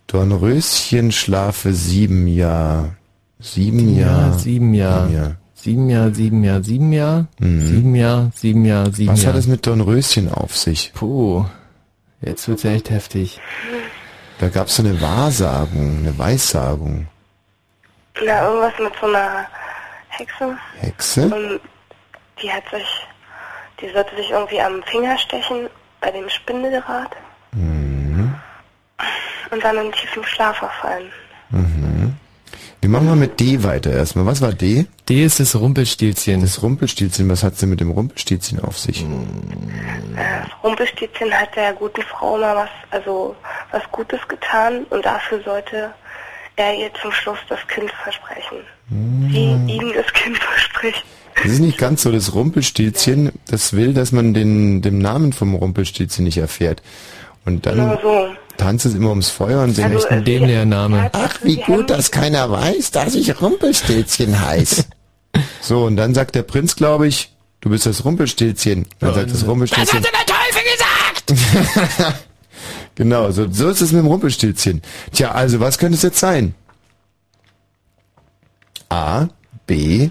Dornröschen schlafe sieben Jahr. Sieben Ja, Jahr. sieben Jahr. Sieben Jahr, sieben Jahr, sieben Jahr. Sieben Jahr, sieben Jahr, sieben Was Jahr. hat es mit Dornröschen auf sich? Puh, jetzt wird's ja echt heftig. Da gab es so eine Wahrsagung, eine Weissagung. Na, irgendwas mit so einer Hexe. Hexe? Und die hat sich, die sollte sich irgendwie am Finger stechen bei dem Spindeldraht Mhm. und dann in tiefen Schlaf verfallen. Mhm. Wir machen mal mit D weiter erstmal. Was war D? D ist das Rumpelstilzchen. Das Rumpelstilzchen, was hat's denn mit dem Rumpelstilzchen auf sich? Das Rumpelstilzchen hat der guten Frau mal was, also was Gutes getan und dafür sollte er ihr zum Schluss das Kind versprechen. Sie ihm das Kind verspricht. Das ist nicht ganz so. Das Rumpelstilzchen, das will, dass man den, den Namen vom Rumpelstilzchen nicht erfährt. Und dann Nur so. tanzt es immer ums Feuer und singt Also, Echt ein dämlicher Name. Ach, wie gut, dass keiner weiß, dass ich Rumpelstilzchen heiß. *laughs* so, und dann sagt der Prinz, glaube ich, du bist das Rumpelstilzchen. Dann sagt das Rumpelstilzchen. der Teufel gesagt? *laughs* Genau, so, so ist es mit dem Rumpelstilzchen. Tja, also was könnte es jetzt sein? A, B,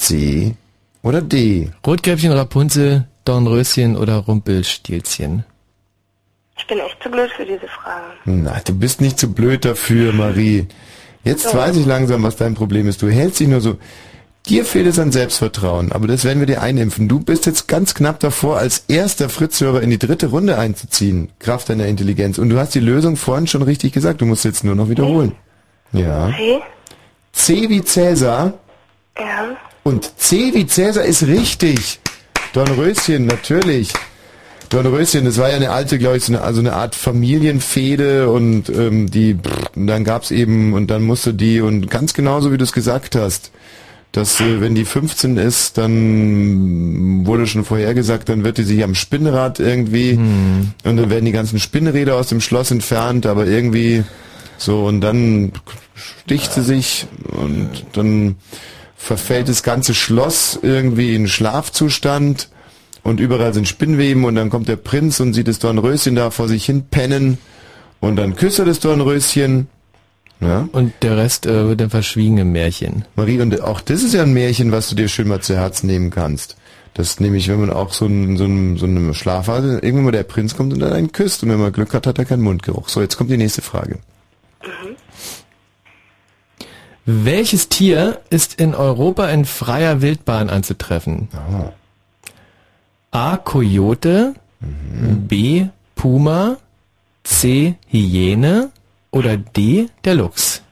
C oder D? Rotkäppchen, Rapunzel, Dornröschen oder Rumpelstilzchen? Ich bin echt zu blöd für diese Frage. Na, du bist nicht zu blöd dafür, Marie. Jetzt Doch. weiß ich langsam, was dein Problem ist. Du hältst dich nur so. Dir fehlt es an Selbstvertrauen, aber das werden wir dir einimpfen. Du bist jetzt ganz knapp davor, als erster Fritzhörer in die dritte Runde einzuziehen. Kraft deiner Intelligenz. Und du hast die Lösung vorhin schon richtig gesagt. Du musst jetzt nur noch wiederholen. Ja. C? C wie Cäsar. Ja. Und C wie Cäsar ist richtig. Dornröschen, natürlich. Dornröschen, das war ja eine alte, glaube ich, so eine, also eine Art Familienfehde und ähm, die, pff, und dann gab's eben, und dann musste die, und ganz genauso wie du es gesagt hast, dass äh, wenn die 15 ist, dann wurde schon vorhergesagt, dann wird die sich am Spinnrad irgendwie und dann werden die ganzen Spinnräder aus dem Schloss entfernt, aber irgendwie so und dann sticht sie sich und dann verfällt das ganze Schloss irgendwie in Schlafzustand und überall sind Spinnweben und dann kommt der Prinz und sieht das Dornröschen da vor sich hin pennen und dann küsst er das Dornröschen. Ja. Und der Rest äh, wird dann verschwiegen im Märchen. Marie, und auch das ist ja ein Märchen, was du dir schön mal zu Herzen nehmen kannst. Das nämlich, wenn man auch so ein, so ein, so einem Schlafphase, irgendwann mal der Prinz kommt und dann einen küsst und wenn man Glück hat, hat er keinen Mundgeruch. So, jetzt kommt die nächste Frage. Welches Tier ist in Europa in freier Wildbahn anzutreffen? A. Kojote, B. Puma, C. Hyäne oder D. der Luchs?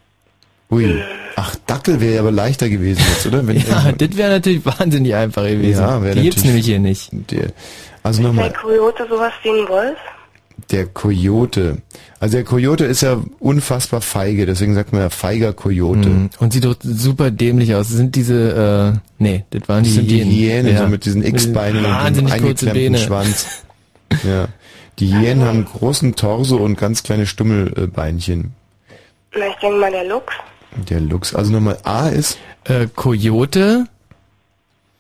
Ui, ach, Dackel wäre aber leichter gewesen jetzt, oder? Wenn *laughs* Ja, das wäre natürlich wahnsinnig einfach gewesen. Ja, wäre Die gibt's natürlich- nämlich hier nicht. Der, also Der nochmal, Kojote sowas wie ein Wolf? Der Kojote. Also der Kojote ist ja unfassbar feige, deswegen sagt man ja feiger Kojote. Mhm. Und sieht doch super dämlich aus. Das sind diese, äh, nee, das waren Das die sind die Hyänen. Ja. so mit diesen X-Beinen und dem eingeklemmten. Schwanz. *laughs* Ja. Die Hyänen haben einen großen Torso und ganz kleine Stummelbeinchen. Na, ich denke mal der Luchs. Der Luchs. Also nochmal, A ist Äh, Kojote,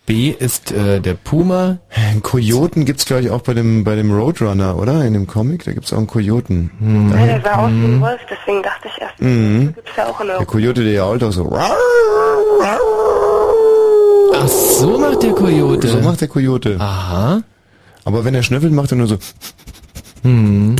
B ist äh, der Puma. Einen Kojoten gibt's glaube ich auch bei dem bei dem Roadrunner, oder? In dem Comic, da gibt's auch einen Kojoten. Ja, der sah aus wie ein Wolf, deswegen dachte ich erst, Mhm. gibt's ja auch in Der Europa. Kojote, der jault auch so. Ach, so macht der Kojote. So macht der Kojote. Aha. Aber wenn er schnüffelt, macht er nur so. Hm.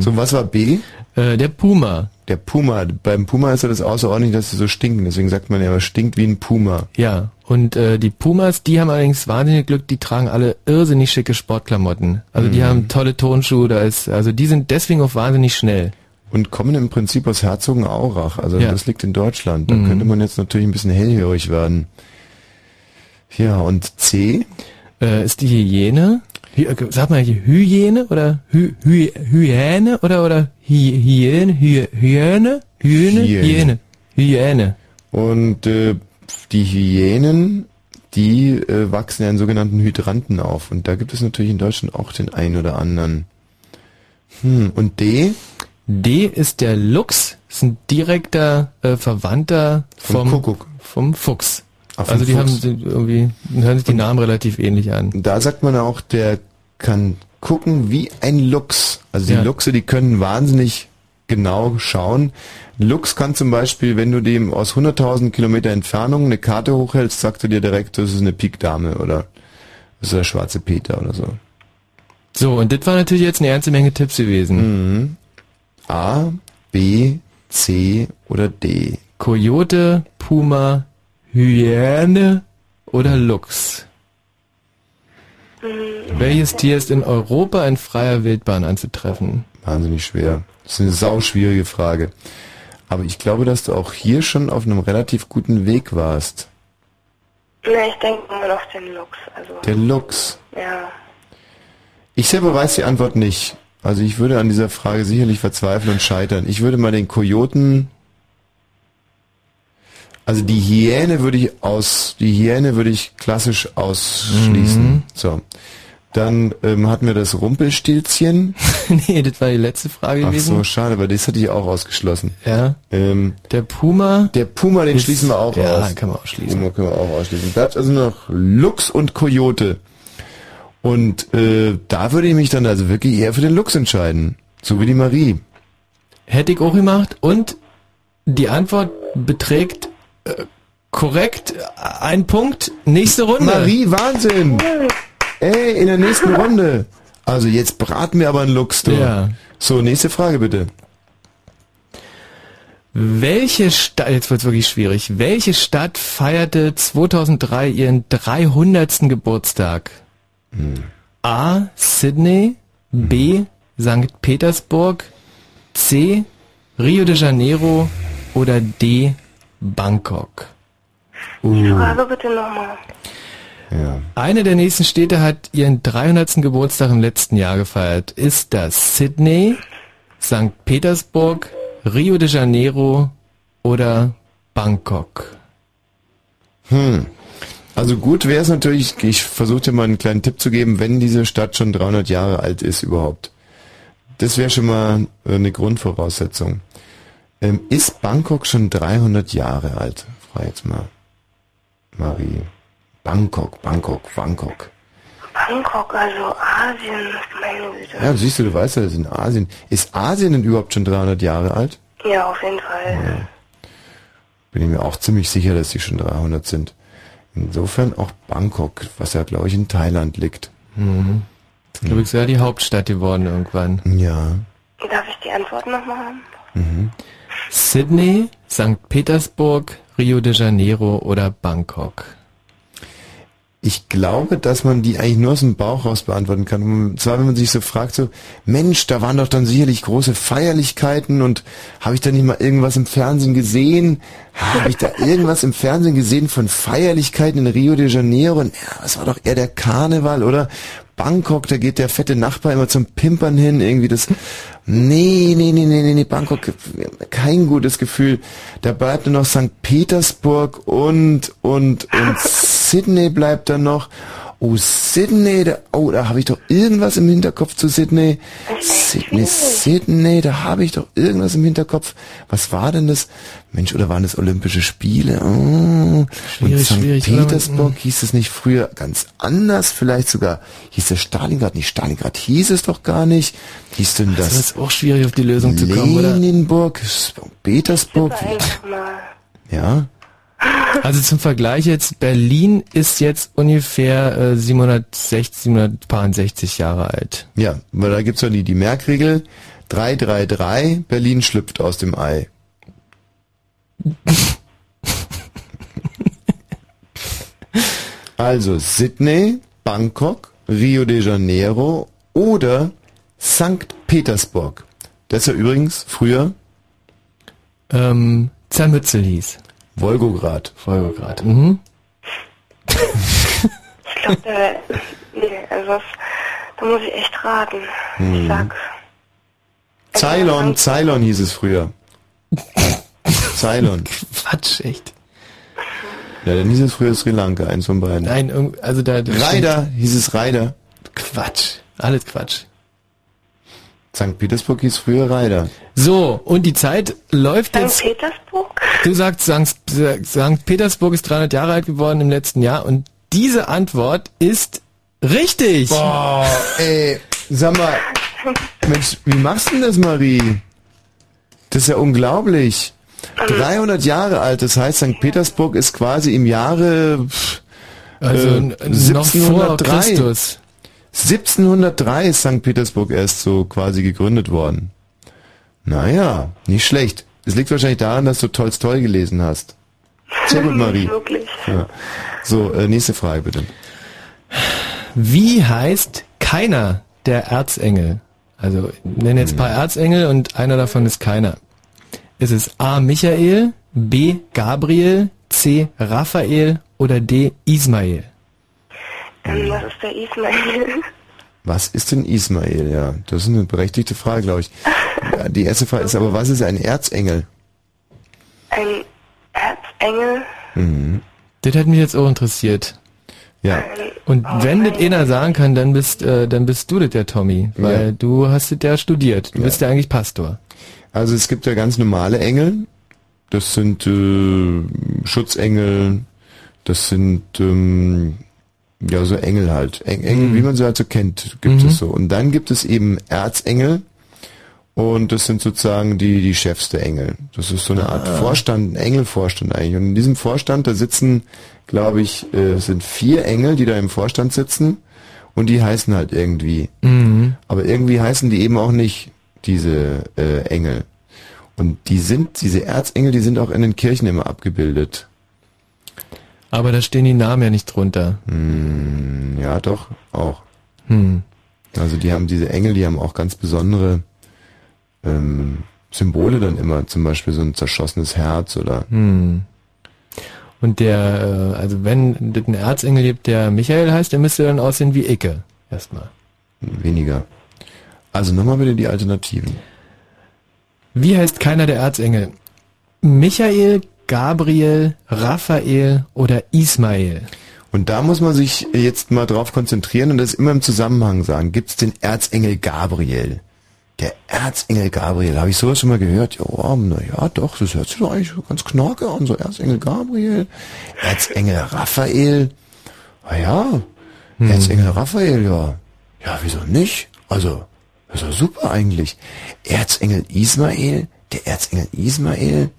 So, was war B? Äh, der Puma. Der Puma. Beim Puma ist ja das außerordentlich, dass sie so stinken. Deswegen sagt man ja, er stinkt wie ein Puma. Ja, und äh, die Pumas, die haben allerdings wahnsinnig Glück, die tragen alle irrsinnig schicke Sportklamotten. Also die Mhm. haben tolle Turnschuhe, da ist, also die sind deswegen auch wahnsinnig schnell. Und kommen im Prinzip aus Herzogenaurach. Also Ja. das liegt in Deutschland. Da Mhm. könnte man jetzt natürlich ein bisschen hellhörig werden. Ja, und C? Äh, ist die Hyäne? Hy äh, sag mal, Hyäne oder Hy Hy Hyäne oder oder Hy Hyäne Hy Hyäne Hyäne Hyäne Hyäne. Und äh, die Hyänen, die äh, wachsen ja in sogenannten Hydranten auf. Und da gibt es natürlich in Deutschland auch den einen oder anderen. Hm, und D? D ist der Luchs, ist ein direkter äh, Verwandter Vom vom Kuckuck. vom Fuchs. Ah, vom also die Fuchs. haben irgendwie hören sich die Namen relativ ähnlich an. Da sagt man auch, der kann gucken wie ein Luchs. Also die Ja. Luchse, die können wahnsinnig genau schauen. Luchs kann zum Beispiel, wenn du dem aus 100.000 Kilometer Entfernung eine Karte hochhältst, sagt er dir direkt, das ist eine Pikdame oder das ist der schwarze Peter oder so. So, und das war natürlich jetzt eine ganze Menge Tipps gewesen. Mhm. A, B, C oder D. Kojote, Puma, Hyäne oder Luchs? Welches Tier ist in Europa in freier Wildbahn anzutreffen? Wahnsinnig schwer. Das ist eine sauschwierige Frage. Aber ich glaube, dass du auch hier schon auf einem relativ guten Weg warst. Ne, ich denke mal auf den Lux. Also, Der Lux. ja. Ich selber weiß die Antwort nicht. Also ich würde an dieser Frage sicherlich verzweifeln und scheitern. Ich würde mal den Kojoten. Also die Hyäne würde ich aus, die Hyäne würde ich klassisch ausschließen. Mhm. So. Dann ähm, hatten wir das Rumpelstilzchen. *laughs* nee, das war die letzte Frage Ach gewesen. so, schade, weil das hatte ich auch ausgeschlossen. Ja. Ähm, der Puma. Der Puma, den Ist- schließen wir auch ja, aus. kann man ausschließen. Puma können wir auch ausschließen. Bleibt also noch Lux und Coyote. Und äh, da würde ich mich dann also wirklich eher für den Lux entscheiden. So wie die Marie. Hätte ich auch gemacht und die Antwort beträgt äh, korrekt ein Punkt. Nächste Runde. Marie, Wahnsinn! Ey, in der nächsten Runde. Also jetzt braten wir aber einen Lux, du. Ja. So, nächste Frage bitte. Welche Stadt, jetzt wird's wirklich schwierig, welche Stadt feierte 2003 ihren 300. Geburtstag? A. Sydney, B. St. Petersburg, C. Rio de Janeiro oder D. Bangkok? Uh. Frage bitte nochmal. Eine der nächsten Städte hat ihren 300. Geburtstag im letzten Jahr gefeiert. Ist das Sydney, St. Petersburg, Rio de Janeiro oder Bangkok? Hm. Also gut wäre es natürlich, ich versuche dir mal einen kleinen Tipp zu geben, wenn diese Stadt schon 300 Jahre alt ist überhaupt. Das wäre schon mal eine Grundvoraussetzung. Ähm, ist Bangkok schon 300 Jahre alt? Frage jetzt mal. Marie. Bangkok, Bangkok, Bangkok. Bangkok, also Asien, meine Güte. Ja, siehst du, du weißt ja, das ist in Asien. Ist Asien denn überhaupt schon 300 Jahre alt? Ja, auf jeden Fall. Bin ich mir auch ziemlich sicher, dass die schon 300 sind. Insofern auch Bangkok, was ja, glaube ich, in Thailand liegt. Mhm. Das ist, glaube ich, sehr die Hauptstadt geworden irgendwann. Ja. Darf ich die Antwort nochmal haben? Mhm. Sydney, St. Petersburg, Rio de Janeiro oder Bangkok? Ich glaube, dass man die eigentlich nur aus dem Bauch raus beantworten kann. Und zwar, wenn man sich so fragt, so, Mensch, da waren doch dann sicherlich große Feierlichkeiten und habe ich da nicht mal irgendwas im Fernsehen gesehen? Habe ich da *laughs* irgendwas im Fernsehen gesehen von Feierlichkeiten in Rio de Janeiro? Und, ja, das war doch eher der Karneval, oder? Bangkok, da geht der fette Nachbar immer zum Pimpern hin, irgendwie das. Nee, nee, nee, nee, nee, nee, Bangkok, kein gutes Gefühl. Da bleibt nur noch St. Petersburg und, und, und *laughs* Sydney bleibt dann noch. Oh, Sydney, da, oh, da habe ich doch irgendwas im Hinterkopf zu Sydney. Sydney, Sydney, da habe ich doch irgendwas im Hinterkopf. Was war denn das? Mensch, oder waren das Olympische Spiele? Oh. und Schwierig, St. schwierig, oder? Petersburg hieß es nicht früher ganz anders, vielleicht sogar hieß es Stalingrad, nicht Stalingrad hieß es doch gar nicht. Hieß denn das? Das ist auch schwierig auf die Lösung zu kommen, oder? Leninburg, Petersburg, ja. Also zum Vergleich jetzt, Berlin ist jetzt ungefähr äh, 760, 760 Jahre alt. Ja, weil da gibt's ja die, die Merkregel. 333, Berlin schlüpft aus dem Ei. *laughs* also Sydney, Bangkok, Rio de Janeiro oder St. Petersburg. Das ist ja übrigens früher Ähm, Zermützel hieß. Wolgograd. Wolgograd. Mhm. Ich glaube, da, nee, also das, da muss ich echt raten. Ich Hm. sag, Ceylon, Ceylon hieß es früher. Ceylon. Quatsch, echt. Ja, dann hieß es früher Sri Lanka, eins von beiden. Nein, also da... Reider, hieß es Reider. Quatsch. Alles Quatsch. St. Petersburg hieß früher Reider. So, und die Zeit läuft St. jetzt... Petersburg? Du sagst, St. St. Petersburg ist 300 Jahre alt geworden im letzten Jahr und diese Antwort ist richtig. Boah, ey, sag mal, Mensch, wie machst du denn das, Marie? Das ist ja unglaublich. 300 Jahre alt, das heißt, St. Petersburg ist quasi im Jahre Also äh, n- noch vor Christus. 1703 ist St. Petersburg erst so quasi gegründet worden. Naja, nicht schlecht. Es liegt wahrscheinlich daran, dass du Tolstoi gelesen hast. Sehr gut, Marie. *laughs* Wirklich. Ja. So, äh, nächste Frage bitte. Wie heißt keiner der Erzengel? Also ich nenne jetzt ein paar Erzengel und einer davon ist keiner. Ist es A. Michael, B. Gabriel, C. Raphael oder D. Ismael? Ähm, was ist der Ismail? *laughs* Was ist denn Ismael? Ja, das ist eine berechtigte Frage, glaube ich. Ja, die erste Frage ist aber, was ist ein Erzengel? Ein Erzengel? Mhm. Das hat mich jetzt auch interessiert. Ja. Und wenn das einer sagen kann, dann bist, äh, dann bist du das der Tommy, weil Ja. du hast das ja studiert. Du bist ja eigentlich Pastor. Also es gibt ja ganz normale Engel. Das sind äh, Schutzengel. Das sind ähm, ja so Engel halt. Eng Engel, Mhm. wie man sie halt so kennt, gibt Mhm. es so. Und dann gibt es eben Erzengel. Und das sind sozusagen die, die Chefs der Engel. Das ist so eine Art Ah. Vorstand, ein Engelvorstand eigentlich. Und in diesem Vorstand, da sitzen, glaube ich, äh, es sind vier Engel, die da im Vorstand sitzen. Und die heißen halt irgendwie. Mhm. Aber irgendwie heißen die eben auch nicht diese äh, Engel. Und die sind, diese Erzengel, die sind auch in den Kirchen immer abgebildet. Aber da stehen die Namen ja nicht drunter. Hm, ja, doch, auch. Hm. Also die haben diese Engel, die haben auch ganz besondere ähm, Symbole dann immer, zum Beispiel so ein zerschossenes Herz oder Hm. Und der, äh, also wenn das ein Erzengel gibt, der Michael heißt, der müsste dann aussehen wie Icke. Erstmal. weniger. Also nochmal bitte die Alternativen. Wie heißt keiner der Erzengel? Michael, Gabriel, Raphael oder Ismael? Und da muss man sich jetzt mal drauf konzentrieren und das immer im Zusammenhang sagen. Gibt es den Erzengel Gabriel? Der Erzengel Gabriel, habe ich sowas schon mal gehört? Ja, na ja, doch, das hört sich doch eigentlich ganz knorke an, so Erzengel Gabriel. Erzengel Raphael, na ja, Erzengel Raphael, ja. Ja, wieso nicht? Also, das ist doch super eigentlich. Erzengel Ismael, der Erzengel Ismael,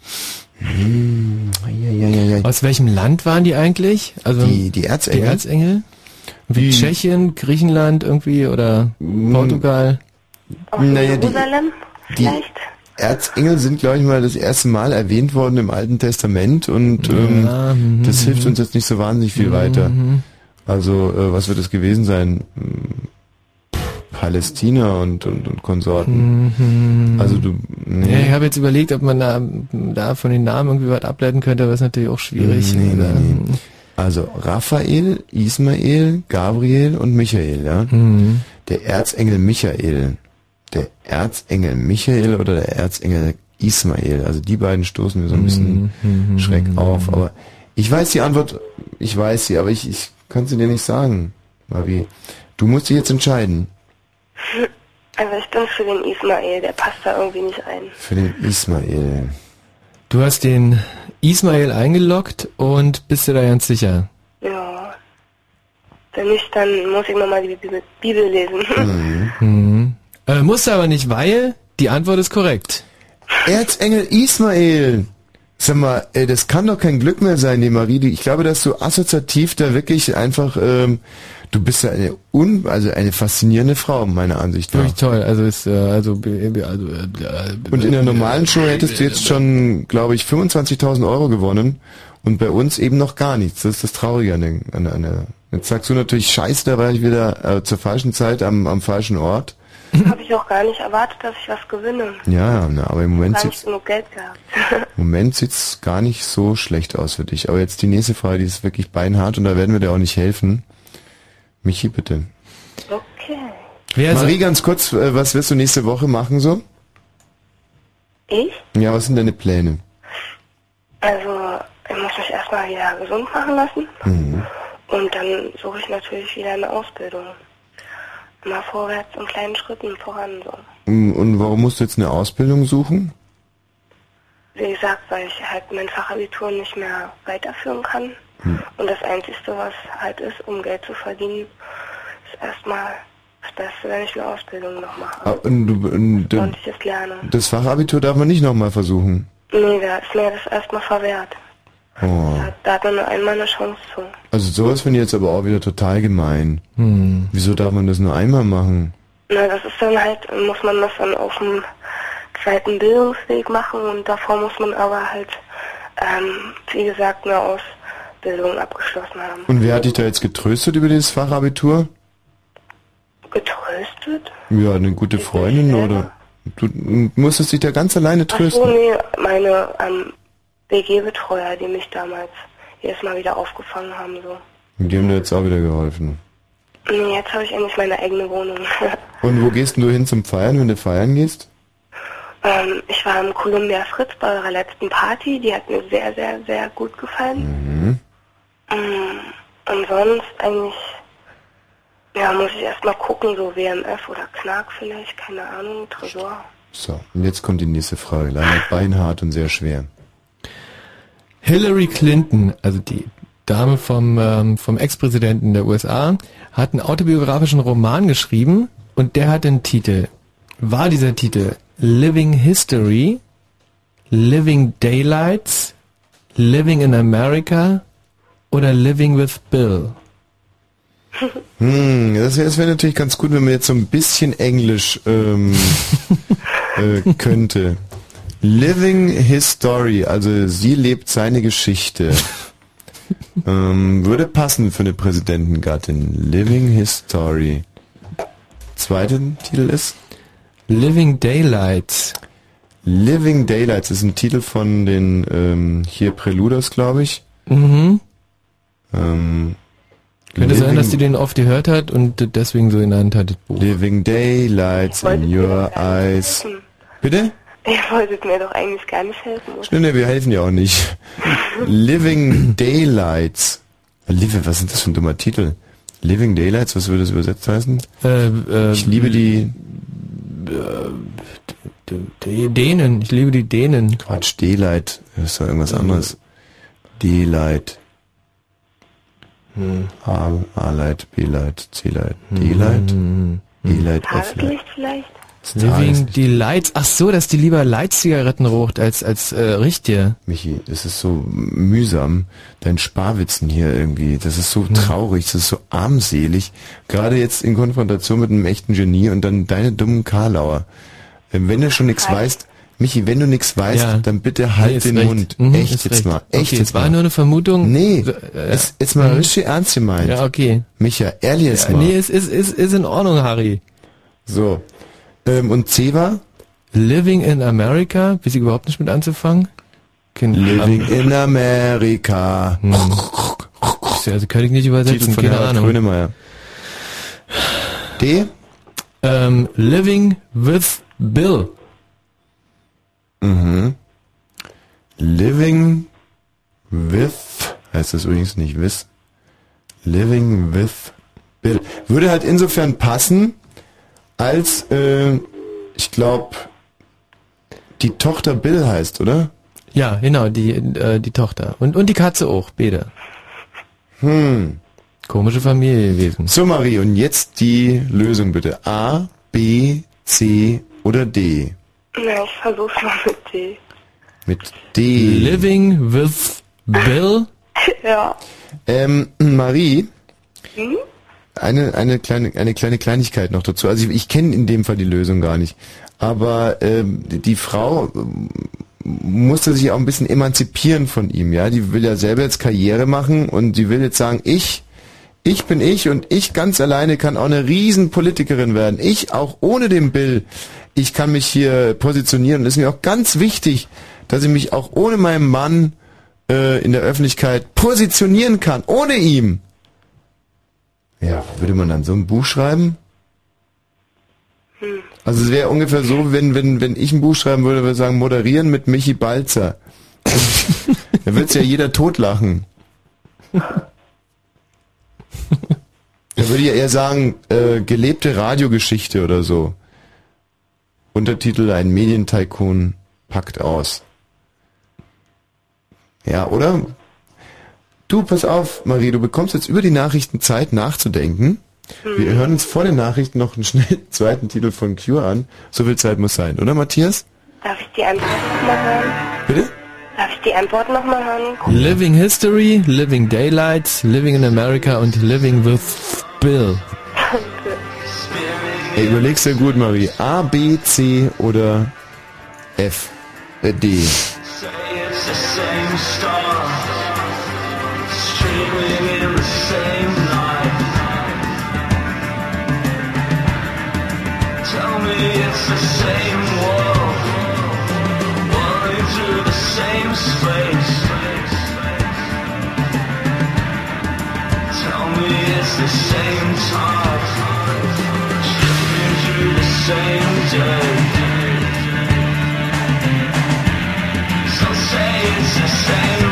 hm, ja, ja, ja, ja. Aus welchem Land waren die eigentlich? Also Die- die Erzengel? Die Erzengel? Wie Tschechien, Griechenland irgendwie oder Portugal? Aus Naja, die- Jerusalem? die- Vielleicht? Erzengel sind, glaube ich mal, das erste Mal erwähnt worden im Alten Testament und ähm, Ja, mhm, das hilft mhm. uns jetzt nicht so wahnsinnig viel weiter. Mhm. Also, äh, was wird es gewesen sein? Palästina und, und, und Konsorten. Mhm. Also du, nee. Ja, ich habe jetzt überlegt, ob man da, da von den Namen irgendwie was ableiten könnte, aber ist natürlich auch schwierig. Nee, nee, Oder- nee. Also Raphael, Ismael, Gabriel und Michael, ja. Mhm. Der Erzengel Michael. Der Erzengel Michael oder der Erzengel Ismael. Also die beiden stoßen mir so ein bisschen Mhm. schräg auf. Aber ich weiß die Antwort, ich weiß sie, aber ich, ich kann sie dir nicht sagen, Marie. Du musst dich jetzt entscheiden. Also ich bin für den Ismail, der passt da irgendwie nicht ein. Für den Ismael. Du hast den Ismael eingeloggt und bist dir da ganz sicher? Ja. Wenn nicht, dann muss ich nochmal die Bibel, Bibel lesen. Mhm. Äh, musst du aber nicht, weil die Antwort ist korrekt. Erzengel Ismael. Sag mal, ey, das kann doch kein Glück mehr sein, die Marie. Ich glaube, dass du assoziativ da wirklich einfach, ähm, du bist ja eine un, also eine faszinierende Frau, meiner Ansicht nach. Wirklich toll. Also ist äh, also be- also äh, äh, Und in der normalen Show hättest du jetzt schon, glaube ich, 25.000 Euro gewonnen und bei uns eben noch gar nichts. Das ist das Traurige an der, an der, an der Jetzt sagst du natürlich, scheiße, da war ich wieder äh, zur falschen Zeit am, am falschen Ort. Habe ich auch gar nicht erwartet, dass ich was gewinne. Ja, na, aber im Moment nicht genug Geld gehabt. im Moment sieht's gar nicht so schlecht aus für dich. Aber jetzt die nächste Frage, die ist wirklich beinhart und da werden wir dir auch nicht helfen. Michi, bitte. okay. Wer Marie, ganz kurz, äh, was wirst du nächste Woche machen so? Ich? Ja, was sind deine Pläne? Also, ich muss mich erstmal wieder gesund machen lassen. Mhm. Und dann suche ich natürlich wieder eine Ausbildung. Immer vorwärts in kleinen Schritten voran so. Und und warum musst du jetzt eine Ausbildung suchen? Wie gesagt, weil ich halt mein Fachabitur nicht mehr weiterführen kann. Hm. Und das Einzige, was halt ist, um Geld zu verdienen, ist erstmal das Beste, wenn ich eine Ausbildung noch mache. Ah, Und du, und, Und ich es lerne. das Fachabitur darf man nicht nochmal versuchen. Nee, da ist mir das erstmal verwehrt. Oh. Da hat man nur einmal eine Chance zu. Also sowas finde ich jetzt aber auch wieder total gemein. Hm. Wieso darf man das nur einmal machen? Na, das ist dann halt, muss man das dann auf dem zweiten Bildungsweg machen und davor muss man aber halt, ähm, wie gesagt, eine Ausbildung abgeschlossen haben. Und wer hat dich da jetzt getröstet über dieses Fachabitur? Getröstet? Ja, eine gute Freundin oder? Du musstest dich da ganz alleine Ach so, trösten. nee, meine ähm, WG-Betreuer, die mich damals jedes Mal wieder aufgefangen haben, so. Und die haben dir jetzt auch wieder geholfen. Nee, jetzt habe ich endlich meine eigene Wohnung. *laughs* Und wo gehst du hin zum Feiern, wenn du feiern gehst? ähm, ich war im Columbia Fritz bei eurer letzten Party, die hat mir sehr, sehr, sehr gut gefallen. Mhm. Und sonst eigentlich, ja, muss ich erstmal gucken, so WMF oder Knark vielleicht, keine Ahnung, Tresor. So, und jetzt kommt die nächste Frage. Leider beinhart und sehr schwer. Hillary Clinton, also die Dame vom, ähm, vom Ex-Präsidenten der USA, hat einen autobiografischen Roman geschrieben und der hat den Titel, war dieser Titel Living History, Living Daylights, Living in America oder Living with Bill? *laughs* Hm, das wäre wär natürlich ganz gut, wenn man jetzt so ein bisschen Englisch ähm, *laughs* äh, könnte. Living His Story, also sie lebt seine Geschichte. ähm, würde passen für eine Präsidentengattin. Living His Story. Zweiter Titel ist? Living Daylights. Living Daylights ist ein Titel von den ähm, hier Preluders, glaube ich. Mhm. Ähm, Könnte sein, dass die den oft gehört hat und deswegen so genannt hat, das Buch. Living Daylights in your eyes. Bitte? Ihr wolltet mir doch eigentlich gar nicht helfen. oder? Nee, nee, wir helfen ja auch nicht. *laughs* Living Daylights. Live, was ist das für ein dummer Titel? Living Daylights, was würde das übersetzt heißen? Äh, äh, ich liebe die die Dänen, ich liebe die Dänen. Quatsch, Daylight, das ist doch irgendwas anderes. Daylight. Hm. A, A-Light, B-Light, C-Light, D-Light, E-Light, F-Light. Tageslicht vielleicht? Living Delights. Ach so, dass die lieber Light-Zigaretten raucht als als äh, richtige. Michi, das ist so mühsam, dein Sparwitzen hier irgendwie. Das ist so traurig, das ist so armselig. Gerade jetzt in Konfrontation mit einem echten Genie und dann deine dummen Karlauer. Ähm, Wenn du schon nichts weißt, Michi, wenn du nichts weißt, Ja. dann bitte halt Nee, ist den recht. Mund. Mhm, echt ist jetzt recht. mal. Echt okay, jetzt es war mal. nur eine Vermutung. Nee, äh, jetzt, jetzt mal mhm. richtig ernst gemeint. Ja, okay. Micha, ehrlich jetzt Ja, mal. nee, es ist, ist, ist in Ordnung, Harry. So. Ähm, und C war? Living in America, weiß ich überhaupt nicht mit anzufangen. Kein- Living ähm, in America. Hm. Also kann ich nicht übersetzen, Titel von keine Herbert Ahnung. Grönemeyer. D? Ähm, Living with Bill. Mhm. Living with, heißt das übrigens nicht with, Living with Bill. Würde halt insofern passen, als, äh, ich glaube, die Tochter Bill heißt, oder? Ja, genau, die, äh, die Tochter. Und, und die Katze auch, beide. Hm. Komische Familie gewesen. So, Marie, und jetzt die Lösung bitte. A, B, C oder D? Na, ich versuch's mal mit D. Mit D. Living with Bill? *laughs* ja. Ähm, Marie, Hm? eine, eine, kleine, eine kleine Kleinigkeit noch dazu. Also ich, ich kenne in dem Fall die Lösung gar nicht. Aber ähm, die, die Frau ähm, musste sich auch ein bisschen emanzipieren von ihm, ja. Die will ja selber jetzt Karriere machen und die will jetzt sagen, ich, ich bin ich und ich ganz alleine kann auch eine Riesenpolitikerin werden. Ich auch ohne den Bill. Ich kann mich hier positionieren und es ist mir auch ganz wichtig, dass ich mich auch ohne meinen Mann äh, in der Öffentlichkeit positionieren kann. Ohne ihm. Ja, würde man dann so ein Buch schreiben? Hm. Also es wäre ungefähr so, wenn, wenn, wenn ich ein Buch schreiben würde, würde ich sagen, moderieren mit Michi Balzer. *laughs* da wird's ja jeder totlachen. Da würde ich ja eher sagen, äh, gelebte Radiogeschichte oder so. Untertitel Ein Medientycoon packt aus. Ja, oder? Du, pass auf, Marie, du bekommst jetzt über die Nachrichten Zeit nachzudenken. Wir hören uns vor den Nachrichten noch einen schnellen *laughs* zweiten Titel von Cure an. So viel Zeit muss sein, oder Matthias? Darf ich die Antwort nochmal hören? Bitte? Darf ich die Antwort nochmal hören? Living History, Living Daylights, Living in America und Living with Bill. Ey, überleg's dir gut, Marie. A, B, C oder F, äh, D. the same same, same.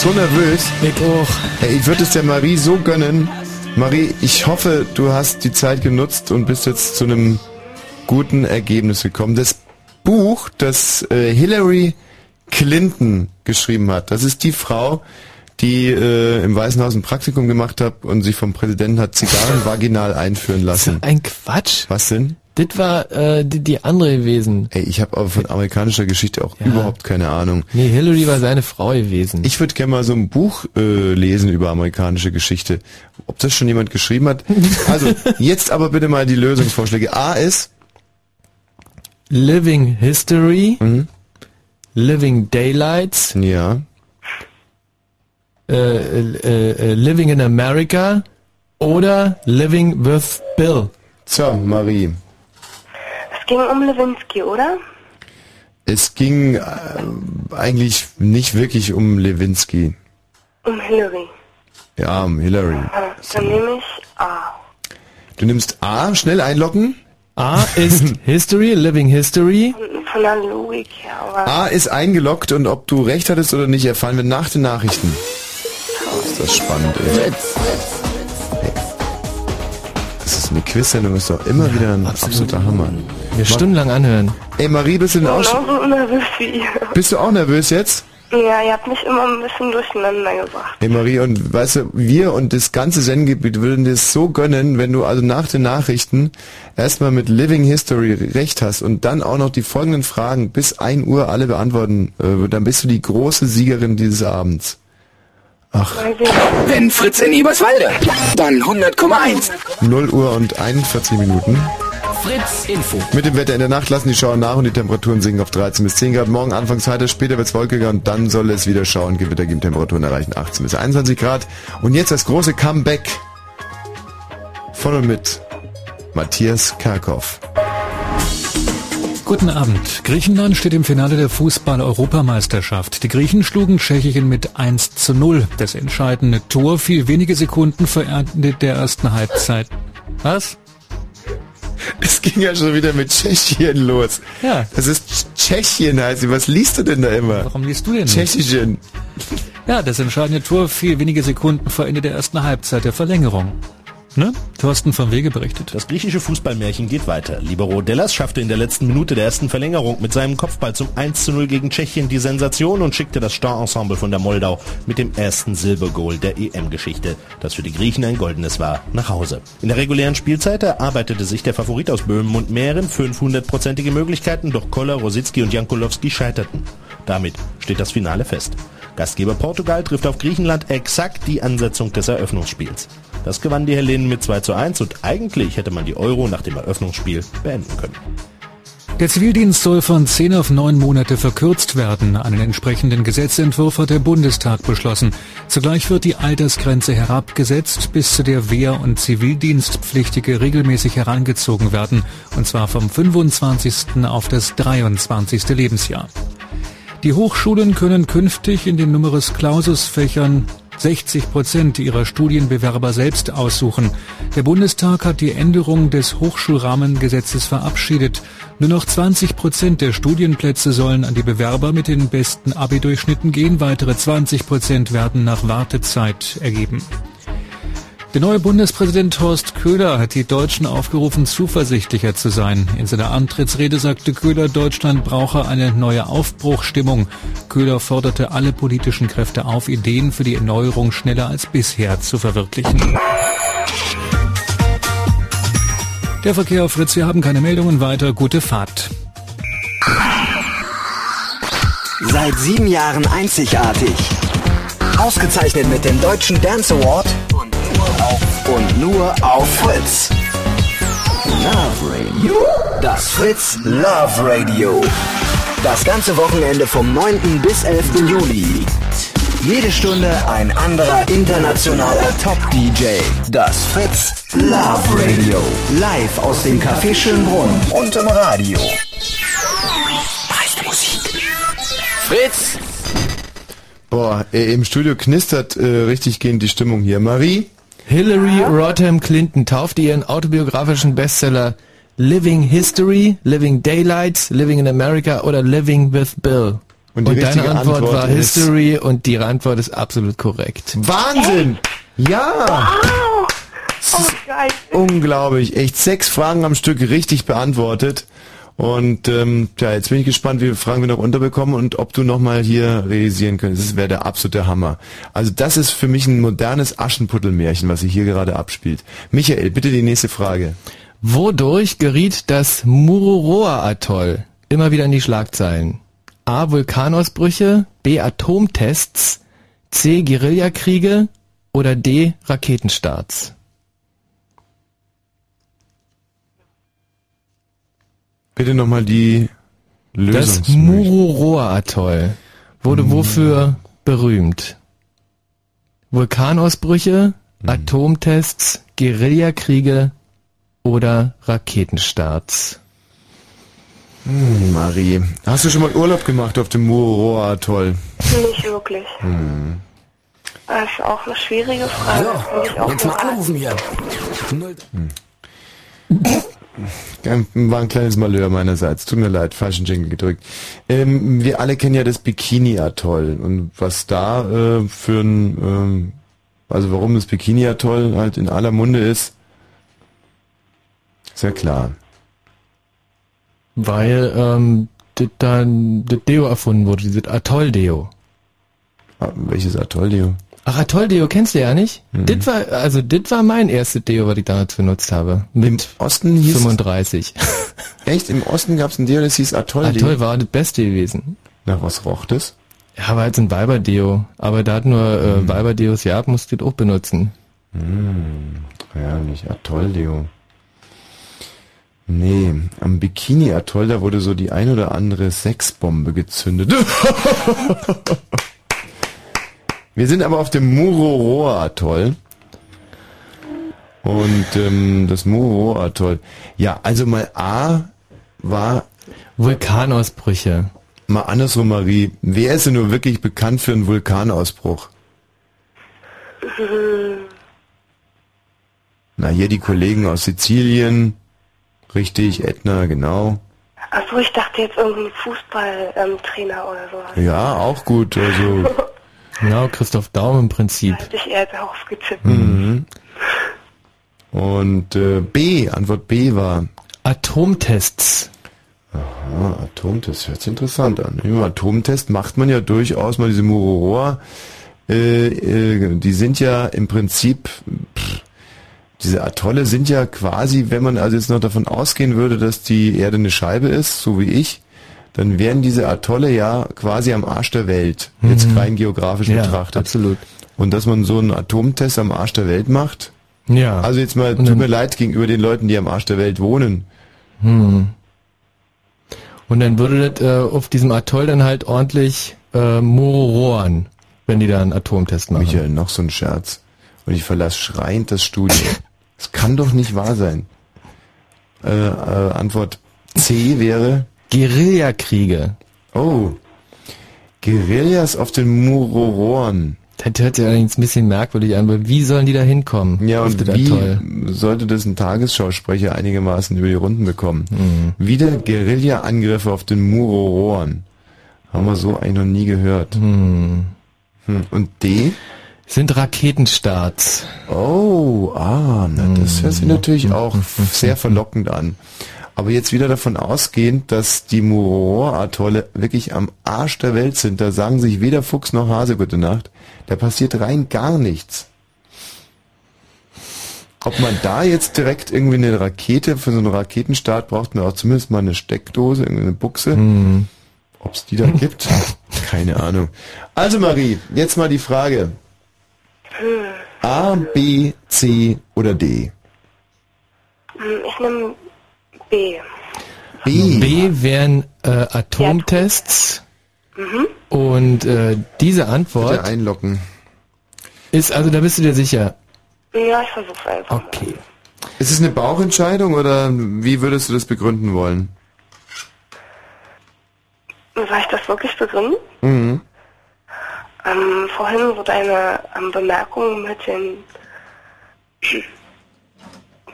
so nervös. Ich auch. Ey, ich würde es der Marie so gönnen. Marie, ich hoffe, du hast die Zeit genutzt und bist jetzt zu einem guten Ergebnis gekommen. Das Buch, das äh, Hillary Clinton geschrieben hat, das ist die Frau, die äh, im Weißen Haus ein Praktikum gemacht hat und sich vom Präsidenten hat Zigarren vaginal einführen lassen. Ein Quatsch. Was denn? Das war äh, die, die andere gewesen. Ey, ich habe aber von amerikanischer Geschichte auch überhaupt keine Ahnung. Nee, Hillary war seine Frau gewesen. Ich würde gerne mal so ein Buch äh, lesen über amerikanische Geschichte. Ob das schon jemand geschrieben hat? *laughs* Also, jetzt aber bitte mal die Lösungsvorschläge. A ist Living History, Living Daylights, ja. äh, äh, äh, Living in America oder Living with Bill. So, Marie. Es ging um Lewinsky, oder? Es ging äh, eigentlich nicht wirklich um Lewinsky. Um Hillary. Ja, um Hillary. Ja, dann nehme ich A. Du nimmst A, schnell einloggen. A ist *laughs* History, Living History. Von, der Logik her, aber A ist eingeloggt und ob du recht hattest oder nicht, erfahren wir nach den Nachrichten. Ist das spannend, ey. Das ist eine Quiz-Sendung, ist doch immer wieder ein absoluter Hammer. Wir stundenlang anhören. Ey, Marie, bist du denn auch schon, genauso nervös wie ihr. bist du auch nervös jetzt? Ja, ihr habt mich immer ein bisschen durcheinander gebracht. Ey, Marie, und weißt du, wir und das ganze Sendgebiet würden dir es so gönnen, wenn du also nach den Nachrichten erstmal mit Living History recht hast und dann auch noch die folgenden Fragen bis 1 Uhr alle beantworten, äh, dann bist du die große Siegerin dieses Abends. Ach, Wenn Fritz in Eberswalde, dann 100,1. 0 Uhr und 41 Minuten. Fritz Info. Mit dem Wetter in der Nacht lassen die Schauer nach und die Temperaturen sinken auf 13 bis 10 Grad. Morgen anfangs heiter, später wird's wolkiger und dann soll es wieder schauen. Gewitter geben Temperaturen erreichen 18 bis 21 Grad. Und jetzt das große Comeback von und mit Matthias Kerkhoff. Guten Abend. Griechenland steht im Finale der Fußball-Europameisterschaft. Die Griechen schlugen Tschechien mit 1 zu 0. Das entscheidende Tor fiel wenige Sekunden vor Ende der ersten Halbzeit. Was? *laughs* Es ging ja schon wieder mit Tschechien los. Ja. Das ist Tschechien heißt sie. Was liest du denn da immer? Warum liest du denn nicht? Tschechien. Ja, das entscheidende Tor fiel wenige Sekunden vor Ende der ersten Halbzeit der Verlängerung. Ne? Thorsten von Wege berichtet. Das griechische Fußballmärchen geht weiter. Libero Dellas schaffte in der letzten Minute der ersten Verlängerung mit seinem Kopfball zum 1 zu 0 gegen Tschechien die Sensation und schickte das Star-Ensemble von der Moldau mit dem ersten Silbergoal der EM-Geschichte, das für die Griechen ein goldenes war, nach Hause. In der regulären Spielzeit erarbeitete sich der Favorit aus Böhmen und Mähren 500-prozentige Möglichkeiten, doch Koller, Rositzky und Jankulowski scheiterten. Damit steht das Finale fest. Gastgeber Portugal trifft auf Griechenland exakt die Ansetzung des Eröffnungsspiels. Das gewann die Hellenen mit 2 zu 1 und eigentlich hätte man die Euro nach dem Eröffnungsspiel beenden können. Der Zivildienst soll von 10 auf 9 Monate verkürzt werden. Einen entsprechenden Gesetzentwurf hat der Bundestag beschlossen. Zugleich wird die Altersgrenze herabgesetzt, bis zu der Wehr- und Zivildienstpflichtige regelmäßig herangezogen werden, und zwar vom 25. auf das 23. Lebensjahr. Die Hochschulen können künftig in den Numerus Clausus Fächern 60 Prozent ihrer Studienbewerber selbst aussuchen. Der Bundestag hat die Änderung des Hochschulrahmengesetzes verabschiedet. Nur noch 20 Prozent der Studienplätze sollen an die Bewerber mit den besten Abi-Durchschnitten gehen. Weitere 20 Prozent werden nach Wartezeit ergeben. Der neue Bundespräsident Horst Köhler hat die Deutschen aufgerufen, zuversichtlicher zu sein. In seiner Antrittsrede sagte Köhler, Deutschland brauche eine neue Aufbruchstimmung. Köhler forderte alle politischen Kräfte auf, Ideen für die Erneuerung schneller als bisher zu verwirklichen. Der Verkehr auf Fritz, wir haben keine Meldungen weiter. Gute Fahrt. Seit sieben Jahren einzigartig. Ausgezeichnet mit dem Deutschen Dance Award und und nur auf Fritz. Love Radio. Das Fritz Love Radio. Das ganze Wochenende vom 9. bis 11. Juli. Jede Stunde ein anderer internationaler Top-DJ. Das Fritz Love Radio. Live aus dem Café Schönbrunn und im Radio. Preisliche Musik. Fritz! Boah, im Studio knistert äh, richtig gehend die Stimmung hier. Marie? Hillary Rodham Clinton taufte ihren autobiografischen Bestseller Living History, Living Daylights, Living in America oder Living with Bill. Und die deine Antwort, Antwort war ist- History und die Antwort ist absolut korrekt. Wahnsinn! Ja! Oh, geil. Unglaublich. Echt sechs Fragen am Stück richtig beantwortet. Und ähm, tja, jetzt bin ich gespannt, wie viele Fragen wir noch unterbekommen und ob du nochmal hier realisieren könntest. Das wäre der absolute Hammer. Also das ist für mich ein modernes Aschenputtelmärchen, was sich hier gerade abspielt. Michael, bitte die nächste Frage. Wodurch geriet das Mururoa-Atoll immer wieder in die Schlagzeilen? A. Vulkanausbrüche, B. Atomtests, C. Guerillakriege oder D. Raketenstarts? Bitte nochmal die Das Lösung. Mururoa-Atoll wurde wofür berühmt? Vulkanausbrüche, Atomtests, Guerillakriege oder Raketenstarts? Hm, Marie, hast du schon mal Urlaub gemacht auf dem Mururoa Atoll? Nicht wirklich. Hm. Das ist auch eine schwierige Frage. So, Finde ich auch jetzt mal anrufen hier. Ja, War ein kleines Malheur meinerseits. Tut mir leid, falschen Jingle gedrückt. Ähm, wir alle kennen ja das Bikini-Atoll. Und was da äh, für ein, ähm, also warum das Bikini-Atoll halt in aller Munde ist, ist ja klar. Weil ähm, das dann das Deo erfunden wurde, dieses Atoll-Deo. Ah, welches Atoll-Deo? Ach, Atoll-Deo kennst du ja nicht? Mhm. Das war, also das war mein erstes Deo, was ich damals benutzt habe. Mit Osten hieß 35. *laughs* Echt? Im Osten gab es ein Deo, das hieß Atoll-Deo? Atoll war das Beste gewesen. Nach was roch das? Ja, war jetzt ein Weiberdeo. Aber da hat nur äh, Weiberdeos gehabt, musst du auch benutzen. Hm, herrlich, Atoll-Deo. Nee, am Bikini-Atoll, da wurde so die ein oder andere Sexbombe gezündet. *laughs* Wir sind aber auf dem Mururoa-Atoll. Und ähm, das Mururoa-Atoll. Ja, also mal A war... Vulkanausbrüche. Mal andersrum, Marie. Wer ist denn nur wirklich bekannt für einen Vulkanausbruch? Na, hier die Kollegen aus Sizilien. Richtig, Ätna, genau. Achso, ich dachte jetzt irgendein Fußballtrainer oder sowas. Ja, auch gut. Also, *laughs* Genau, Christoph Daum im Prinzip. Hätte ich eher darauf getippt. mhm. Und äh, B, Antwort B war Atomtests. Aha, Atomtest, hört sich interessant an. Im Atomtest macht man ja durchaus mal diese Mururoa. Äh, äh, die sind ja im Prinzip, pff, diese Atolle sind ja quasi, wenn man also jetzt noch davon ausgehen würde, dass die Erde eine Scheibe ist, so wie ich, dann wären diese Atolle ja quasi am Arsch der Welt, jetzt Mhm. rein geografisch Ja, betrachtet. absolut. Und dass man so einen Atomtest am Arsch der Welt macht, Ja. also jetzt mal, tut mir leid gegenüber den Leuten, die am Arsch der Welt wohnen. Hm. Und dann würde das äh, auf diesem Atoll dann halt ordentlich äh, Mururoan, wenn die da einen Atomtest machen. Michael, noch so ein Scherz. Und ich verlasse schreiend das Studio. *laughs* Das kann doch nicht wahr sein. Äh, äh, Antwort C wäre Guerillakriege. Oh. Guerillas auf den Murororen. Das hört sich allerdings ein bisschen merkwürdig an, weil wie sollen die da hinkommen? Ja, und wie Atoll? sollte das ein Tagesschausprecher einigermaßen über die Runden bekommen? Mhm. Wieder Guerilla-Angriffe auf den Murororen. Haben wir so eigentlich noch nie gehört. Hm. Hm. Und D? Sind Raketenstarts. Oh, ah, na, das hört sich natürlich auch *laughs* sehr verlockend an. Aber jetzt wieder davon ausgehend, dass die Muroa-Atolle wirklich am Arsch der Welt sind, da sagen sich weder Fuchs noch Hase gute Nacht, da passiert rein gar nichts. Ob man da jetzt direkt irgendwie eine Rakete, für so einen Raketenstart braucht man auch zumindest mal eine Steckdose, irgendeine Buchse. Hm. Ob es die da gibt? Keine Ahnung. Also Marie, jetzt mal die Frage. A, B, C oder D? Ich nehme B. B. B wären äh, Atomtests. Mhm. Und äh, diese Bitte Antwort einloggen. ist, also da bist du dir sicher. Ja, ich versuch's einfach. Okay. Ist es eine Bauchentscheidung oder wie würdest du das begründen wollen? Soll ich das wirklich begründen? Mhm. Ähm, vorhin so deine ähm, Bemerkung mit den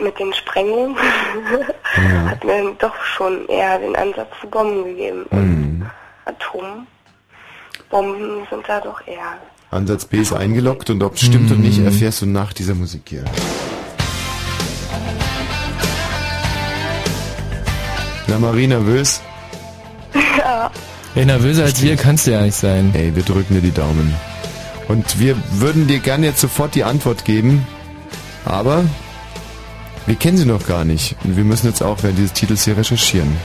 mit den Sprengeln *laughs* hat mir doch schon eher den Ansatz zu Bomben gegeben. Mhm. Atombomben sind da doch eher. Ansatz B ist eingeloggt und ob es stimmt oder nicht, erfährst du nach dieser Musik hier. Na Marie, nervös? *laughs* ja. Ey, nervöser als wir kannst du ja nicht sein. Ey, wir drücken dir die Daumen. Und wir würden dir gerne jetzt sofort die Antwort geben, aber Wir kennen sie noch gar nicht. Und wir müssen jetzt auch während dieses Titels hier recherchieren.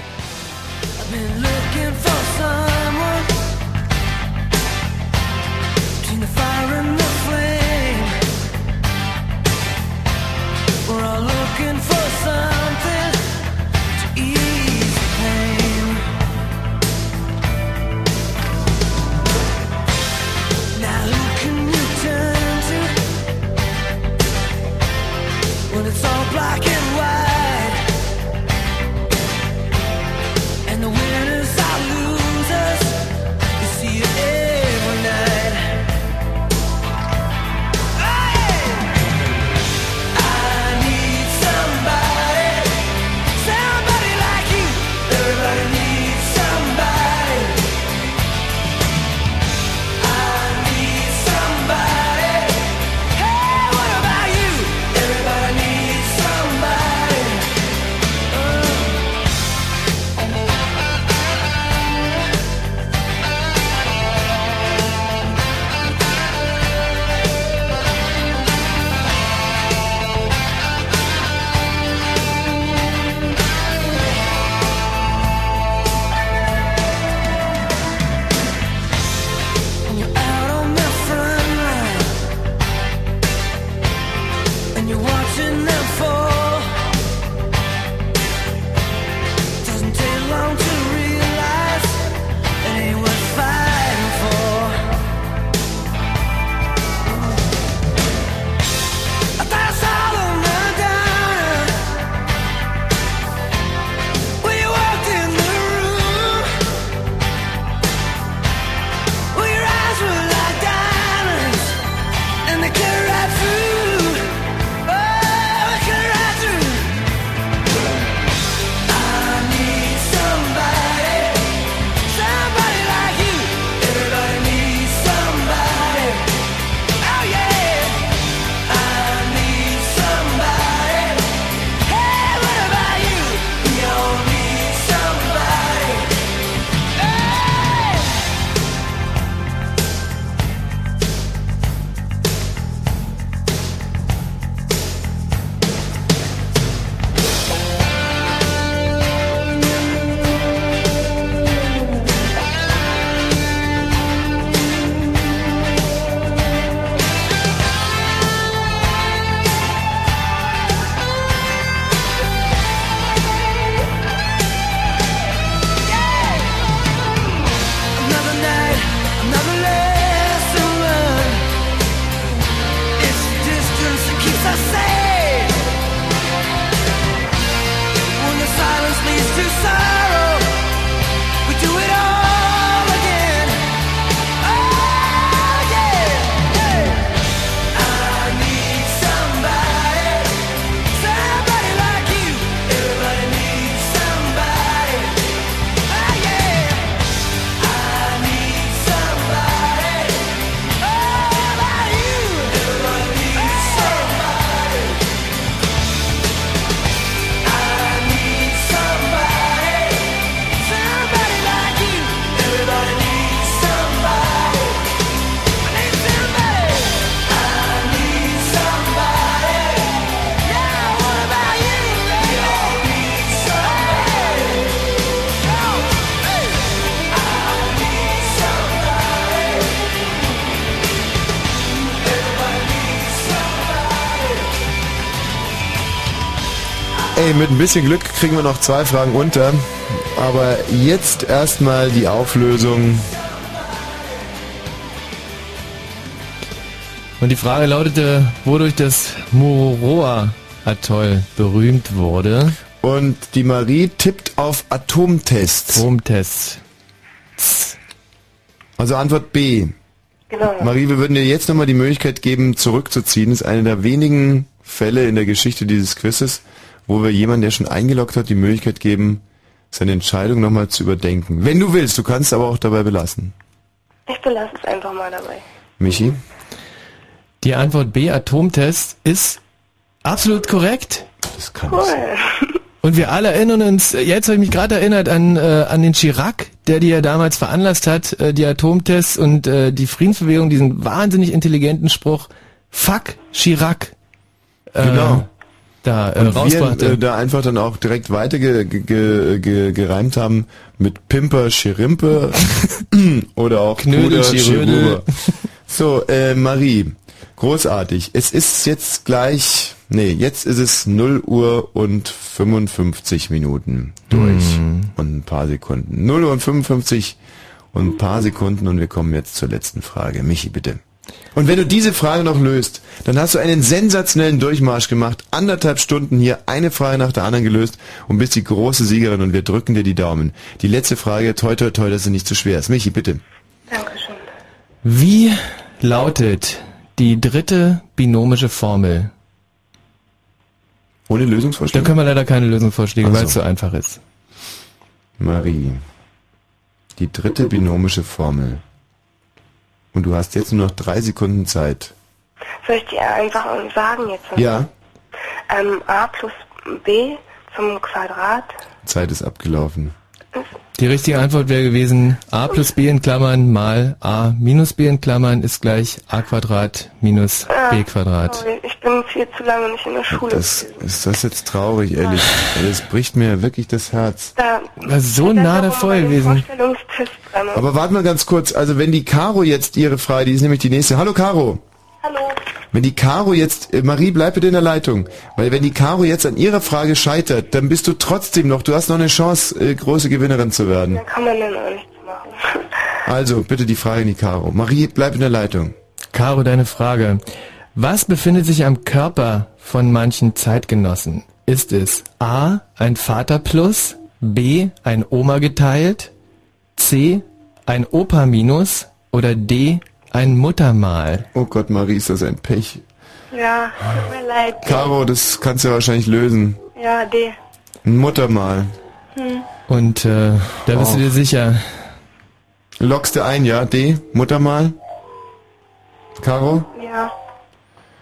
Bisschen Glück kriegen wir noch zwei Fragen unter. Aber jetzt erstmal die Auflösung. Und die Frage lautete, wodurch das Mururoa-Atoll berühmt wurde. Und die Marie tippt auf Atomtest. Atomtest. Also Antwort B. Genau. Marie, wir würden dir jetzt nochmal die Möglichkeit geben, zurückzuziehen. Das ist eine der wenigen Fälle in der Geschichte dieses Quizzes, wo wir jemandem, der schon eingeloggt hat, die Möglichkeit geben, seine Entscheidung nochmal zu überdenken. Wenn du willst, du kannst aber auch dabei belassen. Ich belasse es einfach mal dabei. Michi? Die Antwort B, Atomtest, ist absolut korrekt. Das kann Cool. Und wir alle erinnern uns, jetzt habe ich mich gerade erinnert an, äh, an den Chirac, der die ja damals veranlasst hat, äh, die Atomtests und äh, die Friedensbewegung, diesen wahnsinnig intelligenten Spruch, fuck Chirac. Äh, Genau. Da äh, Und wir äh, da einfach dann auch direkt weiter ge, ge, ge, ge, gereimt haben mit Pimper, Schirimpe *laughs* oder auch Knödel. Schiruber. So, äh, Marie, großartig. Es ist jetzt gleich, nee, jetzt ist es 0 Uhr und 55 Minuten durch und ein paar Sekunden. 0 Uhr und 55 und ein paar Sekunden und wir kommen jetzt zur letzten Frage. Michi, bitte. Und wenn du diese Frage noch löst, dann hast du einen sensationellen Durchmarsch gemacht. Anderthalb Stunden hier, eine Frage nach der anderen gelöst und bist die große Siegerin und wir drücken dir die Daumen. Die letzte Frage, toi toi toi, dass sie nicht zu schwer ist. Michi, bitte. Dankeschön. Wie lautet die dritte binomische Formel? Ohne Da Lösungsvorschläge? können wir leider keine Lösungsvorschläge, Ach weil so. es so einfach ist. Marie. Die dritte binomische Formel. Und du hast jetzt nur noch drei Sekunden Zeit. Soll ich dir einfach sagen jetzt? Ja, Ähm, a plus b zum Quadrat. Zeit ist abgelaufen. Die richtige Antwort wäre gewesen, a plus b in Klammern mal a minus b in Klammern ist gleich a Quadrat minus b Quadrat. Sorry, ich bin viel zu lange nicht in der Schule. Das, ist das jetzt traurig, ehrlich. Das bricht mir wirklich das Herz. Da War so nah davor gewesen. Aber warte mal ganz kurz, also wenn die Caro jetzt ihre Frage, die ist nämlich die nächste. Hallo Caro. Wenn die Caro jetzt, äh, Marie, bleib bitte in der Leitung, weil wenn die Caro jetzt an ihrer Frage scheitert, dann bist du trotzdem noch, du hast noch eine Chance, äh, große Gewinnerin zu werden. Da kann man dann auch nichts machen. *laughs* Also, bitte die Frage an die Caro. Marie, bleib in der Leitung. Caro, deine Frage. Was befindet sich am Körper von manchen Zeitgenossen? Ist es A, ein Vater plus, B, ein Oma geteilt, C, ein Opa minus oder D, ein Muttermal? Oh Gott, Marie, ist das ein Pech. Ja, tut mir leid. Caro, das kannst du ja wahrscheinlich lösen. Ja, D. Ein Muttermal. Hm. Und äh, da bist du dir sicher. Lockst du ein, ja? D, Muttermal? Caro? Ja.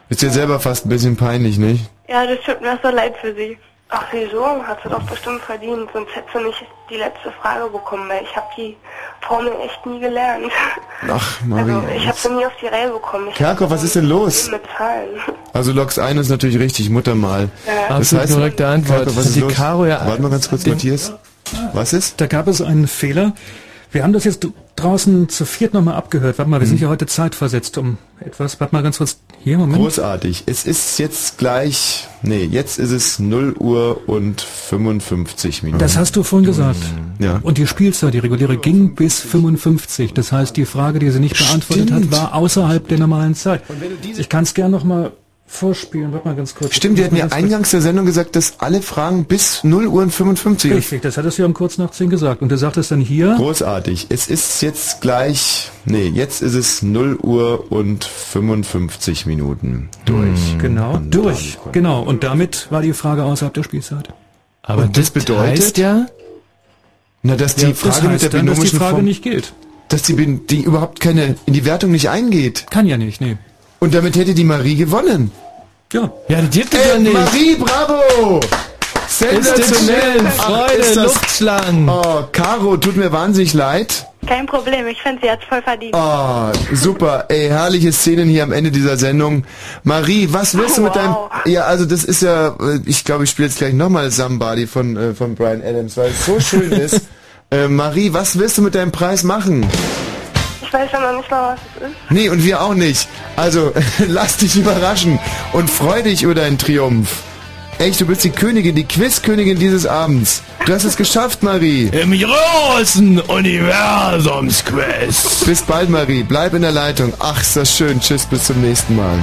Ist dir selber fast ein bisschen peinlich, nicht? Ja, das tut mir so leid für Sie. Ach, wieso? Hat sie doch bestimmt verdient, sonst hätte sie nicht die letzte Frage bekommen, weil ich habe die Formel echt nie gelernt. Ach, Marie. Also, ich habe sie nie auf die Reihe bekommen. Ich Kerkhoff, was ist denn los? mit Zahlen. Also lockst ein ist natürlich richtig, Muttermal. Ja. Absolut korrekte Antwort. Kerkhoff, was ist die los? Caro ja- Warte mal ganz kurz, Matthias. Was ist? Da gab es einen Fehler. Wir haben das jetzt draußen zu viert nochmal abgehört. Warte mal, wir Mhm. sind ja heute zeitversetzt um etwas. Warte mal ganz kurz. Hier, Moment. Großartig. Es ist jetzt gleich, nee, jetzt ist es 0 Uhr und 55 Minuten. Das hast du vorhin gesagt. Ja. Und die Spielzeit, die reguläre, ging bis 55. Das heißt, die Frage, die sie nicht beantwortet Stimmt. hat, war außerhalb der normalen Zeit. Ich kann es gerne nochmal vorspielen. Warte mal ganz kurz. Stimmt, die hat Warte mal mir ganz kurz. eingangs der Sendung gesagt, dass alle Fragen bis 0 Uhr und 55 Richtig, das hattest du ja um kurz nach 10 gesagt. Und du sagtest dann hier, Großartig. Es ist jetzt gleich, nee, jetzt ist es 0 Uhr und 55 Minuten durch. genau, Und durch. Genau. Und damit war die Frage außerhalb der Spielzeit. Aber Und das bedeutet- heißt ja, Na, dass die Ja, das Frage mit heißt der dann, dass die Frage Form, nicht gilt. dass die, die überhaupt keine, in die Wertung nicht eingeht. Kann ja nicht, nee. Und damit hätte die Marie gewonnen. Ja. ja, das Ey, ja nicht. Marie, bravo! Sensationell! Freude, Luftschlangen. Oh, Caro, tut mir wahnsinnig leid. Kein Problem, ich finde, sie hat voll verdient. Oh, super. Ey, herrliche Szenen hier am Ende dieser Sendung. Marie, was willst du mit deinem... Ja, also das ist ja... äh, Ich glaube, ich spiele jetzt gleich nochmal Somebody von, äh, von Brian Adams, weil es so schön ist. *laughs* Äh, Marie, was willst du mit deinem Preis machen? Ich weiß ja noch nicht mal, was es ist. Nee, und wir auch nicht. Also, *laughs* lass dich überraschen und freu dich über deinen Triumph. Echt, du bist die Königin, die Quizkönigin dieses Abends. Du hast es geschafft, Marie. Im großen Universumsquiz. Bis bald, Marie. Bleib in der Leitung. Ach, ist das schön. Tschüss, bis zum nächsten Mal.